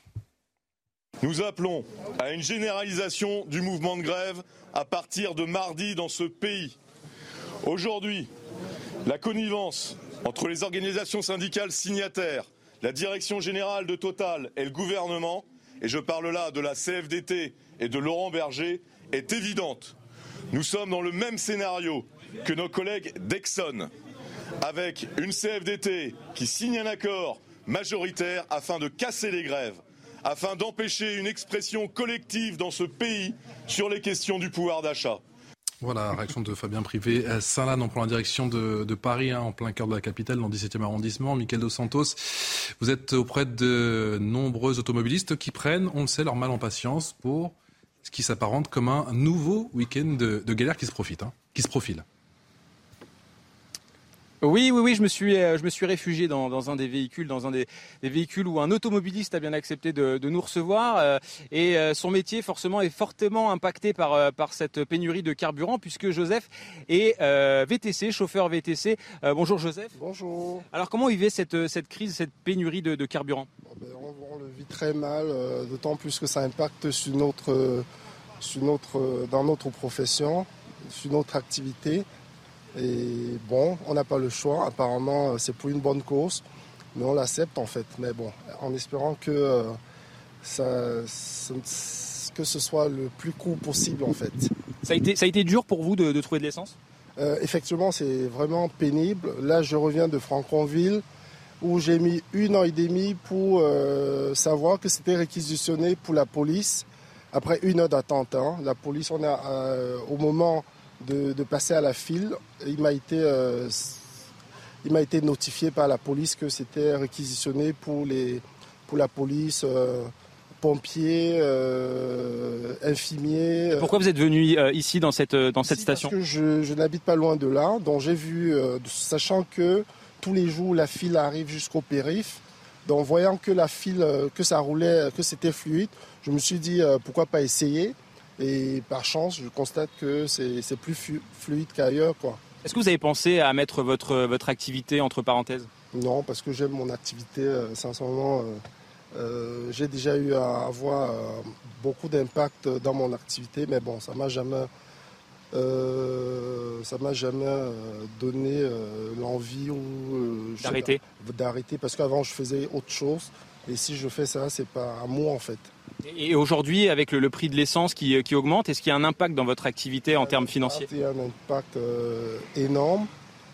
Speaker 16: Nous appelons à une généralisation du mouvement de grève à partir de mardi dans ce pays. Aujourd'hui, la connivence entre les organisations syndicales signataires, la direction générale de Total et le gouvernement, et je parle là de la CFDT et de Laurent Berger, est évidente. Nous sommes dans le même scénario que nos collègues d'Exxon, avec une CFDT qui signe un accord majoritaire afin de casser les grèves afin d'empêcher une expression collective dans ce pays sur les questions du pouvoir d'achat.
Speaker 1: Voilà, réaction de Fabien Privé. Euh, Saint-Lannes, on prend la direction de, Paris, hein, en plein cœur de la capitale, dans le 17e arrondissement. Michael Dos Santos, vous êtes auprès de nombreux automobilistes qui prennent, on le sait, leur mal en patience pour ce qui s'apparente comme un nouveau week-end de, galère qui se profite, hein, qui se profile.
Speaker 12: Oui, oui, oui, je me suis, euh, je me suis réfugié dans, dans un des véhicules, dans un des, des, véhicules où un automobiliste a bien accepté de, de nous recevoir. Euh, et euh, son métier, forcément, est fortement impacté par, par cette pénurie de carburant, puisque Joseph est VTC, chauffeur VTC. bonjour Joseph.
Speaker 17: Bonjour.
Speaker 12: Alors, comment vivez cette, cette crise, cette pénurie de, de carburant?
Speaker 17: Ben, on, le vit très mal, d'autant plus que ça impacte sur notre, sur notre, dans notre profession, sur notre activité. Et bon, on n'a pas le choix. Apparemment, c'est pour une bonne cause. Mais on l'accepte en fait. Mais bon, en espérant que, euh, ça, que ce soit le plus court possible en fait.
Speaker 12: Ça a été, ça a été dur pour vous de, trouver de l'essence?
Speaker 17: Euh, Effectivement, c'est vraiment pénible. Là, je reviens de Franconville où j'ai mis une heure et demie pour euh, savoir que c'était réquisitionné pour la police. Après une heure d'attente, hein. la police, on a au moment de, passer à la file. Il m'a été, euh, il m'a été notifié par la police que c'était réquisitionné pour, les, pour la police. Euh, pompiers, euh, infirmiers.
Speaker 12: Pourquoi vous êtes venu ici dans cette, dans cette station
Speaker 17: Parce que je, je n'habite pas loin de là, donc j'ai vu, sachant que tous les jours la file arrive jusqu'au périph', donc voyant que la file, que ça roulait, que c'était fluide, je me suis dit pourquoi pas essayer. Et par chance, je constate que c'est plus fluide qu'ailleurs.
Speaker 12: Est-ce que vous avez pensé à mettre votre, votre activité entre parenthèses?
Speaker 17: Non, parce que j'aime mon activité. Euh, sincèrement, euh, euh, j'ai déjà eu à avoir beaucoup d'impact dans mon activité, mais bon, ça m'a jamais, ça m'a jamais donné l'envie
Speaker 12: d'arrêter.
Speaker 17: D'arrêter, parce qu'avant je faisais autre chose, et si je fais ça, c'est pas à moi en fait.
Speaker 12: Et aujourd'hui, avec le, prix de l'essence qui, augmente, est-ce qu'il y a un impact dans votre activité en termes financiers?
Speaker 17: Il y a un impact euh, énorme,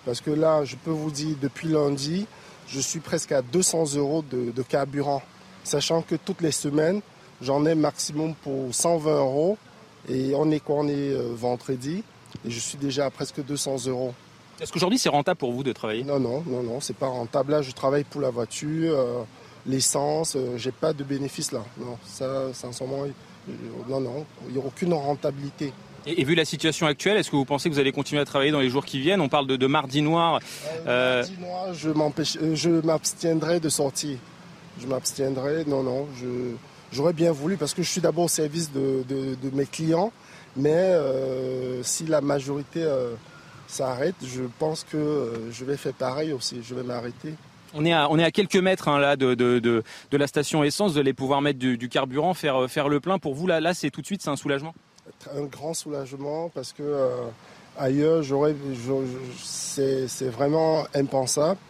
Speaker 17: parce que là, je peux vous dire, depuis lundi, je suis presque à 200 euros de, carburant, sachant que toutes les semaines, j'en ai maximum pour 120 euros, et on est quoi? On est euh, vendredi, et je suis déjà à presque 200 euros.
Speaker 12: Est-ce qu'aujourd'hui, c'est rentable pour vous de travailler?
Speaker 17: Non, non, non, non, c'est pas rentable. Là, je travaille pour la voiture. Euh, l'essence, euh, j'ai pas de bénéfice là. Non, ça, sincèrement, non, non, il n'y a aucune rentabilité.
Speaker 12: Et, vu la situation actuelle, est-ce que vous pensez que vous allez continuer à travailler dans les jours qui viennent? On parle de, mardi noir.
Speaker 17: Euh, euh, mardi noir, je, je m'abstiendrai de sortir. Je m'abstiendrai, non, non, j'aurais bien voulu parce que je suis d'abord au service de, mes clients, mais si la majorité s'arrête, je pense que je vais faire pareil aussi, je vais m'arrêter.
Speaker 12: On est à, quelques mètres hein, là de, de, de, la station essence, vous allez pouvoir mettre du, carburant, faire, euh, faire le plein. Pour vous, là, c'est tout de suite, un soulagement?
Speaker 17: Un grand soulagement parce que euh, ailleurs, j'aurais, c'est, vraiment impensable.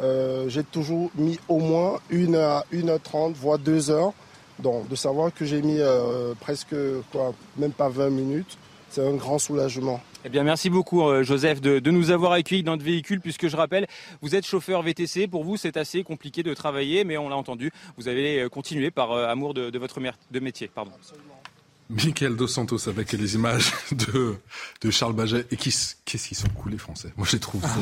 Speaker 17: Euh, j'ai toujours mis au moins 1 à 1h30, voire 2 heures. Donc, de savoir que j'ai mis presque, quoi, même pas 20 minutes, c'est un grand soulagement.
Speaker 12: Eh bien, merci beaucoup, euh, Joseph, de, nous avoir accueillis dans notre véhicule, puisque je rappelle, vous êtes chauffeur VTC. Pour vous, c'est assez compliqué de travailler, mais on l'a entendu, vous avez euh, continué par euh, amour de, votre de métier. Pardon.
Speaker 1: Michael Dos Santos avec les images [LAUGHS] de, de Charles Baget. Et qu'est-ce qu'ils sont cool les Français Moi je les trouve. Ah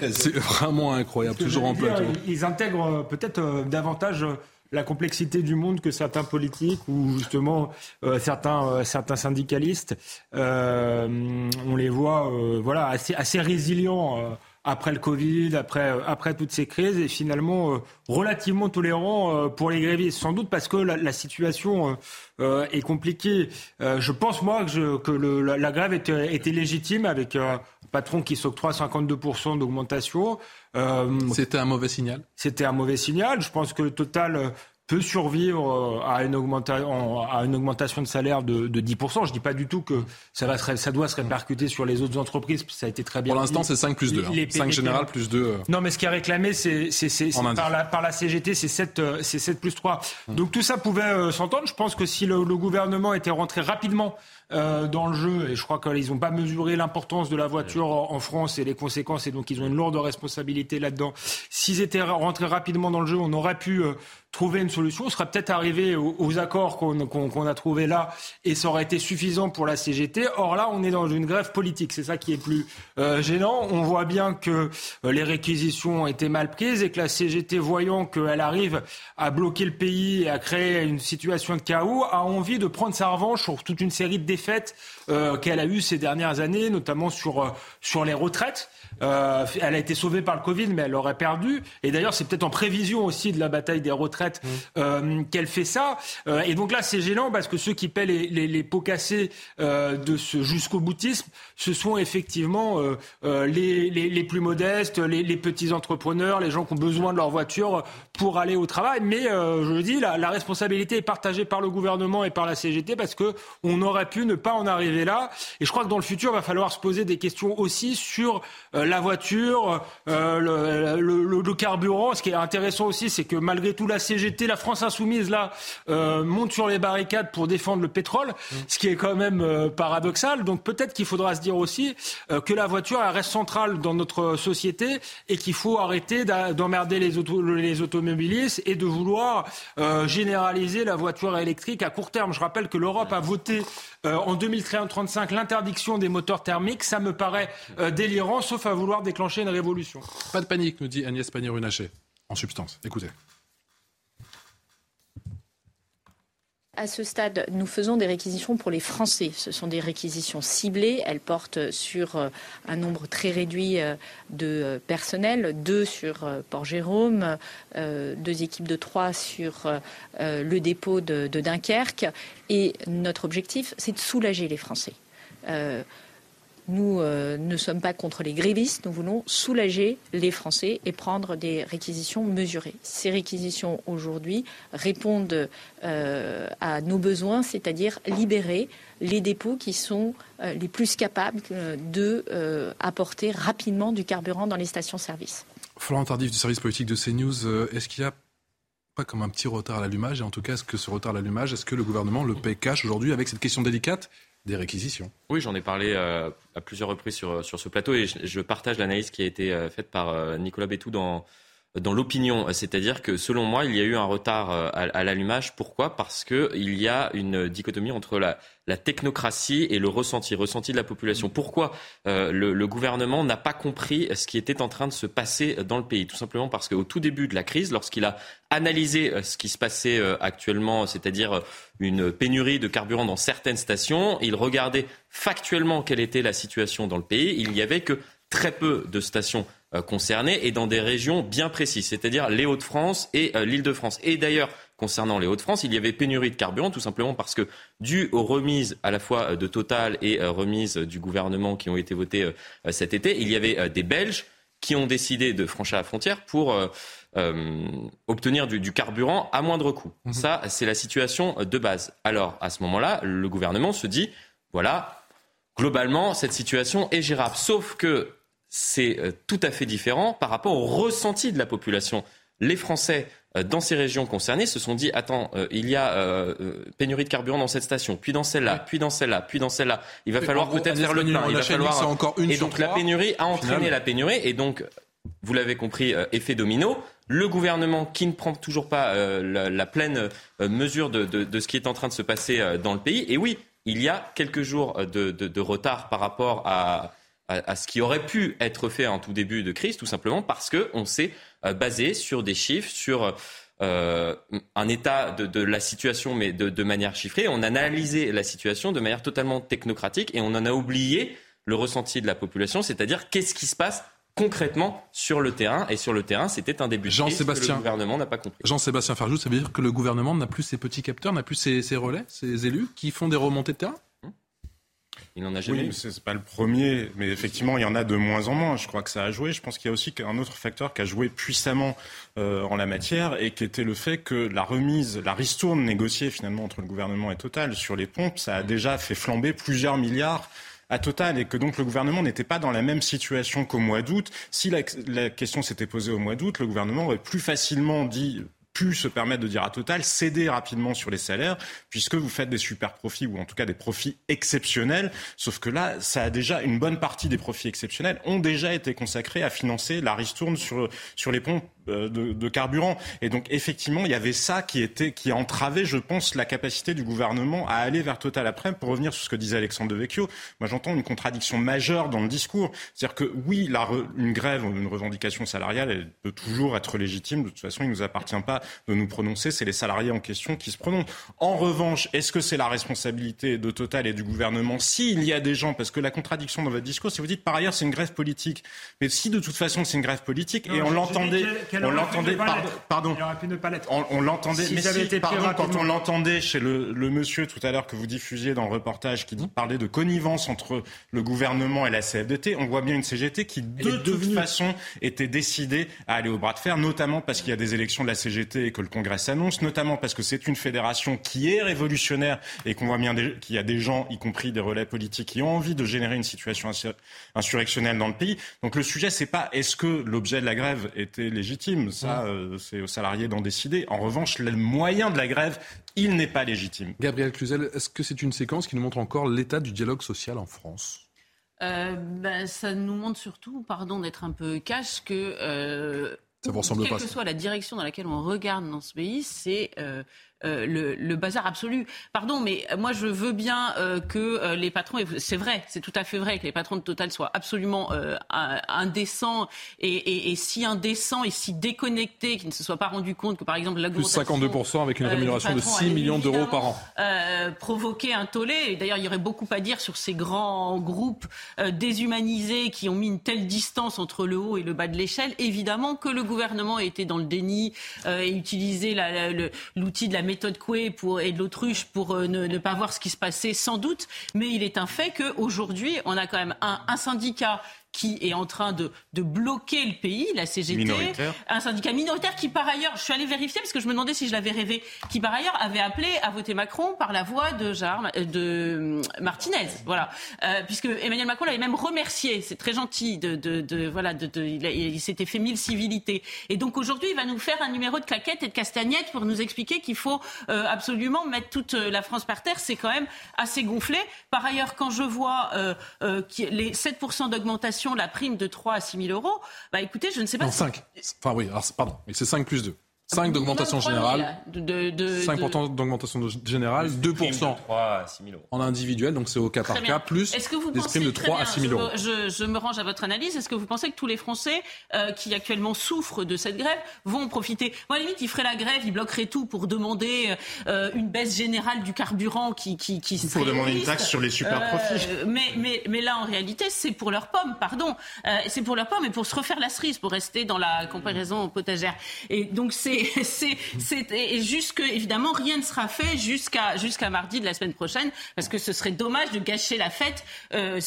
Speaker 1: [LAUGHS] c'est vraiment incroyable, toujours en plateau.
Speaker 15: Ils intègrent peut-être davantage la complexité du monde que certains politiques ou justement certains, certains syndicalistes, on les voit voilà, assez, assez résilients après le Covid, après, euh, après toutes ces crises, et finalement euh, relativement tolérant euh, pour les grévistes. Sans doute parce que la, situation est compliquée. je pense, moi, que, je, que le, la, grève était, était, légitime avec patron qui s'octroie 52% d'augmentation.
Speaker 1: C'était un mauvais signal
Speaker 15: C'était un mauvais signal. Je pense que le total peut survivre euh, à une, augmentation, à une augmentation de salaire de, de 10%. Je ne dis pas du tout que ça, va ça doit se répercuter sur les autres entreprises, ça a été très bien
Speaker 1: Pour l'instant, c'est 5 plus 2. hein. 5 général plus 2. Euh.
Speaker 15: Non, mais ce qui est réclamé, c'est, par, la, par la CGT, c'est 7, euh, c'est 7 plus 3. Hum. Donc tout ça pouvait s'entendre. Je pense que si le, le gouvernement était rentré rapidement euh, dans le jeu. Et je crois qu'ils n'ont pas mesuré l'importance de la voiture en, France et les conséquences. Et donc, ils ont une lourde responsabilité là-dedans. S'ils étaient rentrés rapidement dans le jeu, on aurait pu euh, trouver une solution. On serait peut-être arrivé aux, accords qu'on a trouvés là et ça aurait été suffisant pour la CGT. Or là, on est dans une grève politique. C'est ça qui est plus euh, gênant. On voit bien que les réquisitions ont été mal prises et que la CGT, voyant qu'elle arrive à bloquer le pays et à créer une situation de chaos, a envie de prendre sa revanche sur toute une série de défaites euh, qu'elle a eues ces dernières années, notamment euh, sur les retraites. Euh, elle a été sauvée par le Covid, mais elle aurait perdu. Et d'ailleurs, c'est peut-être en prévision aussi de la bataille des retraites mmh. euh, qu'elle fait ça. Euh, et donc là, c'est gênant parce que ceux qui paient les, les, les pots cassés de ce jusqu'au boutisme, ce sont effectivement les, les, plus modestes, les, petits entrepreneurs, les gens qui ont besoin de leur voiture pour aller au travail. Mais je le dis, la, la, responsabilité est partagée par le gouvernement et par la CGT parce que on aurait pu ne pas en arriver là. Et je crois que dans le futur, il va falloir se poser des questions aussi sur la voiture, euh, le, carburant. Ce qui est intéressant aussi, c'est que malgré tout, la CGT, la France insoumise, là, euh, monte sur les barricades pour défendre le pétrole, ce qui est quand même euh, paradoxal. Donc peut-être qu'il faudra se dire aussi euh, que la voiture reste centrale dans notre société et qu'il faut arrêter d'emmerder les, auto, les automobilistes et de vouloir généraliser la voiture électrique à court terme. Je rappelle que l'Europe a voté en 2035 l'interdiction des moteurs thermiques. Ça me paraît délirant, sauf à vouloir déclencher une révolution.
Speaker 1: Pas de panique, nous dit Agnès Pannier-Runacher, en substance. Écoutez.
Speaker 6: À ce stade, nous faisons des réquisitions pour les Français. Ce sont des réquisitions ciblées. Elles portent sur euh, un nombre très réduit euh, de euh, personnel, deux sur Port-Jérôme, deux équipes de trois sur le dépôt de, Dunkerque. Et notre objectif, c'est de soulager les Français. Nous euh, ne sommes pas contre les grévistes, nous voulons soulager les Français et prendre des réquisitions mesurées. Ces réquisitions aujourd'hui répondent euh, à nos besoins, c'est-à-dire libérer les dépôts qui sont euh, les plus capables de apporter rapidement du carburant dans les stations-service.
Speaker 1: Florent Tardif du service politique de CNews, est-ce qu'il y a pas comme un petit retard à l'allumage? Et en tout cas, est-ce que ce retard à l'allumage, est-ce que le gouvernement le paye cash aujourd'hui avec cette question délicate
Speaker 18: Oui, j'en ai parlé euh, à plusieurs reprises sur, sur ce plateau et je, partage l'analyse qui a été euh, faite par euh, Nicolas Bétou dans, dans l'opinion. C'est-à-dire que selon moi, il y a eu un retard à, à l'allumage. Pourquoi? Parce qu'il y a une dichotomie entre la, technocratie et le ressenti, ressenti de la population. Pourquoi? Euh, le, gouvernement n'a pas compris ce qui était en train de se passer dans le pays Tout simplement parce qu'au tout début de la crise, lorsqu'il a analysé euh, ce qui se passait euh, actuellement, c'est-à-dire une pénurie de carburant dans certaines stations, il regardait factuellement quelle était la situation dans le pays. Il n'y avait que très peu de stations concernées et dans des régions bien précises, c'est-à-dire les Hauts-de-France et l'Île-de-France. Et d'ailleurs, concernant les Hauts-de-France, il y avait pénurie de carburant tout simplement parce que dû aux remises à la fois de Total et euh, remises du gouvernement qui ont été votées euh, cet été, il y avait euh, des Belges qui ont décidé de franchir la frontière pour obtenir du, carburant à moindre coût. Mhm. Ça, c'est la situation de base. Alors, à ce moment-là, le gouvernement se dit, voilà, globalement, cette situation est gérable. Sauf que c'est tout à fait différent par rapport au ressenti de la population. Les Français euh, dans ces régions concernées se sont dit attends, euh, il y a euh, pénurie de carburant dans cette station, puis dans celle-là, puis dans celle-là, puis dans celle-là. Il va falloir peut-être faire le plein. Il va falloir
Speaker 1: encore une
Speaker 18: et donc la pénurie a entraîné la pénurie et donc vous l'avez compris, effet domino. Le gouvernement qui ne prend toujours pas la, pleine mesure de, de, de, ce qui est en train de se passer dans le pays. Et oui, il y a quelques jours de, de retard par rapport à, à, ce qui aurait pu être fait en tout début de crise, tout simplement parce qu'on s'est basé sur des chiffres, sur euh, un état de, la situation, mais de, de, manière chiffrée. On a analysé la situation de manière totalement technocratique et on en a oublié le ressenti de la population, c'est-à-dire qu'est-ce qui se passe concrètement sur le terrain. Et sur le terrain, c'était un début.
Speaker 1: Jean-Sébastien.
Speaker 18: Le gouvernement n'a pas compris.
Speaker 1: Jean-Sébastien Farjou, ça veut dire que le gouvernement n'a plus ses petits capteurs, n'a plus ses, relais, ses élus qui font des remontées de terrain?
Speaker 18: Il n'en a jamais
Speaker 19: oui, c'est pas le premier, mais effectivement, il y en a de moins en moins. Je crois que ça a joué. Je pense qu'il y a aussi un autre facteur qui a joué puissamment euh, en la matière et qui était le fait que la remise, la ristourne négociée finalement entre le gouvernement et Total sur les pompes, ça a déjà fait flamber plusieurs milliards à Total et que donc le gouvernement n'était pas dans la même situation qu'au mois d'août. Si la, la question s'était posée au mois d'août, le gouvernement aurait plus facilement dit pu se permettre de dire à Total, cédez rapidement sur les salaires, puisque vous faites des super profits, ou en tout cas des profits exceptionnels. Sauf que là, ça a déjà, une bonne partie des profits exceptionnels ont déjà été consacrés à financer la ristourne sur, sur les ponts euh, de, carburant. Et donc effectivement, il y avait ça qui était qui entravait, je pense, la capacité du gouvernement à aller vers Total après. Pour revenir sur ce que disait Alexandre Devecchio, moi j'entends une contradiction majeure dans le discours. C'est-à-dire que oui, la une grève, une revendication salariale, elle peut toujours être légitime. De toute façon, il ne nous appartient pas de nous prononcer. C'est les salariés en question qui se prononcent. En revanche, est-ce que c'est la responsabilité de Total et du gouvernement s'il y a des gens, parce que la contradiction dans votre discours, si vous dites par ailleurs c'est une grève politique, mais si de toute façon c'est une grève politique et on l'entendait on l'entendait, pardon, on, l'entendait, mais si, pardon, quand on l'entendait chez le, monsieur tout à l'heure que vous diffusiez dans le reportage qui mmh. parlait de connivence entre le gouvernement et la CFDT, on voit bien une CGT qui de toute façon était décidée à aller au bras de fer, notamment parce qu'il y a des élections de la CGT et que le Congrès s'annonce, notamment parce que c'est une fédération qui est révolutionnaire et qu'on voit bien qu'il y a des gens, y compris des relais politiques, qui ont envie de générer une situation insurrectionnelle dans le pays. Donc le sujet, c'est pas est-ce que l'objet de la grève était légitime ça, euh, c'est aux salariés d'en décider. En revanche, le moyen de la grève, il n'est pas légitime.
Speaker 1: Gabriel Cluzel, est-ce que c'est une séquence qui nous montre encore l'état du dialogue social en France?
Speaker 20: Euh, ben, ça nous montre surtout, pardon d'être un peu cash, que euh,
Speaker 1: ça vous ressemble
Speaker 20: quelle
Speaker 1: pas,
Speaker 20: que soit la direction dans laquelle on regarde dans ce pays, c'est euh, le, le, bazar absolu. Pardon, mais moi je veux bien euh, que euh, les patrons, c'est vrai, c'est tout à fait vrai que les patrons de Total soient absolument indécents et, et, et, si indécents et si déconnectés qu'ils ne se soient pas rendus compte que par exemple
Speaker 1: l'augmentation... Plus 52% avec une rémunération de 6 millions d'euros par an.
Speaker 20: provoquer un tollé. D'ailleurs, il y aurait beaucoup à dire sur ces grands groupes déshumanisés qui ont mis une telle distance entre le haut et le bas de l'échelle. Évidemment que le gouvernement été dans le déni et utilisé l'outil de la méthode Coué pour, et de l'autruche pour euh, ne, pas voir ce qui se passait, sans doute. Mais il est un fait qu'aujourd'hui, on a quand même un, un syndicat qui est en train de, de bloquer le pays, la CGT, un syndicat minoritaire qui par ailleurs, je suis allée vérifier parce que je me demandais si je l'avais rêvé, qui par ailleurs avait appelé à voter Macron par la voix de, euh, de Martinez, voilà, euh, puisque Emmanuel Macron l'avait même remercié, c'est très gentil, de, de, de voilà, de, il, s'était fait mille civilités, et donc aujourd'hui il va nous faire un numéro de claquettes et de castagnettes pour nous expliquer qu'il faut euh, absolument mettre toute la France par terre, c'est quand même assez gonflé. Par ailleurs, quand je vois euh, euh, les 7% d'augmentation la prime de 3 à 6 000 euros, bah écoutez, je ne sais pas.
Speaker 1: Non, 5. Enfin oui, alors, pardon, mais c'est 5 plus 2. 5 d'augmentation générale. De, de, 5% d'augmentation générale, 2%
Speaker 18: à 6 000 euros.
Speaker 1: en individuel, donc c'est au cas par cas, plus des primes de 3 à 6 000 euros.
Speaker 20: Je, je, me range à votre analyse. Est-ce que vous pensez que tous les Français euh, qui actuellement souffrent de cette grève vont en profiter? Moi, à la limite, ils feraient la grève, ils bloqueraient tout pour demander euh, une baisse générale du carburant qui, qui, qui
Speaker 19: Pour demander une taxe sur les super euh, profits.
Speaker 20: mais, mais, mais là, en réalité, c'est pour leurs pommes, pardon. Euh, c'est pour leurs pommes et pour se refaire la cerise, pour rester dans la comparaison potagère. Et donc, c'est c'est, et jusque, évidemment, rien ne sera fait jusqu'à jusqu'à mardi de la semaine prochaine, parce que ce serait dommage de gâcher la fête euh,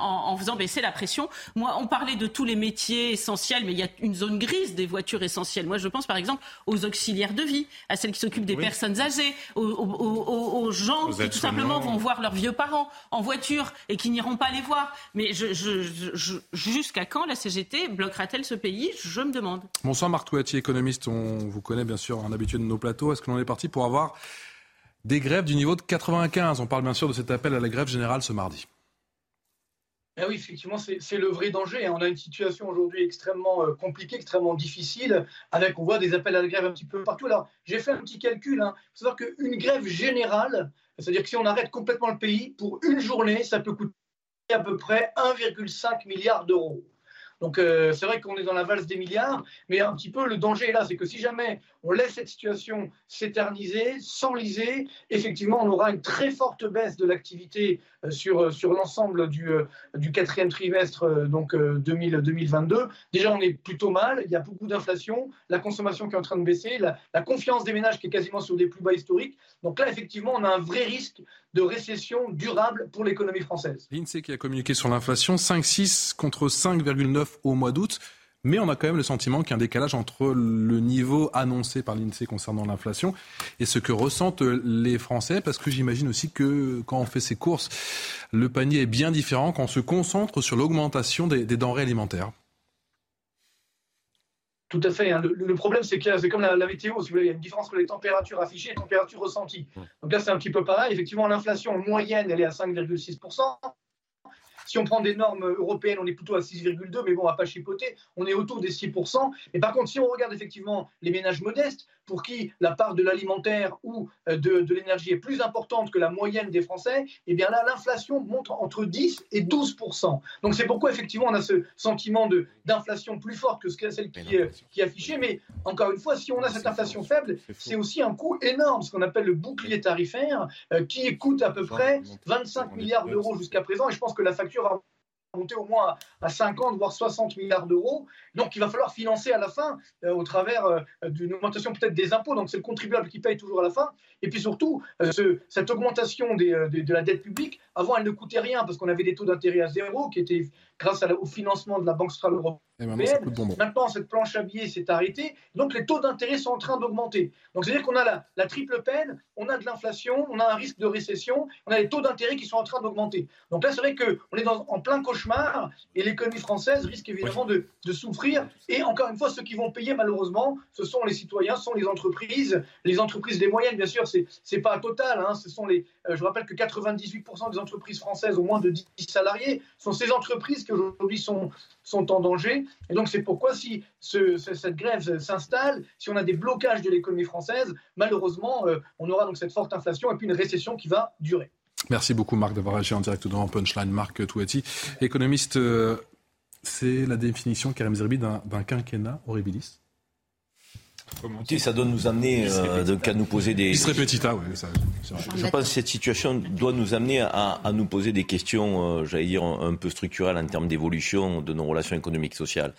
Speaker 20: en, en, faisant baisser la pression. Moi, on parlait de tous les métiers essentiels, mais il y a une zone grise des voitures essentielles. Moi, je pense par exemple aux auxiliaires de vie, à celles qui s'occupent des personnes âgées, aux, aux, aux gens qui tout simplement vont voir leurs vieux parents en voiture et qui n'iront pas les voir. Mais je, je, je, jusqu'à quand la CGT bloquera-t-elle ce pays? Je me demande.
Speaker 1: Bonsoir Marc Touati, économiste. On vous connaît bien sûr un habitué de nos plateaux. Est-ce que l'on est parti pour avoir des grèves du niveau de 95 On parle bien sûr de cet appel à la grève générale ce mardi.
Speaker 21: Eh oui, effectivement, c'est le vrai danger. Hein. On a une situation aujourd'hui extrêmement euh, compliquée, extrêmement difficile, avec, on voit des appels à la grève un petit peu partout. Alors, j'ai fait un petit calcul. Hein. Il faut savoir qu'une grève générale, c'est-à-dire que si on arrête complètement le pays, pour une journée, ça peut coûter à peu près 1,5 milliard d'euros. Donc euh, c'est vrai qu'on est dans la valse des milliards, mais un petit peu le danger est là, c'est que si jamais on laisse cette situation s'éterniser, s'enliser, effectivement, on aura une très forte baisse de l'activité euh, sur, euh, sur l'ensemble du, euh, quatrième trimestre donc 2022. Déjà, on est plutôt mal, il y a beaucoup d'inflation, la consommation qui est en train de baisser, la, la confiance des ménages qui est quasiment sur des plus bas historiques. Donc là, effectivement, on a un vrai risque de récession durable pour l'économie française.
Speaker 1: L'INSEE qui a communiqué sur l'inflation, 5,6 contre 5,9 au mois d'août. Mais on a quand même le sentiment qu'il y a un décalage entre le niveau annoncé par l'INSEE concernant l'inflation et ce que ressentent les Français, parce que j'imagine aussi que quand on fait ses courses, le panier est bien différent quand on se concentre sur l'augmentation des, denrées alimentaires.
Speaker 21: Tout à fait. Hein. Le, problème, c'est que c'est comme la, météo, si vous voulez, il y a une différence entre les températures affichées et les températures ressenties. Donc là, c'est un petit peu pareil. Effectivement, l'inflation moyenne, elle est à 5,6%. Si on prend des normes européennes, on est plutôt à 6,2, mais bon, on va pas chipoter, on est autour des 6%. Mais par contre, si on regarde effectivement les ménages modestes, pour qui la part de l'alimentaire ou euh, de, de l'énergie est plus importante que la moyenne des Français, eh bien là, l'inflation monte entre 10 et 12 Donc c'est pourquoi effectivement on a ce sentiment d'inflation plus forte que celle qui, qui est affichée. Mais encore une fois, si on a cette inflation faible, c'est aussi un coût énorme, ce qu'on appelle le bouclier tarifaire, euh, qui coûte à peu près 25 milliards d'euros jusqu'à présent. Et je pense que la facture monter au moins à 50 voire 60 milliards d'euros. Donc il va falloir financer à la fin euh, au travers euh, d'une augmentation peut-être des impôts. Donc c'est le contribuable qui paye toujours à la fin. Et puis surtout, euh, cette augmentation de la dette publique, avant elle ne coûtait rien parce qu'on avait des taux d'intérêt à zéro qui étaient grâce au financement de la Banque centrale européenne. Maintenant, cette planche à billets s'est arrêtée, donc les taux d'intérêt sont en train d'augmenter. Donc c'est-à-dire qu'on a la, la, triple peine, on a de l'inflation, on a un risque de récession, on a les taux d'intérêt qui sont en train d'augmenter. Donc là, c'est vrai qu'on est dans, en plein cauchemar et l'économie française risque évidemment de, de, souffrir. Et encore une fois, ceux qui vont payer malheureusement, ce sont les citoyens, ce sont les entreprises. Les entreprises, les moyennes, bien sûr, c'est n'est pas total. Hein, ce sont les, euh, je rappelle que 98% des entreprises françaises ont moins de 10 salariés. Ce sont ces entreprises qui aujourd'hui sont, sont en danger. Et donc c'est pourquoi si cette grève s'installe, si on a des blocages de l'économie française, malheureusement, euh, on aura donc cette forte inflation et puis une récession qui va durer.
Speaker 1: Merci beaucoup Marc d'avoir agi en direct dans Punchline. Marc Touati, économiste, euh, c'est la définition, Karim Zerbi, d'un quinquennat
Speaker 4: ça doit nous amener euh, à nous poser des.
Speaker 1: oui.
Speaker 4: je pense que cette situation doit nous amener à, nous poser des questions, euh, j'allais dire, un, peu structurelles en termes d'évolution de nos relations économiques sociales.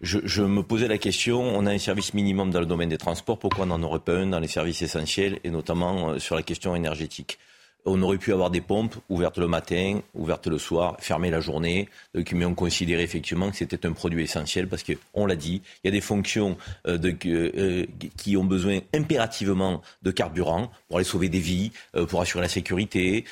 Speaker 4: Je, je, me posais la question, on a un service minimum dans le domaine des transports, pourquoi on n'en aurait pas un dans les services essentiels, et notamment euh, sur la question énergétique? On aurait pu avoir des pompes ouvertes le matin, ouvertes le soir, fermées la journée, euh, mais on considérait effectivement que c'était un produit essentiel parce qu'on l'a dit, il y a des fonctions euh, euh, qui ont besoin impérativement de carburant pour aller sauver des vies, pour assurer la sécurité.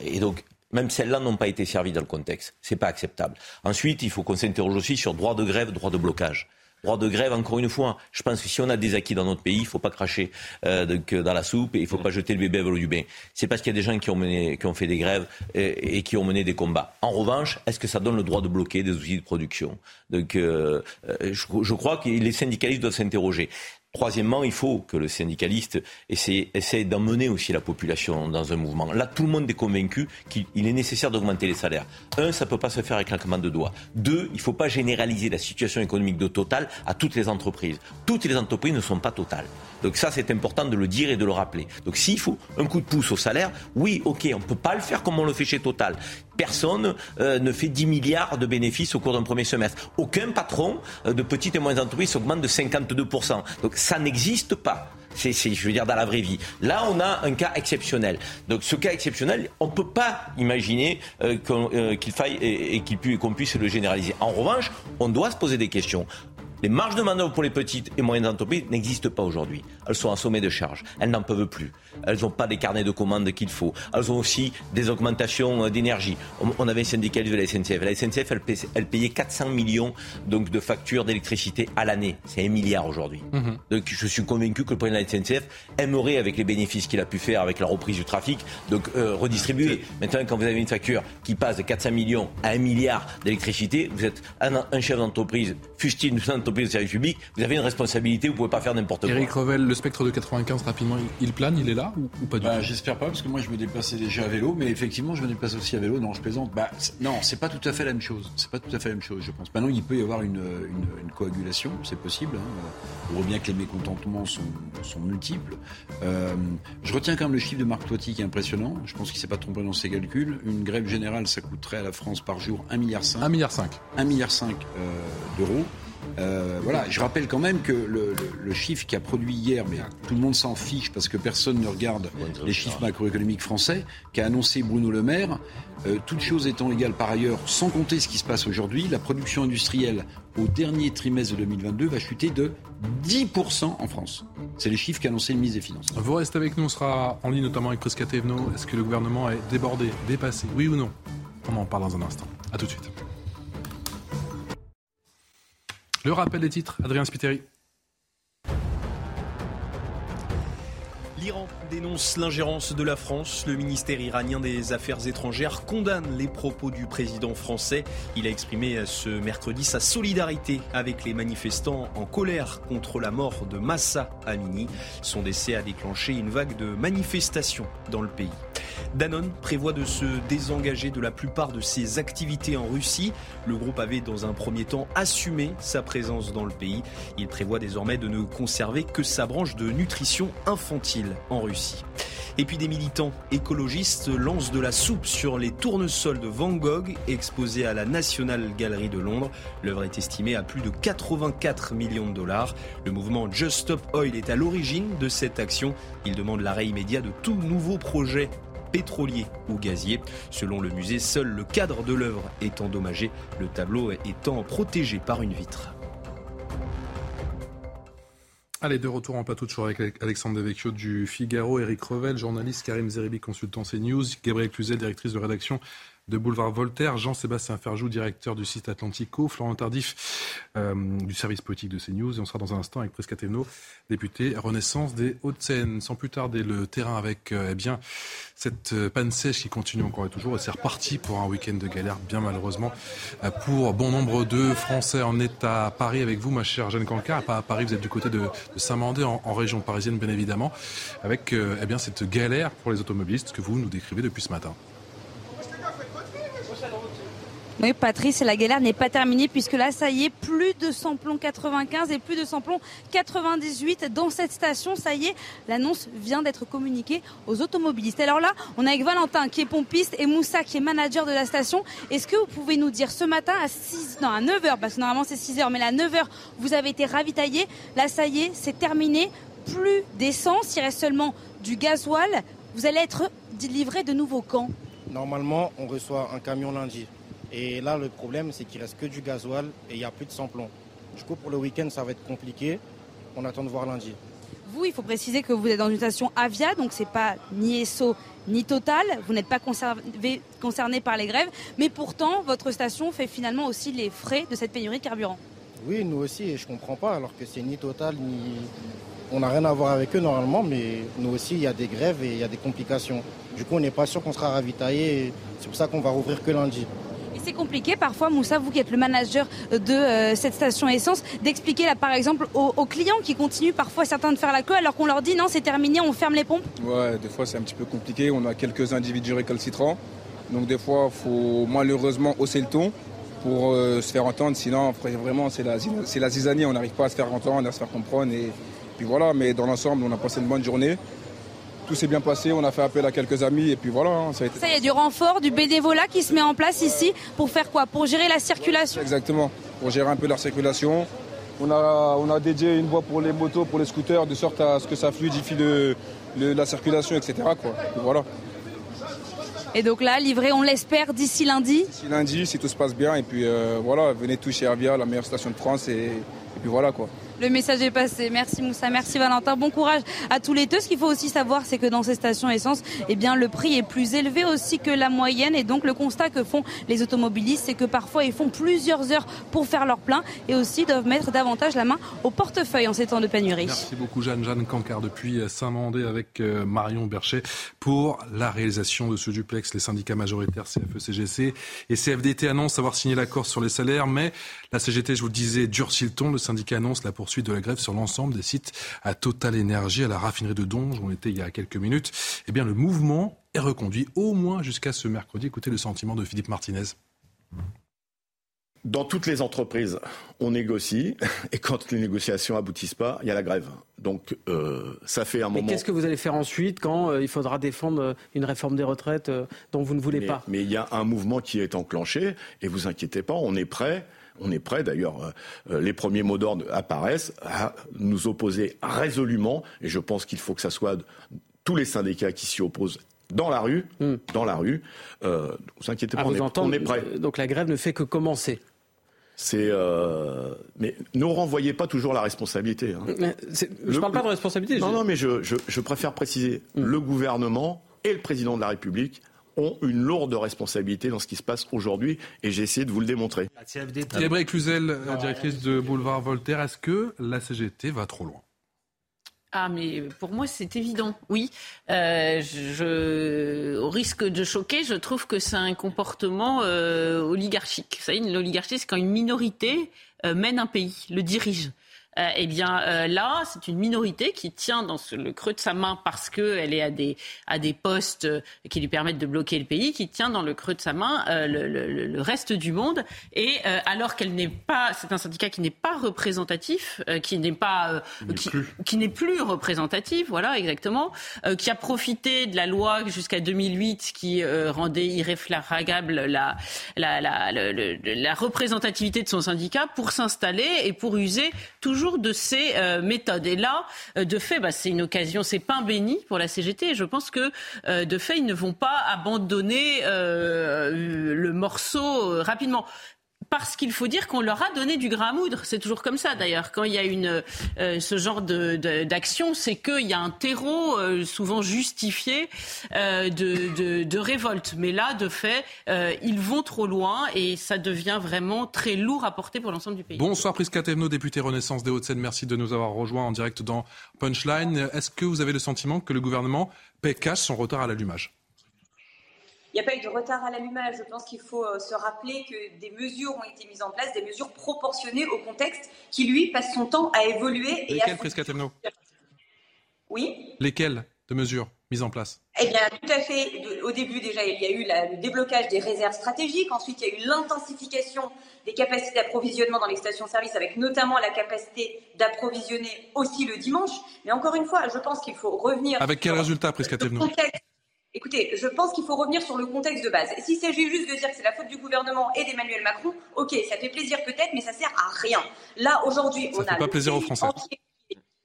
Speaker 4: et donc, même celles-là n'ont pas été servies dans le contexte. C'est pas acceptable. Ensuite, il faut qu'on s'interroge aussi sur droit de grève, droit de blocage. Droit de grève, encore une fois, je pense que si on a des acquis dans notre pays, il ne faut pas cracher euh, dans la soupe et il ne faut pas jeter le bébé avec l'eau du bain. C'est parce qu'il y a des gens qui ont, mené, qui ont fait des grèves et, qui ont mené des combats. En revanche, est-ce que ça donne le droit de bloquer des outils de production? Donc, euh, euh, je, crois que les syndicalistes doivent s'interroger. Troisièmement, il faut que le syndicaliste essaie, d'emmener aussi la population dans un mouvement. Là, tout le monde est convaincu qu'il est nécessaire d'augmenter les salaires. Un, ça ne peut pas se faire avec un claquement de doigts. Deux, il ne faut pas généraliser la situation économique de Total à toutes les entreprises. Toutes les entreprises ne sont pas totales. Donc ça, c'est important de le dire et de le rappeler. Donc s'il faut un coup de pouce au salaire, oui, ok, on ne peut pas le faire comme on le fait chez Total. Personne euh, ne fait 10 milliards de bénéfices au cours d'un premier semestre. Aucun patron euh, de petites et moyennes entreprises augmente de 52%. Donc ça n'existe pas. C'est, je veux dire, dans la vraie vie. Là, on a un cas exceptionnel. Donc, ce cas exceptionnel, on ne peut pas imaginer euh, qu'il faille et, et qu'on puisse le généraliser. En revanche, on doit se poser des questions. Les marges de manœuvre pour les petites et moyennes entreprises n'existent pas aujourd'hui. Elles sont en sommet de charge. Elles n'en peuvent plus. Elles n'ont pas des carnets de commandes qu'il faut. Elles ont aussi des augmentations euh, d'énergie. On avait un syndicaliste de la SNCF. La SNCF, elle, payait 400 millions donc, de factures d'électricité à l'année. C'est un milliard aujourd'hui. Mhm. Donc je suis convaincu que le président de la SNCF aimerait, avec les bénéfices qu'il a pu faire avec la reprise du trafic, donc euh, redistribuer. Maintenant, quand vous avez une facture qui passe de 400 millions à un milliard d'électricité, vous êtes un, chef d'entreprise, fustile d'une entreprise de service public, vous avez une responsabilité, vous ne pouvez pas faire n'importe quoi.
Speaker 1: Éric Revel, le spectre de 95, rapidement, il plane, il est là ou, pas du
Speaker 3: bah, J'espère pas, parce que moi je me déplaçais déjà à vélo, mais effectivement je me déplace aussi à vélo, non je plaisante. Bah, non, c'est pas tout à fait la même chose. C'est pas tout à fait la même chose, je pense. Maintenant, il peut y avoir une, une, coagulation, c'est possible. Hein. On voit bien que les mécontentements sont, sont multiples. Euh, je retiens quand même le chiffre de Marc Toiti qui est impressionnant. Je pense qu'il s'est pas trompé dans ses calculs. Une grève générale, ça coûterait à la France par jour 1,5 milliard.
Speaker 1: 1,5 milliard.
Speaker 3: 1 milliard euh, d'euros. Euh, voilà, je rappelle quand même que le, chiffre qui a produit hier, mais tout le monde s'en fiche parce que personne ne regarde les chiffres macroéconomiques français, qu'a annoncé Bruno Le Maire, euh, toutes choses étant égales par ailleurs, sans compter ce qui se passe aujourd'hui, la production industrielle au dernier trimestre de 2022 va chuter de 10% en France. C'est les chiffres qu'a annoncé le ministre des Finances.
Speaker 1: Vous restez avec nous, on sera en ligne notamment avec Prisca Thévenot. Est-ce que le gouvernement est débordé, dépassé, oui ou non? On en parle dans un instant. A tout de suite. Le rappel des titres, Adrien Spiteri.
Speaker 5: L'Iran dénonce l'ingérence de la France. Le ministère iranien des Affaires étrangères condamne les propos du président français. Il a exprimé ce mercredi sa solidarité avec les manifestants en colère contre la mort de Massa Amini. Son décès a déclenché une vague de manifestations dans le pays. Danone prévoit de se désengager de la plupart de ses activités en Russie. Le groupe avait dans un premier temps assumé sa présence dans le pays. Il prévoit désormais de ne conserver que sa branche de nutrition infantile en Russie. Et puis des militants écologistes lancent de la soupe sur les tournesols de Van Gogh exposés à la National Gallery de Londres. L'œuvre est estimée à plus de 84 millions de dollars. Le mouvement Just Stop Oil est à l'origine de cette action. Il demande l'arrêt immédiat de tout nouveau projet pétrolier ou gazier. Selon le musée, seul le cadre de l'œuvre est endommagé, le tableau étant protégé par une vitre.
Speaker 1: Allez, de retour en plateau, toujours avec Alexandre Devecchio du Figaro, Eric Revel, journaliste, Karim Zeribi, consultant CNews, Gabriel Cluzet, directrice de rédaction de Boulevard Voltaire, Jean-Sébastien Ferjou, directeur du site Atlantico, Florent Tardif euh, du service politique de CNews. Et on sera dans un instant avec Prescateno, député Renaissance des Hauts-de-Seine. Sans plus tarder, le terrain avec euh, eh bien, cette euh, panne sèche qui continue encore et toujours. Et c'est reparti pour un week-end de galère, bien malheureusement, pour bon nombre de Français. On est à Paris avec vous, ma chère Jeanne Cancard. Pas à Paris, vous êtes du côté de, Saint-Mandé, en, région parisienne, bien évidemment, avec eh bien, cette galère pour les automobilistes que vous nous décrivez depuis ce matin.
Speaker 8: Oui, Patrice, la galère n'est pas terminée puisque là, ça y est, plus de samplon 95 et plus de samplon 98 dans cette station. Ça y est, l'annonce vient d'être communiquée aux automobilistes. Alors là, on est avec Valentin qui est pompiste et Moussa qui est manager de la station. Est-ce que vous pouvez nous dire ce matin à 6, non, à 9h, parce que normalement c'est 6h, mais à 9h, vous avez été ravitaillé. Là, ça y est, c'est terminé. Plus d'essence, il reste seulement du gasoil. Vous allez être livré de nouveau quand
Speaker 22: Normalement, on reçoit un camion lundi. Et là, le problème, c'est qu'il reste que du gasoil et il n'y a plus de samplon. Du coup, pour le week-end, ça va être compliqué. On attend de voir lundi.
Speaker 8: Vous, il faut préciser que vous êtes dans une station Avia, donc c'est pas ni ESSO ni Total. Vous n'êtes pas concerné par les grèves, mais pourtant, votre station fait finalement aussi les frais de cette pénurie de carburant.
Speaker 22: Oui, nous aussi, et je comprends pas, alors que c'est ni Total ni. On n'a rien à voir avec eux normalement, mais nous aussi, il y a des grèves et il y a des complications. Du coup, on n'est pas sûr qu'on sera ravitaillé. C'est pour ça qu'on va rouvrir que lundi
Speaker 8: c'est compliqué. Parfois, Moussa, vous qui êtes le manager de euh, cette station essence, d'expliquer là par exemple aux, clients qui continuent parfois certains de faire la queue alors qu'on leur dit non c'est terminé, on ferme les pompes.
Speaker 23: Ouais, des fois c'est un petit peu compliqué, on a quelques individus récalcitrants, donc des fois il faut malheureusement hausser le ton pour euh, se faire entendre, sinon vraiment c'est la, la zizanie, on n'arrive pas à se faire entendre, à se faire comprendre. Et puis voilà, mais dans l'ensemble on a passé une bonne journée tout s'est bien passé, on a fait appel à quelques amis et puis voilà. Hein,
Speaker 8: ça, a été... ça y a du renfort, du bénévolat qui se met en place ici pour faire quoi? Pour gérer la circulation
Speaker 23: Exactement, pour gérer un peu la circulation. On a, on a dédié une voie pour les motos, pour les scooters, de sorte à ce que ça fluidifie de, la circulation, etc. Quoi. Et voilà.
Speaker 8: Et donc là, livré, on l'espère, d'ici lundi
Speaker 23: D'ici lundi, si tout se passe bien. Et puis euh, voilà, venez tous chez Avia, la meilleure station de France. Et, et puis voilà quoi.
Speaker 8: Le message est passé. Merci Moussa, merci Valentin. Bon courage à tous les deux. Ce qu'il faut aussi savoir, c'est que dans ces stations essence, eh bien, le prix est plus élevé aussi que la moyenne. Et donc, le constat que font les automobilistes, c'est que parfois, ils font plusieurs heures pour faire leur plein et aussi doivent mettre davantage la main au portefeuille en ces temps de pénurie.
Speaker 1: Merci beaucoup, Jeanne. Jeanne Cancard depuis Saint-Mandé avec euh, Marion Bercher pour la réalisation de ce duplex. Les syndicats majoritaires CFE, CGC et CFDT annoncent avoir signé l'accord sur les salaires, mais la CGT, je vous le disais, durcit le ton. Le syndicat annonce la poursuite de la grève sur l'ensemble des sites à Total Énergie, à la raffinerie de Donge, où on était il y a quelques minutes. Eh bien, le mouvement est reconduit au moins jusqu'à ce mercredi. Écoutez le sentiment de Philippe Martinez.
Speaker 24: Dans toutes les entreprises, on négocie [LAUGHS] et quand les négociations aboutissent pas, il y a la grève. Donc euh, ça fait un moment.
Speaker 25: Mais qu'est-ce que vous allez faire ensuite quand euh, il faudra défendre euh, une réforme des retraites dont vous ne voulez pas?
Speaker 24: Mais il y a un mouvement qui est enclenché et vous inquiétez pas, on est prêt. On est prêt, d'ailleurs, les premiers mots d'ordre apparaissent, à nous opposer résolument, et je pense qu'il faut que ça soit tous les syndicats qui s'y opposent dans la rue, hmm. dans la rue. Euh, vous inquiétez pas, on, est, on, est, prêt.
Speaker 25: Donc la grève ne fait que commencer.
Speaker 24: C'est euh, mais ne renvoyez pas toujours la responsabilité. Hein.
Speaker 25: je ne parle pas de responsabilité.
Speaker 24: Non, non, mais je, je, je préfère préciser hmm. le gouvernement et le président de la République ont une lourde responsabilité dans ce qui se passe aujourd'hui et j'ai essayé de vous le démontrer.
Speaker 1: Gabriel Cluzel, directrice de Boulevard Voltaire, est-ce que la CGT va trop loin?
Speaker 20: Ah, mais pour moi, c'est évident, oui. Euh, je, au risque de choquer, je trouve que c'est un comportement euh, oligarchique. Vous savez, l'oligarchie, c'est quand une minorité euh, mène un pays, le dirige. Euh, eh bien euh, là, c'est une minorité qui tient dans le creux de sa main parce qu'elle est à des, à des postes euh, qui lui permettent de bloquer le pays, qui tient dans le creux de sa main le, reste du monde. Et alors qu'elle n'est pas, c'est un syndicat qui n'est pas représentatif, qui n'est pas, qui, n'est plus représentatif, voilà exactement, qui a profité de la loi jusqu'à 2008 qui rendait irréfragable la, la, la, la représentativité de son syndicat pour s'installer et pour user toujours de ces euh, méthodes. Et là, euh, de fait, bah, c'est une occasion, c'est pain béni pour la CGT. Et je pense que, euh, de fait, ils ne vont pas abandonner le morceau rapidement parce qu'il faut dire qu'on leur a donné du grain à moudre. C'est toujours comme ça d'ailleurs. Quand il y a euh, ce genre d'action, c'est qu'il y a un terreau euh, souvent justifié euh, de, de, révolte. Mais là, de fait, ils vont trop loin et ça devient vraiment très lourd à porter pour l'ensemble du pays.
Speaker 1: Bonsoir Prisca Thévenot, député Renaissance des Hauts-de-Seine. Merci de nous avoir rejoints en direct dans Punchline. Est-ce que vous avez le sentiment que le gouvernement paie cash son retard à l'allumage?
Speaker 26: N'y a pas eu de retard à l'allumage. Je pense qu'il faut euh, se rappeler que des mesures ont été mises en place, des mesures proportionnées au contexte qui, lui, passe son temps à évoluer.
Speaker 1: Lesquelles, Prisca Temno
Speaker 26: Oui
Speaker 1: Lesquelles de mesures mises en place?
Speaker 26: Eh bien, tout à fait. Au début, déjà, il y a eu le déblocage des réserves stratégiques. Ensuite, il y a eu l'intensification des capacités d'approvisionnement dans les stations-service, avec notamment la capacité d'approvisionner aussi le dimanche. Mais encore une fois, je pense qu'il faut revenir.
Speaker 1: Avec quel résultat, Prisca Temno?
Speaker 26: Écoutez, je pense qu'il faut revenir sur le contexte de base. S'il s'agit juste de dire que c'est la faute du gouvernement et d'Emmanuel Macron, ok, ça fait plaisir peut-être, mais ça sert à rien. Là, aujourd'hui, on a
Speaker 1: pas plaisir aux Français.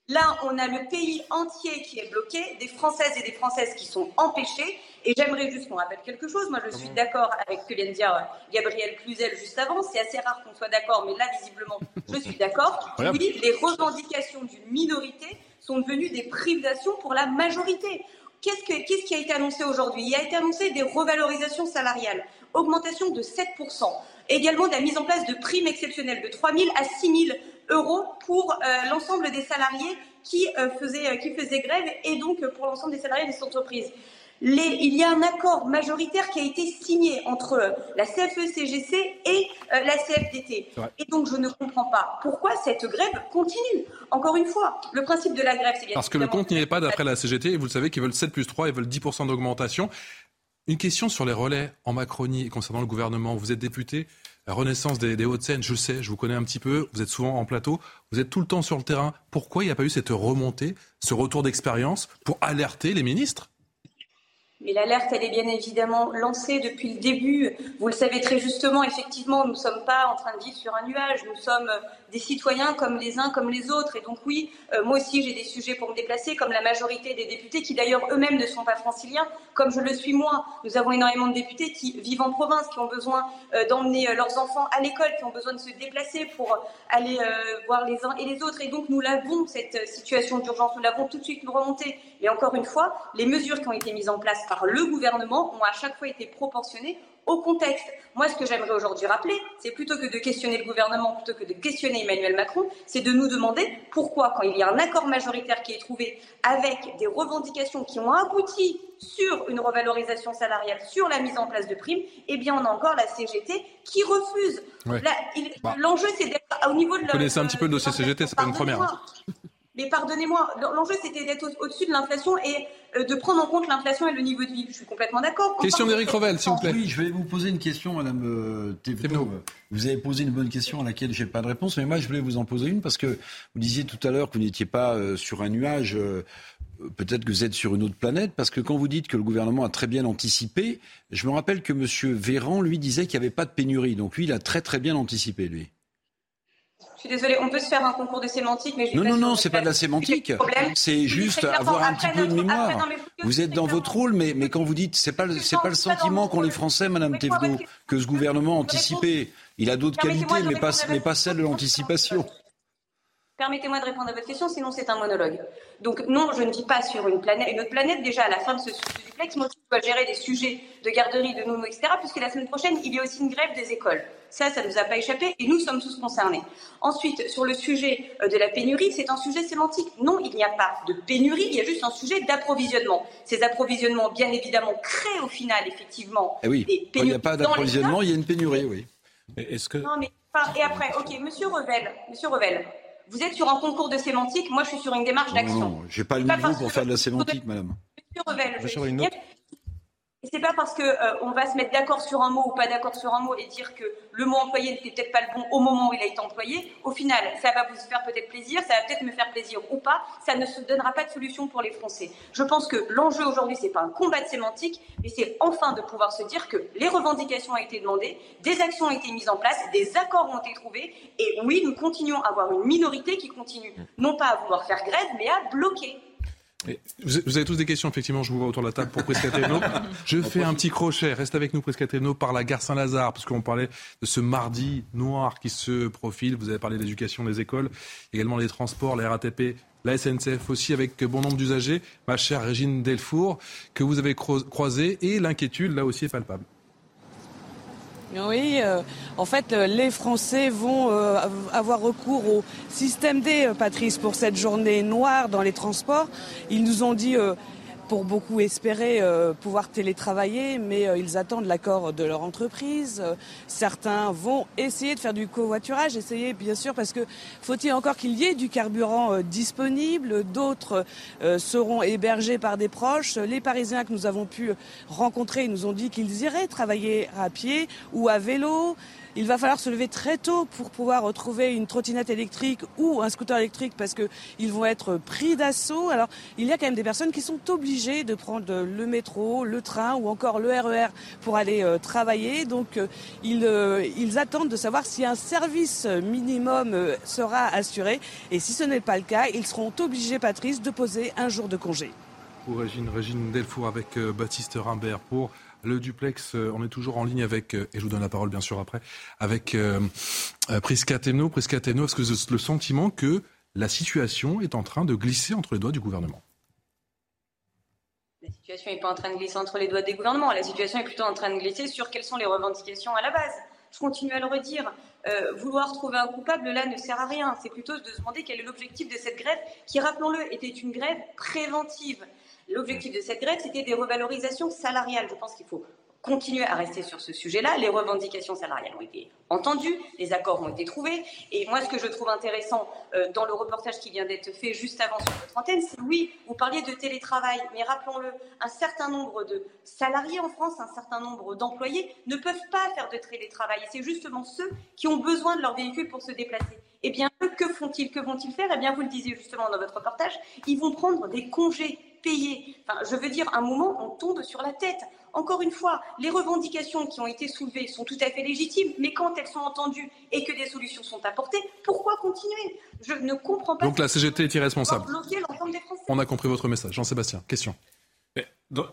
Speaker 26: Là, on a le pays entier qui est bloqué, des Françaises et des Françaises qui sont empêchées. Et j'aimerais juste qu'on rappelle quelque chose. Moi, je suis d'accord avec ce que vient de dire Gabriel Cluzel juste avant. C'est assez rare qu'on soit d'accord, mais là, visiblement, je suis d'accord. [LAUGHS] Oui, les revendications d'une minorité sont devenues des privations pour la majorité. Qu'est-ce, qui a été annoncé aujourd'hui? Il a été annoncé des revalorisations salariales, augmentation de 7%, également de la mise en place de primes exceptionnelles de 3 000 à 6 000 euros pour euh, l'ensemble des salariés qui, euh, faisaient, euh, qui faisaient grève et donc pour l'ensemble des salariés des entreprises il y a un accord majoritaire qui a été signé entre la CFE-CGC et euh, la CFDT. Et donc, je ne comprends pas pourquoi cette grève continue. Encore une fois, le principe de la grève, c'est bien
Speaker 1: Parce que le compte n'y est pas d'après la CGT, et vous le savez qu'ils veulent 7 plus 3, ils veulent 10% d'augmentation. Une question sur les relais en Macronie concernant le gouvernement. Vous êtes député, la Renaissance des, des Hauts-de-Seine, je sais, je vous connais un petit peu, vous êtes souvent en plateau, vous êtes tout le temps sur le terrain. Pourquoi il n'y a pas eu cette remontée, ce retour d'expérience pour alerter les ministres?
Speaker 26: Mais l'alerte, elle est bien évidemment lancée depuis le début. Vous le savez très justement, effectivement, nous ne sommes pas en train de vivre sur un nuage. Nous sommes des citoyens comme les uns comme les autres. Et donc oui, euh, moi aussi, j'ai des sujets pour me déplacer, comme la majorité des députés qui d'ailleurs eux-mêmes ne sont pas franciliens, comme je le suis moi. Nous avons énormément de députés qui vivent en province, qui ont besoin euh, d'emmener euh, leurs enfants à l'école, qui ont besoin de se déplacer pour aller voir les uns et les autres. Et donc nous l'avons, cette situation d'urgence, nous l'avons tout de suite remontée. Et encore une fois, les mesures qui ont été mises en place par le gouvernement ont à chaque fois été proportionnées au contexte. Moi, ce que j'aimerais aujourd'hui rappeler, c'est plutôt que de questionner le gouvernement, plutôt que de questionner Emmanuel Macron, c'est de nous demander pourquoi, quand il y a un accord majoritaire qui est trouvé avec des revendications qui ont abouti sur une revalorisation salariale, sur la mise en place de primes, eh bien, on a encore la CGT qui refuse.
Speaker 1: Bah.
Speaker 26: L'enjeu, c'est d'être au niveau de...
Speaker 1: Vous connaissez un petit peu le dossier CGT, c'est pas une première.
Speaker 26: Mais pardonnez-moi, l'enjeu c'était d'être au-dessus de l'inflation et euh, de prendre en compte l'inflation et le niveau de vie. Je suis complètement d'accord.
Speaker 1: Question d'Éric Revel, s'il vous plaît.
Speaker 3: Oui, je vais vous poser une question, Madame euh, Vous avez posé une bonne question à laquelle je n'ai pas de réponse, mais moi je voulais vous en poser une parce que vous disiez tout à l'heure que vous n'étiez pas euh, sur un nuage. Peut-être que vous êtes sur une autre planète, parce que quand vous dites que le gouvernement a très bien anticipé, je me rappelle que M. Véran, lui, disait qu'il n'y avait pas de pénurie. Donc lui, il a très très bien anticipé, lui.
Speaker 26: Je suis désolée, on peut se faire un concours de sémantique, mais je
Speaker 3: Non, non, non, c'est pas de la sémantique. C'est juste avoir un petit peu de mémoire. vous êtes dans votre rôle, mais, mais quand vous dites, c'est pas, c'est pas le sentiment qu'ont les Français, Madame Thévenot, que ce gouvernement anticipé. Il a d'autres qualités, mais pas, mais pas celle de l'anticipation.
Speaker 26: Permettez-moi de répondre à votre question, sinon c'est un monologue. Donc non, je ne vis pas sur une planète, une autre planète. Déjà, à la fin de ce duplex, moi, je dois gérer des sujets de garderie, de nounous, etc., puisque la semaine prochaine, il y a aussi une grève des écoles. Ça, ça ne nous a pas échappé et nous sommes tous concernés. Ensuite, sur le sujet euh, de la pénurie, c'est un sujet sémantique. Non, il n'y a pas de pénurie, il y a juste un sujet d'approvisionnement. Ces approvisionnements, bien évidemment, créent au final, effectivement,
Speaker 3: eh oui.
Speaker 26: des
Speaker 3: pénuries. il n'y a pas d'approvisionnement, il y a une pénurie, oui.
Speaker 26: Est-ce que... Non, mais, et après, ok, monsieur Revel, monsieur Revel, vous êtes sur un concours de sémantique, moi je suis sur une démarche d'action. Non,
Speaker 3: je n'ai pas le niveau pour faire de la sémantique, madame.
Speaker 26: Monsieur Revel, je, sur une autre. Et c'est pas parce que euh, on va se mettre d'accord sur un mot ou pas d'accord sur un mot et dire que le mot employé n'était peut-être pas le bon au moment où il a été employé. Au final, ça va vous faire peut-être plaisir, ça va peut-être me faire plaisir ou pas. Ça ne se donnera pas de solution pour les Français. Je pense que l'enjeu aujourd'hui, c'est pas un combat de sémantique, mais c'est enfin de pouvoir se dire que les revendications ont été demandées, des actions ont été mises en place, des accords ont été trouvés. Et oui, nous continuons à avoir une minorité qui continue non pas à vouloir faire grève, mais à bloquer
Speaker 1: vous avez tous des questions, effectivement, je vous vois autour de la table pour Prescateno. [LAUGHS] Je fais un petit crochet, reste avec nous Prescateno par la gare Saint-Lazare, parce qu'on parlait de ce mardi noir qui se profile. Vous avez parlé de l'éducation des écoles, également les transports, la RATP, la SNCF aussi, avec bon nombre d'usagers. Ma chère Régine Delfour, que vous avez croisée, et l'inquiétude, là aussi, est palpable.
Speaker 11: Oui, euh, en fait, euh, les Français vont euh, avoir recours au système D, Patrice, pour cette journée noire dans les transports. Ils nous ont dit pour beaucoup espérer euh, pouvoir télétravailler, mais euh, ils attendent l'accord de leur entreprise. Euh, certains vont essayer de faire du covoiturage, essayer bien sûr parce que faut-il encore qu'il y ait du carburant disponible? D'autres seront hébergés par des proches. Les Parisiens que nous avons pu rencontrer nous ont dit qu'ils iraient travailler à pied ou à vélo. Il va falloir se lever très tôt pour pouvoir retrouver une trottinette électrique ou un scooter électrique parce qu'ils vont être pris d'assaut. Alors, il y a quand même des personnes qui sont obligées de prendre le métro, le train ou encore le RER e pour aller euh, travailler. Donc, euh, ils, euh, ils, attendent de savoir si un service minimum sera assuré. Et si ce n'est pas le cas, ils seront obligés, Patrice, de poser un jour de congé.
Speaker 1: Pour Régine, Régine Delfour avec Baptiste Rimbert pour le duplex, euh, on est toujours en ligne avec, euh, et je vous donne la parole bien sûr après, avec euh, Prisca Teno. Prisca est-ce que avez le sentiment que la situation est en train de glisser entre les doigts du gouvernement?
Speaker 26: La situation n'est pas en train de glisser entre les doigts des gouvernements. La situation est plutôt en train de glisser sur quelles sont les revendications à la base. Je continue à le redire. vouloir trouver un coupable, là, ne sert à rien. C'est plutôt de se demander quel est l'objectif de cette grève, qui, rappelons-le, était une grève préventive. L'objectif de cette grève, c'était des revalorisations salariales. Je pense qu'il faut continuer à rester sur ce sujet-là. Les revendications salariales ont été entendues, les accords ont été trouvés. Et moi, ce que je trouve intéressant euh, dans le reportage qui vient d'être fait juste avant sur votre antenne, c'est oui, vous parliez de télétravail, mais rappelons-le, un certain nombre de salariés en France, un certain nombre d'employés ne peuvent pas faire de télétravail. Et c'est justement ceux qui ont besoin de leur véhicule pour se déplacer. Eh bien, que font-ils? Que vont-ils faire? Eh bien, vous le disiez justement dans votre reportage, ils vont prendre des congés payer. Enfin, je veux dire, un moment, on tombe sur la tête. Encore une fois, les revendications qui ont été soulevées sont tout à fait légitimes, mais quand elles sont entendues et que des solutions sont apportées, pourquoi continuer? Je ne comprends pas.
Speaker 1: Donc la CGT est irresponsable. On a compris votre message. Jean-Sébastien, question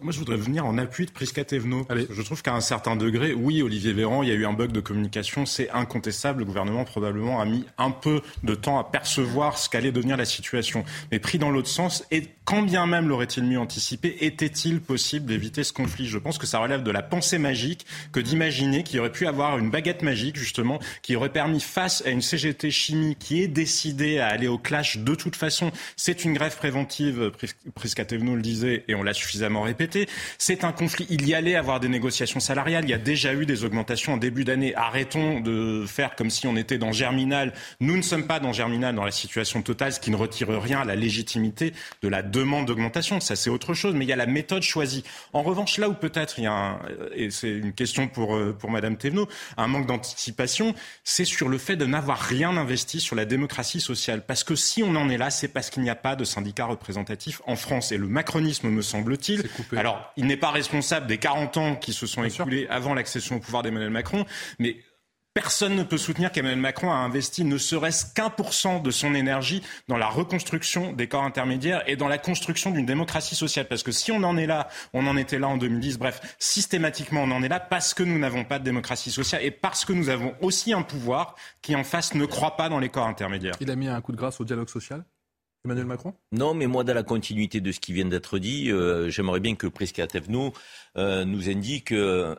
Speaker 19: moi, je voudrais venir en appui de Prisca Thévenot. Je trouve qu'à un certain degré, oui, Olivier Véran, il y a eu un bug de communication, c'est incontestable. Le gouvernement, probablement, a mis un peu de temps à percevoir ce qu'allait devenir la situation. Mais pris dans l'autre sens, et quand bien même l'aurait-il mieux anticipé, était-il possible d'éviter ce conflit? Je pense que ça relève de la pensée magique que d'imaginer qu'il aurait pu avoir une baguette magique, justement, qui aurait permis, face à une CGT chimie qui est décidée à aller au clash de toute façon, c'est une grève préventive, Prisca Thévenot le disait, et on l'a suffisamment répété. C'est un conflit. Il y allait avoir des négociations salariales. Il y a déjà eu des augmentations en début d'année. Arrêtons de faire comme si on était dans Germinal. Nous ne sommes pas dans Germinal, dans la situation totale, ce qui ne retire rien à la légitimité de la demande d'augmentation. Ça, c'est autre chose. Mais il y a la méthode choisie. En revanche, là où peut-être il y a un, et c'est une question pour, euh, pour Madame Thévenot, un manque d'anticipation, c'est sur le fait de n'avoir rien investi sur la démocratie sociale. Parce que si on en est là, c'est parce qu'il n'y a pas de syndicat représentatif en France. Et le macronisme, me semble-t-il, alors, il n'est pas responsable des 40 ans qui se sont écoulés avant l'accession au pouvoir d'Emmanuel Macron, mais Personne ne peut soutenir qu'Emmanuel Macron a investi ne serait-ce qu'un pour cent de son énergie dans la reconstruction des corps intermédiaires et dans la construction d'une démocratie sociale. Parce que si on en est là, on en était là en 2010, bref, systématiquement on en est là parce que nous n'avons pas de démocratie sociale et parce que nous avons aussi un pouvoir qui en face ne croit pas dans les corps intermédiaires.
Speaker 1: Il a mis un coup de grâce au dialogue social? Emmanuel Macron?
Speaker 4: Non, mais moi, dans la continuité de ce qui vient d'être dit, euh, j'aimerais bien que Prisca Tevno euh, nous indique euh,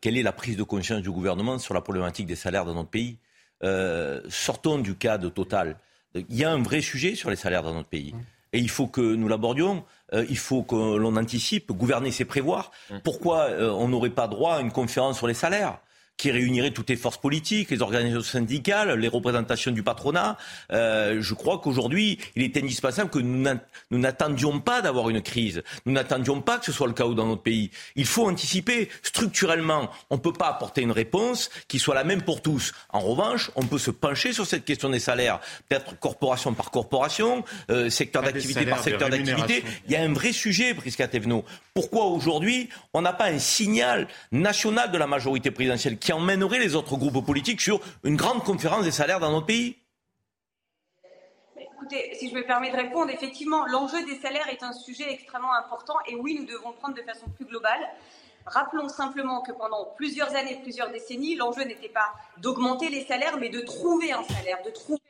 Speaker 4: quelle est la prise de conscience du gouvernement sur la problématique des salaires dans notre pays. sortons du cas de Total. Il y a un vrai sujet sur les salaires dans notre pays. Et il faut que nous l'abordions. il faut que l'on anticipe. Gouverner, c'est prévoir. Pourquoi on n'aurait pas droit à une conférence sur les salaires? Qui réunirait toutes les forces politiques, les organisations syndicales, les représentations du patronat. Euh, je crois qu'aujourd'hui, il est indispensable que nous n'attendions pas d'avoir une crise. Nous n'attendions pas que ce soit le chaos dans notre pays. Il faut anticiper. Structurellement, on ne peut pas apporter une réponse qui soit la même pour tous. En revanche, on peut se pencher sur cette question des salaires, peut-être corporation par corporation, euh, secteur d'activité par secteur d'activité. Il y a un vrai sujet, Prisca Tevno. Pourquoi aujourd'hui, on n'a pas un signal national de la majorité présidentielle qui emmènerait les autres groupes politiques sur une grande conférence des salaires dans notre pays
Speaker 26: Écoutez, si je me permets de répondre, effectivement, l'enjeu des salaires est un sujet extrêmement important et oui, nous devons le prendre de façon plus globale. Rappelons simplement que pendant plusieurs années, plusieurs décennies, l'enjeu n'était pas d'augmenter les salaires, mais de trouver un salaire, de trouver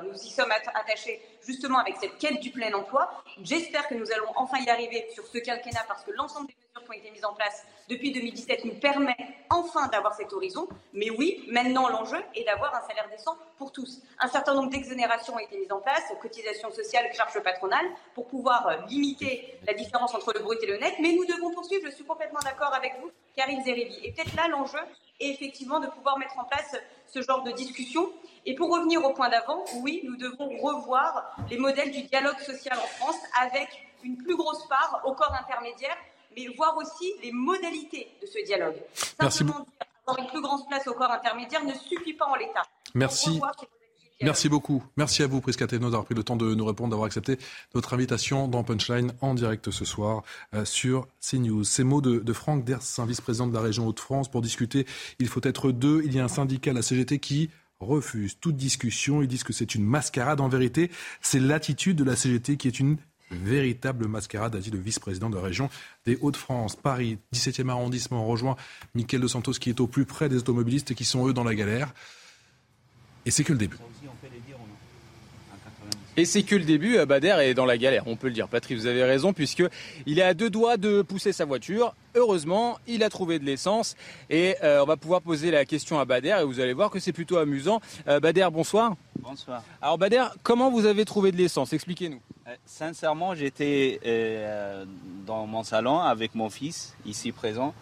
Speaker 26: Nous y sommes attachés justement avec cette quête du plein emploi. J'espère que nous allons enfin y arriver sur ce quinquennat parce que l'ensemble des mesures qui ont été mises en place depuis 2017 nous permet enfin d'avoir cet horizon. Mais oui, maintenant l'enjeu est d'avoir un salaire décent pour tous. Un certain nombre d'exonérations ont été mises en place, cotisations sociales, charges patronales, pour pouvoir euh, limiter la différence entre le brut et le net. Mais nous devons poursuivre, je suis complètement d'accord avec vous, Karine Zeribi. Et peut-être là l'enjeu est effectivement de pouvoir mettre en place ce genre de discussion. Et pour revenir au point d'avant, oui, nous devons revoir les modèles du dialogue social en France avec une plus grosse part au corps intermédiaire mais voir aussi les modalités de ce dialogue.
Speaker 1: Merci beaucoup.
Speaker 26: avoir une plus grande place au corps intermédiaire ne suffit pas en l'état.
Speaker 1: Merci. Merci beaucoup. Merci à vous, Prisca d'avoir pris le temps de nous répondre, d'avoir accepté notre invitation dans Punchline en direct ce soir euh, sur CNews. Ces mots de, de Franck Ders, vice-président de la région Hauts-de-France, pour discuter. Il faut être deux. Il y a un syndicat, la CGT, qui refuse toute discussion. Ils disent que c'est une mascarade. En vérité, c'est l'attitude de la CGT qui est une véritable mascarade, a dit le vice-président de la région des Hauts-de-France. Paris, 17e arrondissement, on rejoint Michael De Santos qui est au plus près des automobilistes qui sont eux dans la galère. Et c'est que le début.
Speaker 12: Et c'est que le début, Bader est dans la galère, on peut le dire. Patrick, vous avez raison, puisqu'il est à deux doigts de pousser sa voiture. Heureusement, il a trouvé de l'essence. Et euh, on va pouvoir poser la question à Bader, et vous allez voir que c'est plutôt amusant. Euh, Bader, bonsoir.
Speaker 27: Bonsoir.
Speaker 12: Alors Bader, comment vous avez trouvé de l'essence? Expliquez-nous.
Speaker 27: Euh, sincèrement, j'étais dans mon salon avec mon fils, ici présent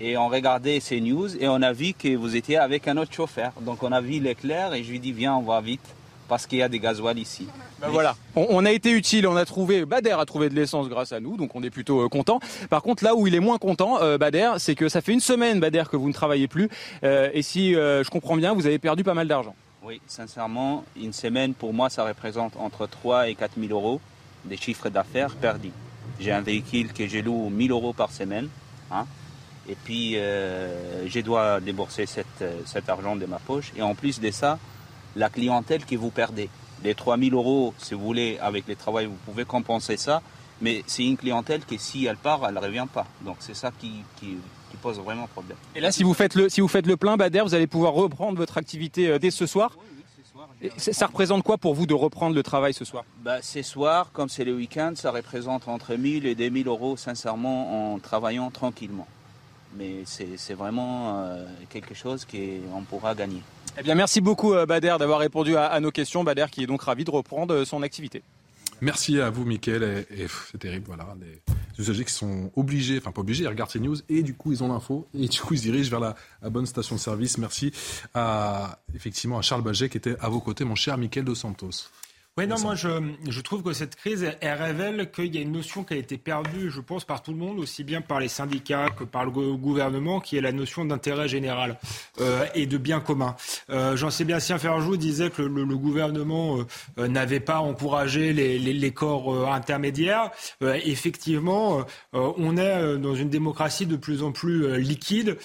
Speaker 27: et on regardait ces news et on a vu que vous étiez avec un autre chauffeur. Donc on a vu l'éclair et je lui dis viens on va vite parce qu'il y a des gasoils ici.
Speaker 12: Ben voilà, on, a été utile, on a trouvé, Bader a trouvé de l'essence grâce à nous, donc on est plutôt euh, content. Par contre, là où il est moins content, euh, Bader, c'est que ça fait une semaine, Bader, que vous ne travaillez plus, euh, et si je comprends bien, vous avez perdu pas mal d'argent.
Speaker 27: Oui, sincèrement, une semaine pour moi, ça représente entre 3 et 4 000 euros des chiffres d'affaires perdus. J'ai un véhicule que je loue 1000 euros par semaine. Hein. et puis, euh, je dois débourser cet, cet argent de ma poche. Et en plus de ça, la clientèle que vous perdez. Les 3000 euros, si vous voulez, avec les travail, vous pouvez compenser ça. Mais c'est une clientèle qui, si elle part, elle ne revient pas. Donc c'est ça qui, qui, pose vraiment problème.
Speaker 12: Et là, si vous faites le, si vous faites le plein, Bader, vous allez pouvoir reprendre votre activité euh, dès ce soir oui, oui, ce soir. Et ça représente quoi pour vous de reprendre le travail ce soir?
Speaker 27: Bah, Ce soir, comme c'est le week-end, ça représente entre 1000 et 2000 euros, sincèrement, en travaillant tranquillement. Mais c'est vraiment euh, quelque chose qu'on pourra gagner.
Speaker 12: Eh bien, merci beaucoup, euh, Bader, d'avoir répondu à, nos questions. Bader, qui est donc ravi de reprendre son activité.
Speaker 1: Merci à vous, Mickaël. Et, c'est terrible, voilà. Les usagers qui sont obligés, enfin pas obligés, ils regardent ces news et du coup ils ont l'info et du coup ils se dirigent vers la, bonne station de service. Merci effectivement à Charles Baget qui était à vos côtés, mon cher Mickaël Dos Santos.
Speaker 15: Oui, non, moi je, je, trouve que cette crise, elle révèle qu'il y a une notion qui a été perdue, je pense, par tout le monde, aussi bien par les syndicats que par le gouvernement, qui est la notion d'intérêt général euh, et de bien commun. Euh, Jean-Sébastien Ferjou disait que le, le gouvernement euh, n'avait pas encouragé les, les, les corps euh, intermédiaires. Euh, effectivement, on est dans une démocratie de plus en plus liquide,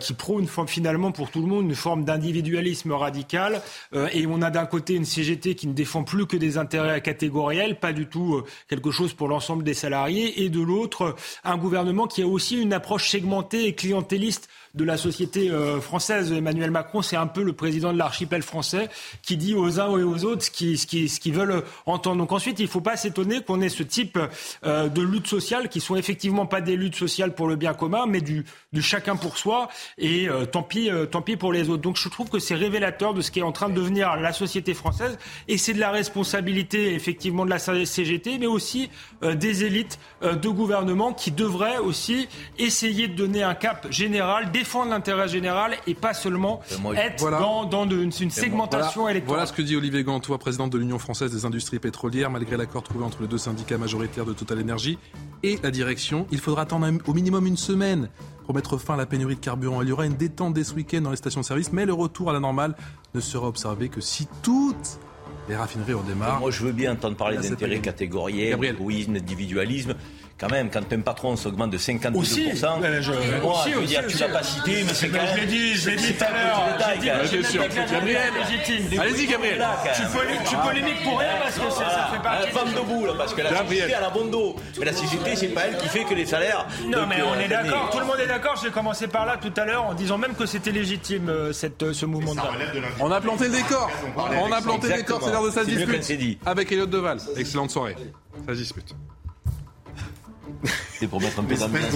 Speaker 15: qui prône finalement pour tout le monde une forme d'individualisme radical, et on a d'un côté une CGT qui ne défend plus que des intérêts catégoriels, pas du tout euh, quelque chose pour l'ensemble des salariés, et de l'autre, un gouvernement qui a aussi une approche segmentée et clientéliste de la société euh, française. Emmanuel Macron, c'est un peu le président de l'archipel français qui dit aux uns et aux autres ce qu'ils ce qui, veulent entendre. Donc ensuite, il ne faut pas s'étonner qu'on ait ce type euh, de lutte sociale qui sont effectivement pas des luttes sociales pour le bien commun, mais du, du chacun pour soi et euh, tant, pis, tant pis pour les autres. Donc je trouve que c'est révélateur de ce qui est en train de devenir la société française et c'est de la responsabilité effectivement de la CGT, mais aussi des élites de gouvernement qui devraient aussi essayer de donner un cap général défendre l'intérêt général et pas seulement être dans, dans une, segmentation
Speaker 1: voilà,
Speaker 15: électorale.
Speaker 1: Voilà ce que dit Olivier Gantois, président de l'Union française des industries pétrolières. Malgré l'accord trouvé entre les deux syndicats majoritaires de Total Energy et la direction, il faudra attendre au minimum une semaine pour mettre fin à la pénurie de carburant. Il y aura une détente dès ce week-end dans les stations de service, mais le retour à la normale ne sera observé que si toutes les raffineries redémarrent.
Speaker 4: Moi, je veux bien entendre parler d'intérêt catégoriel, d'égoïsme, d'individualisme quand même, quand un patron s'augmente de 52%,
Speaker 15: aussi,
Speaker 4: euh,
Speaker 15: je,
Speaker 4: moi,
Speaker 15: aussi,
Speaker 4: je veux
Speaker 15: aussi,
Speaker 4: dire, tu l'as pas cité, mais c'est quand même.
Speaker 15: Je l'ai dit, je l'ai dit tout à l'heure.
Speaker 1: Bien sûr. Gabriel, allez-y, Gabriel.
Speaker 15: Tu, polémiques pour rien parce que ça fait partie.
Speaker 4: Femme debout, là, parce que la CGT, elle a bon dos. Mais la CGT, c'est pas elle qui fait que les salaires.
Speaker 15: Non, mais on est d'accord, tout le monde est d'accord. J'ai commencé par là tout à l'heure en disant même que c'était légitime, cette, ce mouvement de
Speaker 1: On a planté le décor. On a planté le décor, c'est l'heure de sa dispute. Avec Elliot Deval. Excellente soirée. Ça dispute.
Speaker 4: C'est pour mettre un peu d'ambiance.